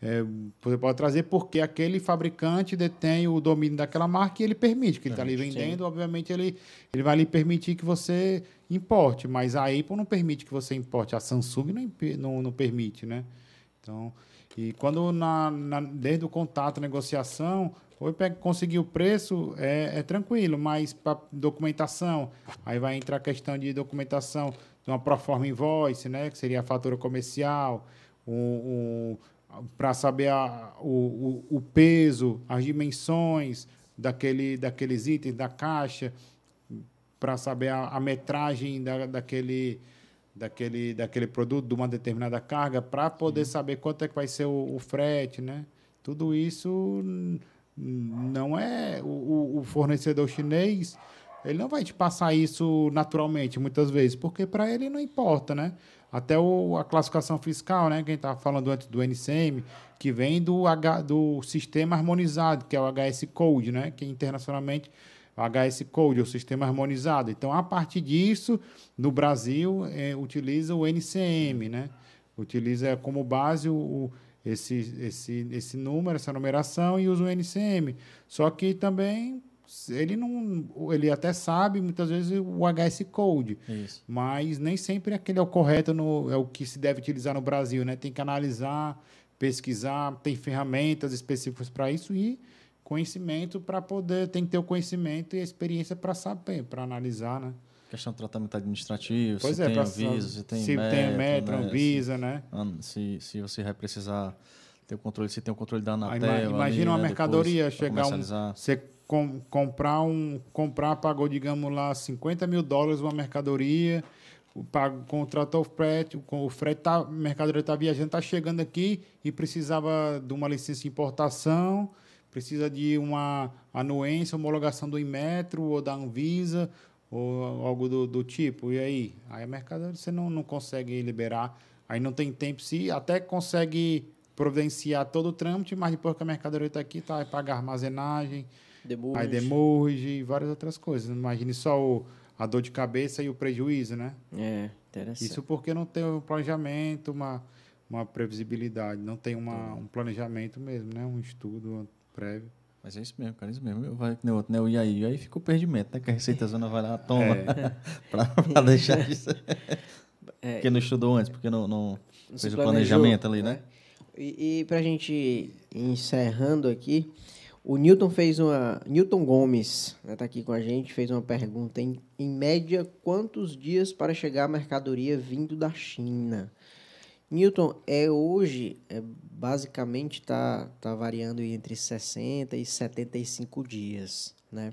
é, você pode trazer porque aquele fabricante detém o domínio daquela marca e ele permite, que ele está ali vendendo, obviamente ele, ele vai lhe permitir que você importe, mas a Apple não permite que você importe, a Samsung não, não, não permite, né? Então, e quando na, na- desde o contato, negociação, ou conseguir o preço, é, é tranquilo, mas para documentação, aí vai entrar a questão de documentação de uma proforma invoice, né, que seria a fatura comercial, para saber a, o, o, o peso, as dimensões daquele, daqueles itens da caixa, para saber a, a metragem da, daquele, daquele, daquele produto, de uma determinada carga, para poder saber quanto é que vai ser o, o frete, né? Tudo isso não é o- o, fornecedor chinês, ele não vai te passar isso naturalmente, muitas vezes, porque para ele não importa, né? Até o, a classificação fiscal, né? Quem estava falando antes do NCM, que vem do, H, do sistema harmonizado, que é o HS Code, né? Que internacionalmente HS Code, o sistema harmonizado. Então, a partir disso, no Brasil, eh, utiliza o NCM, né? Utiliza como base o- esse, esse, esse número, essa numeração e usa o NCM. Só que também ele não, ele até sabe muitas vezes o HS Code, Isso. mas nem sempre aquele é o correto, no, é o que se deve utilizar no Brasil, né? Tem que analisar, pesquisar, tem ferramentas específicas para isso e conhecimento para poder, tem que ter o conhecimento e a experiência para saber, para analisar, né? Questão do tratamento administrativo, Pois se é, tem Anvisa, se tem se metro, tem metro, né? Anvisa, né? Se, se você vai precisar ter o controle, se tem o controle da Anatel. ima- imagina ali, uma né, mercadoria chegar um, você com- comprar um comprar pagou digamos lá 50 mil dólares uma mercadoria o pago, contratou o frete o, o frete tá, a mercadoria está viajando está chegando aqui e precisava de uma licença de importação precisa de uma anuência homologação do Inmetro ou da Anvisa ou algo do, do tipo e aí aí a mercadoria você não, não consegue liberar aí não tem tempo se até consegue providenciar todo o trâmite, mas depois que a mercadoria está aqui, tá, vai pagar armazenagem, Demurge. aí demurge e várias outras coisas. Imagine só o, a dor de cabeça e o prejuízo, né? É, interessante. Isso porque não tem um planejamento, uma, uma previsibilidade, não tem uma, um planejamento mesmo, né? Um estudo prévio. Mas é isso mesmo, cara, é isso mesmo. Vai que nem outro, né? O e aí, aí fica o perdimento, né? Que a Receita Zona vai lá, toma, É. pra, pra deixar isso. É. Porque não estudou antes, porque não, não Não fez o planejamento ali, né? E, e para a gente ir encerrando aqui, o Newton fez uma. Newton Gomes está aqui com a gente, fez uma pergunta. Em, em média, quantos dias para chegar a mercadoria vindo da China? Newton, é hoje, é, basicamente está tá variando entre 60 e 75 dias, né?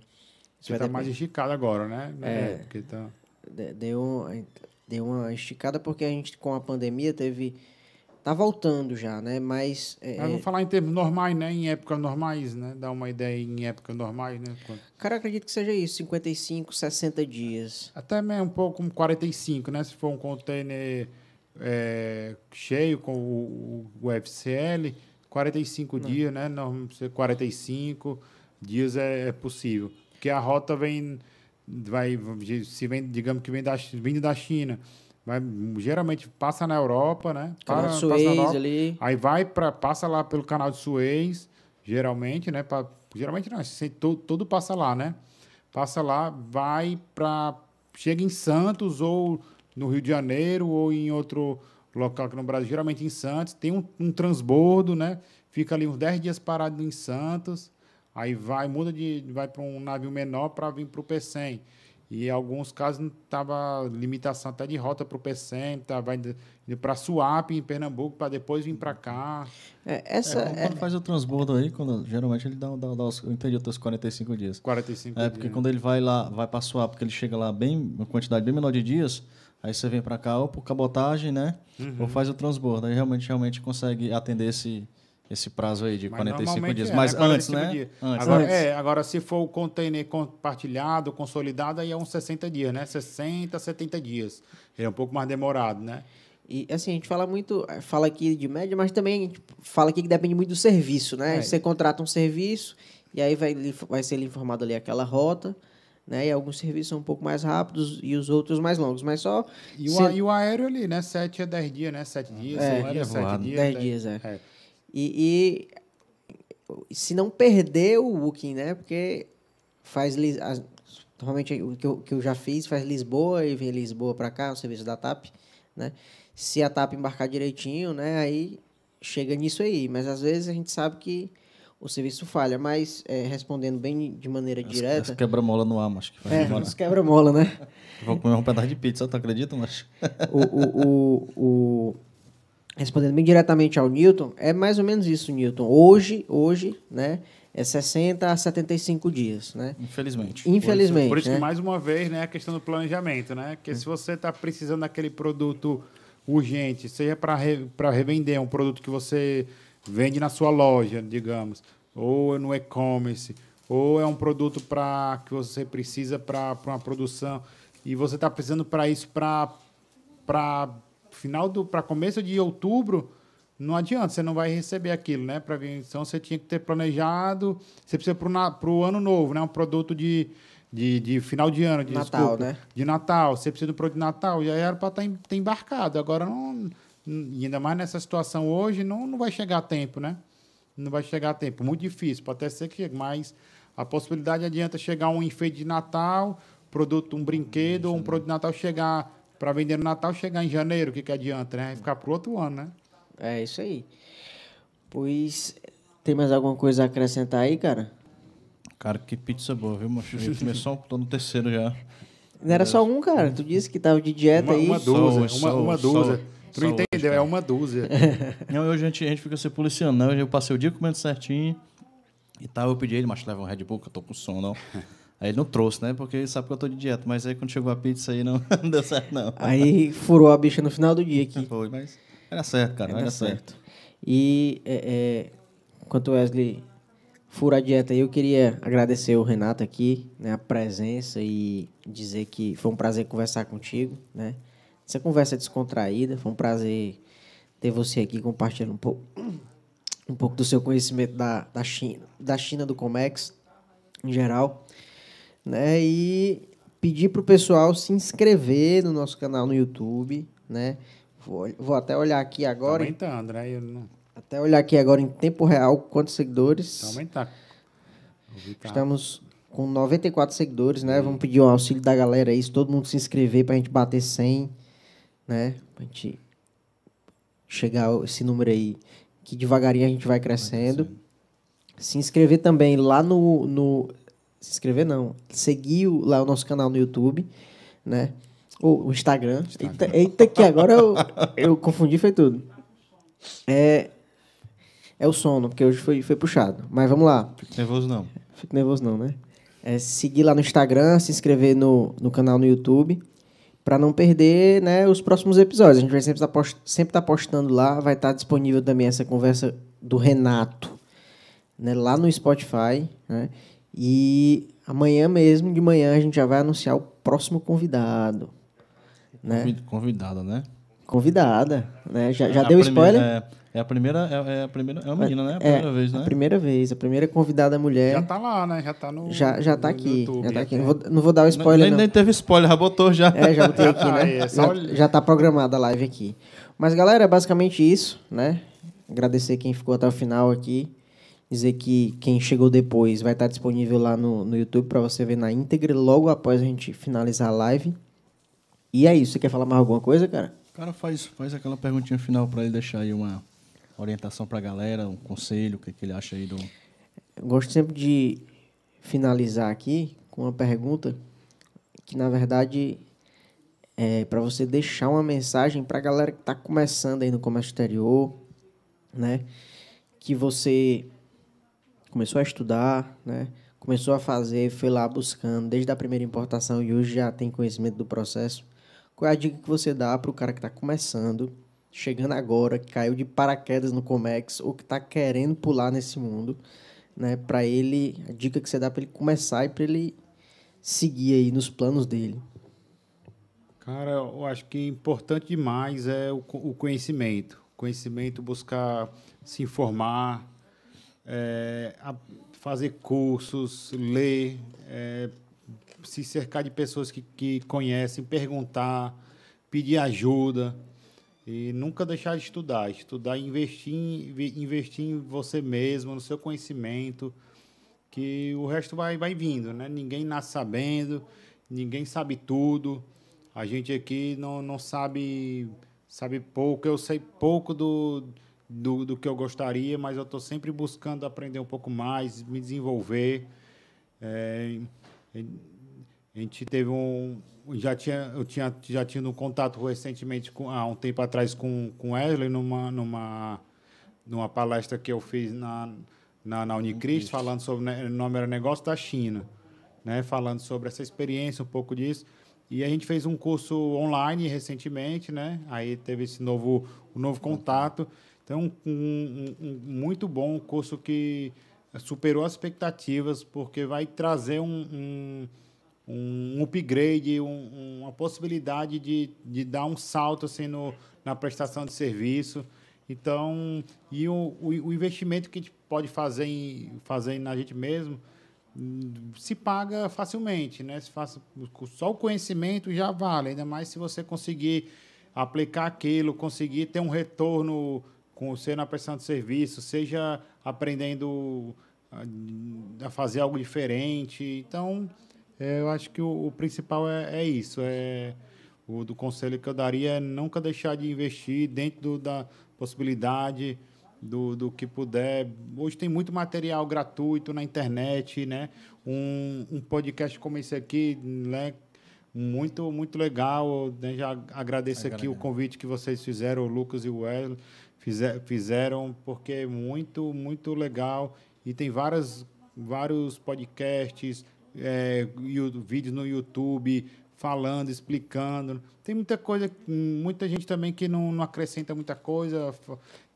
Isso Você está mais esticado agora, né? É. Porque tá... de- deu, uma- deu uma esticada porque a gente com a pandemia teve tá voltando já, né? Mas é, Mas vamos falar em termos normais, né? Em épocas normais, né? Dar uma ideia em épocas normais, né? Quanto- cara, acredito que seja isso, 55, 60 dias. Até mesmo um pouco como 45, né? Se for um container é, cheio com o, o FCL, 45 dias, né? Não, ser 45 dias é, é possível. Porque a rota vem, vai, se vem, digamos que vem da, vindo da China, vai, geralmente passa na Europa, né? Canal de Suez Europa, ali. Aí vai para passa lá pelo canal de Suez, geralmente, né? Pra, geralmente não, esse- tudo, tudo passa lá, né? Passa lá, vai para chega em Santos ou no Rio de Janeiro ou em outro local aqui no Brasil, geralmente em Santos, tem um, um transbordo, né? Fica ali uns 10 dias parado em Santos, aí vai muda de vai para um navio menor para vir para o P100. E em alguns casos tava limitação até de rota para o P100, tá, vai indo para Suape, em Pernambuco, para depois vir para cá. É, essa É, quando, é- faz o transbordo aí, quando, geralmente ele dá, dá, dá os, eu entendi, os 45 dias. 45 É, porque dias. quando ele vai lá, vai pra suar, porque ele chega lá bem, uma quantidade bem menor de dias, aí você vem pra cá ou por cabotagem, né? Uhum. Ou faz o transbordo. Aí realmente, realmente consegue atender esse, esse prazo aí de Mas 45 normalmente dias. é, Mas né? antes, 45 né? dias. Antes. Agora, Antes. É, agora, se for o container compartilhado, consolidado, aí é uns 60 dias, né? 60, 70 dias. Ele é um pouco mais demorado, né? E assim, a gente fala muito, eh, fala aqui de média, mas também a gente fala aqui que depende muito do serviço, né? É. Você contrata um serviço e aí vai, vai ser informado ali aquela rota, né? E alguns serviços são um pouco mais rápidos e os outros mais longos. Mas só. E o, se- e o aéreo ali, né? 7 a 10 dias, né? 7 dias, É, 6 dias, é 7 voado. dias. 10 dez- dias, é. é. E, e se não perder o booking, né? Porque faz. As- Normalmente o que eu, que eu já fiz faz Lisboa e vem Lisboa para cá, o serviço da TAP, né? Se a TAP embarcar direitinho, né? Aí chega nisso aí. Mas às vezes a gente sabe que o serviço falha. Mas é, respondendo bem de maneira Essa direta. quebra-mola no ar, mas que vai É, quebra-mola, né? Vou comer um pedaço de pizza, tu acredita, mas o, o, o, o- respondendo bem diretamente ao Newton, é mais ou menos isso, Newton. Hoje, hoje, né, é 60 a 75 dias, né? infelizmente. Infelizmente, Por isso né? que, mais uma vez, né, a questão do planejamento, né? Porque se você está precisando daquele produto urgente, seja para re, para revender um produto que você vende na sua loja, digamos, ou no e-commerce, ou é um produto para que você precisa para uma produção. E você está precisando para isso para para final do para começo de outubro não adianta você não vai receber aquilo né? Para então você tinha que ter planejado você precisa para o ano novo né? Um produto de, de, de final de ano de Natal, desculpa, né? de Natal você precisa do produto de Natal já era para estar tá embarcado agora não e ainda mais nessa situação hoje não, não vai chegar a tempo né não vai chegar a tempo muito difícil pode até ser que chegue, mas a possibilidade adianta chegar um enfeite de Natal produto um brinquedo ou um produto de Natal chegar para vender no Natal chegar em janeiro o que que adianta né ficar pro outro ano né É isso aí. Pois, tem mais alguma coisa a acrescentar aí, cara? Cara, que pizza boa, viu, macho? Eu começou, tô no terceiro já. Não era só um, cara. Tu disse que tava de dieta uma, aí. uma Só dúzia, uma, uma dúzia. tu não entendeu? cara. É uma dúzia. Não, hoje a gente, a gente fica se policiando, né? Eu passei o dia comendo certinho e tal. Eu pedi ele, mas leva um Red Bull, que eu tô com sono, não. Aí ele não trouxe, né? Porque ele sabe que eu tô de dieta. Mas aí quando chegou a pizza aí não, não deu certo, não. Aí furou a bicha no final do dia aqui. Foi, mas era certo, cara. Vai Era dar certo. E é, é, enquanto o Wesley fura a dieta aí, eu queria agradecer o Renato aqui, né, a presença e dizer que foi um prazer conversar contigo, né? Essa conversa descontraída, foi um prazer ter você aqui compartilhando um pouco, um pouco do seu conhecimento da, da China, da China do Comex em geral, né? E pedir pro pessoal se inscrever no nosso canal no YouTube, né? Vou, vou até olhar aqui Tá agora. aumentando, né? Eu não... Até olhar aqui agora em tempo real quantos Tá seguidores. tá. Estamos com 94 seguidores, né? Vamos pedir o auxílio da galera aí, se todo mundo se inscrever pra gente bater 100, né? Pra gente chegar a esse número aí, que devagarinho a gente vai crescendo. Se inscrever também lá no, no se inscrever não, seguir lá o nosso canal no YouTube, né? O, o Instagram. Eita, eita, que agora eu, eu confundi, foi tudo. É, é o sono, porque hoje foi, foi puxado. Mas vamos lá. Fico nervoso, não. Fico nervoso não, né? É seguir lá no Instagram, se inscrever no, no canal no YouTube, para não perder né, os próximos episódios. A gente vai sempre estar post, sempre tá postando lá, vai estar disponível também essa conversa do Renato, né, lá no Spotify, né? E amanhã mesmo, de manhã, a gente já vai anunciar o próximo convidado, né? Convid- Convidada, né? Convidada, né? Já, já A deu primeira- spoiler? É, é a primeira, é, é a primeira, é uma menina, né? A É, primeira vez, né? A primeira vez, a primeira convidada mulher. Já tá lá, né? Já tá no. Já, já tá aqui. YouTube, já tá aqui. tem. Não vou, não vou dar o spoiler, nem, não. nem teve spoiler, já botou já. É, já botei aqui, tá né? é só já, já tá programada a live aqui. Mas, galera, é basicamente isso, né? Agradecer quem ficou até o final aqui. Dizer que quem chegou depois vai estar disponível lá no, no YouTube para você ver na íntegra logo após a gente finalizar a live. E é isso. Você quer falar mais alguma coisa, cara? Cara faz, faz aquela perguntinha final pra ele deixar aí uma orientação pra galera, um conselho, o que, que ele acha aí do. Eu gosto sempre de finalizar aqui com uma pergunta que, na verdade, é para você deixar uma mensagem para a galera que está começando aí no comércio exterior, né? Que você começou a estudar, né? Começou a fazer, foi lá buscando desde a primeira importação e hoje já tem conhecimento do processo. Qual é a dica que você dá para o cara que está começando, chegando agora, que caiu de paraquedas no Comex ou que está querendo pular nesse mundo, né? Para ele, a dica que você dá para ele começar e para ele seguir aí nos planos dele. Cara, eu acho que importante demais é o, o conhecimento. Conhecimento, buscar se informar, é, fazer cursos, ler, é, se cercar de pessoas que, que conhecem, perguntar, pedir ajuda e nunca deixar de estudar. Estudar investir, em- investir em você mesmo, no seu conhecimento, que o resto vai, vai vindo, né? Ninguém nasce sabendo, ninguém sabe tudo. A gente aqui não, não sabe sabe pouco. Eu sei pouco do, do, do que eu gostaria, mas eu estou sempre buscando aprender um pouco mais, me desenvolver. É, a gente teve um já tinha eu tinha já tido um contato recentemente com há um tempo atrás com com Wesley numa numa numa palestra que eu fiz na na, na Unicris falando sobre né, o nome era negócio da China né falando sobre essa experiência um pouco disso. E a gente fez um curso online recentemente né aí teve esse novo o novo contato. Então um, um, um muito bom um curso que superou as expectativas porque vai trazer um, um upgrade, um, uma possibilidade de, de dar um salto assim, no, na prestação de serviço. Então, e o, o, o investimento que a gente pode fazer, em, fazer na gente mesmo hum, se paga facilmente, né? Se faz, só o conhecimento já vale, ainda mais se você conseguir aplicar aquilo, conseguir ter um retorno com você na prestação de serviço, seja aprendendo a fazer algo diferente. Então, é, eu acho que o, o principal é, é, isso. É, o do conselho que eu daria é nunca deixar de investir dentro do, da possibilidade do, do que puder. Hoje tem muito material gratuito na internet, né? Um, um podcast como esse aqui, né? Muito, muito legal. Né? Já agradeço aqui o convite que vocês fizeram, o Lucas e o Wesley fizer, fizeram, porque é muito, muito legal. E tem várias, vários podcasts, é, vídeos no YouTube falando, explicando. Tem muita coisa, muita gente também que não, não acrescenta muita coisa,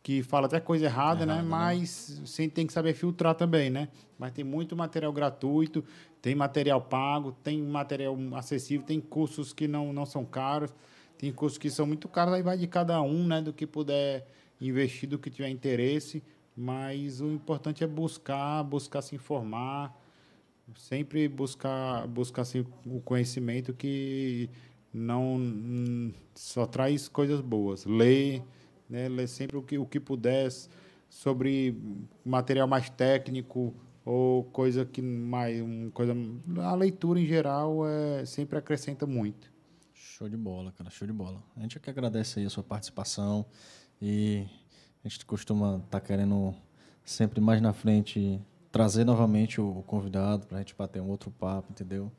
que fala até coisa errada, né? Mas você tem que saber filtrar também, né? Mas tem muito material gratuito, tem material pago, tem material acessível, tem cursos que não, não são caros, tem cursos que são muito caros, aí vai de cada um, né? Do que puder investir, do que tiver interesse. Mas o importante é buscar, buscar se informar, sempre buscar buscar assim, o conhecimento que não só traz coisas boas. Ler né sempre o que o que puder sobre material mais técnico ou coisa que mais coisa a leitura em geral é sempre acrescenta muito. Show de bola cara show de bola. A gente é que agradece aí a sua participação e a gente costuma estar tá querendo sempre mais na frente trazer novamente o convidado para a gente bater um outro papo, entendeu?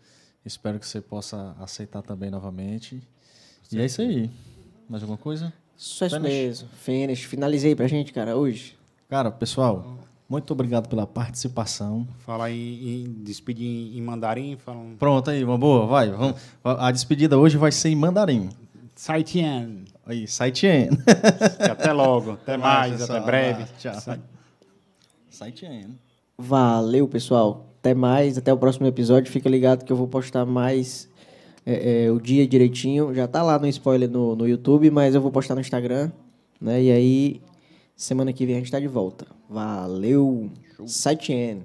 Espero que você possa aceitar também novamente. Sim. E é isso aí. Mais alguma coisa? Só isso mesmo. Finish. Finalizei pra gente, cara, hoje. Cara, pessoal, muito obrigado pela participação. Falar em, em despedir em, em mandarim. Falam... Pronto aí, uma boa, vai. Vamos. A despedida hoje vai ser em mandarim. Sai Tien. Aí, Sai Tien. Até logo. Até, até mais, mais até breve. Tchau. Sai Tien. Valeu, pessoal. Até mais, até o próximo episódio. Fica ligado que eu vou postar mais é, é, o dia direitinho. Já tá lá no spoiler no, no YouTube, mas eu vou postar no Instagram. Né? E aí, semana que vem a gente tá de volta. Valeu! 7N.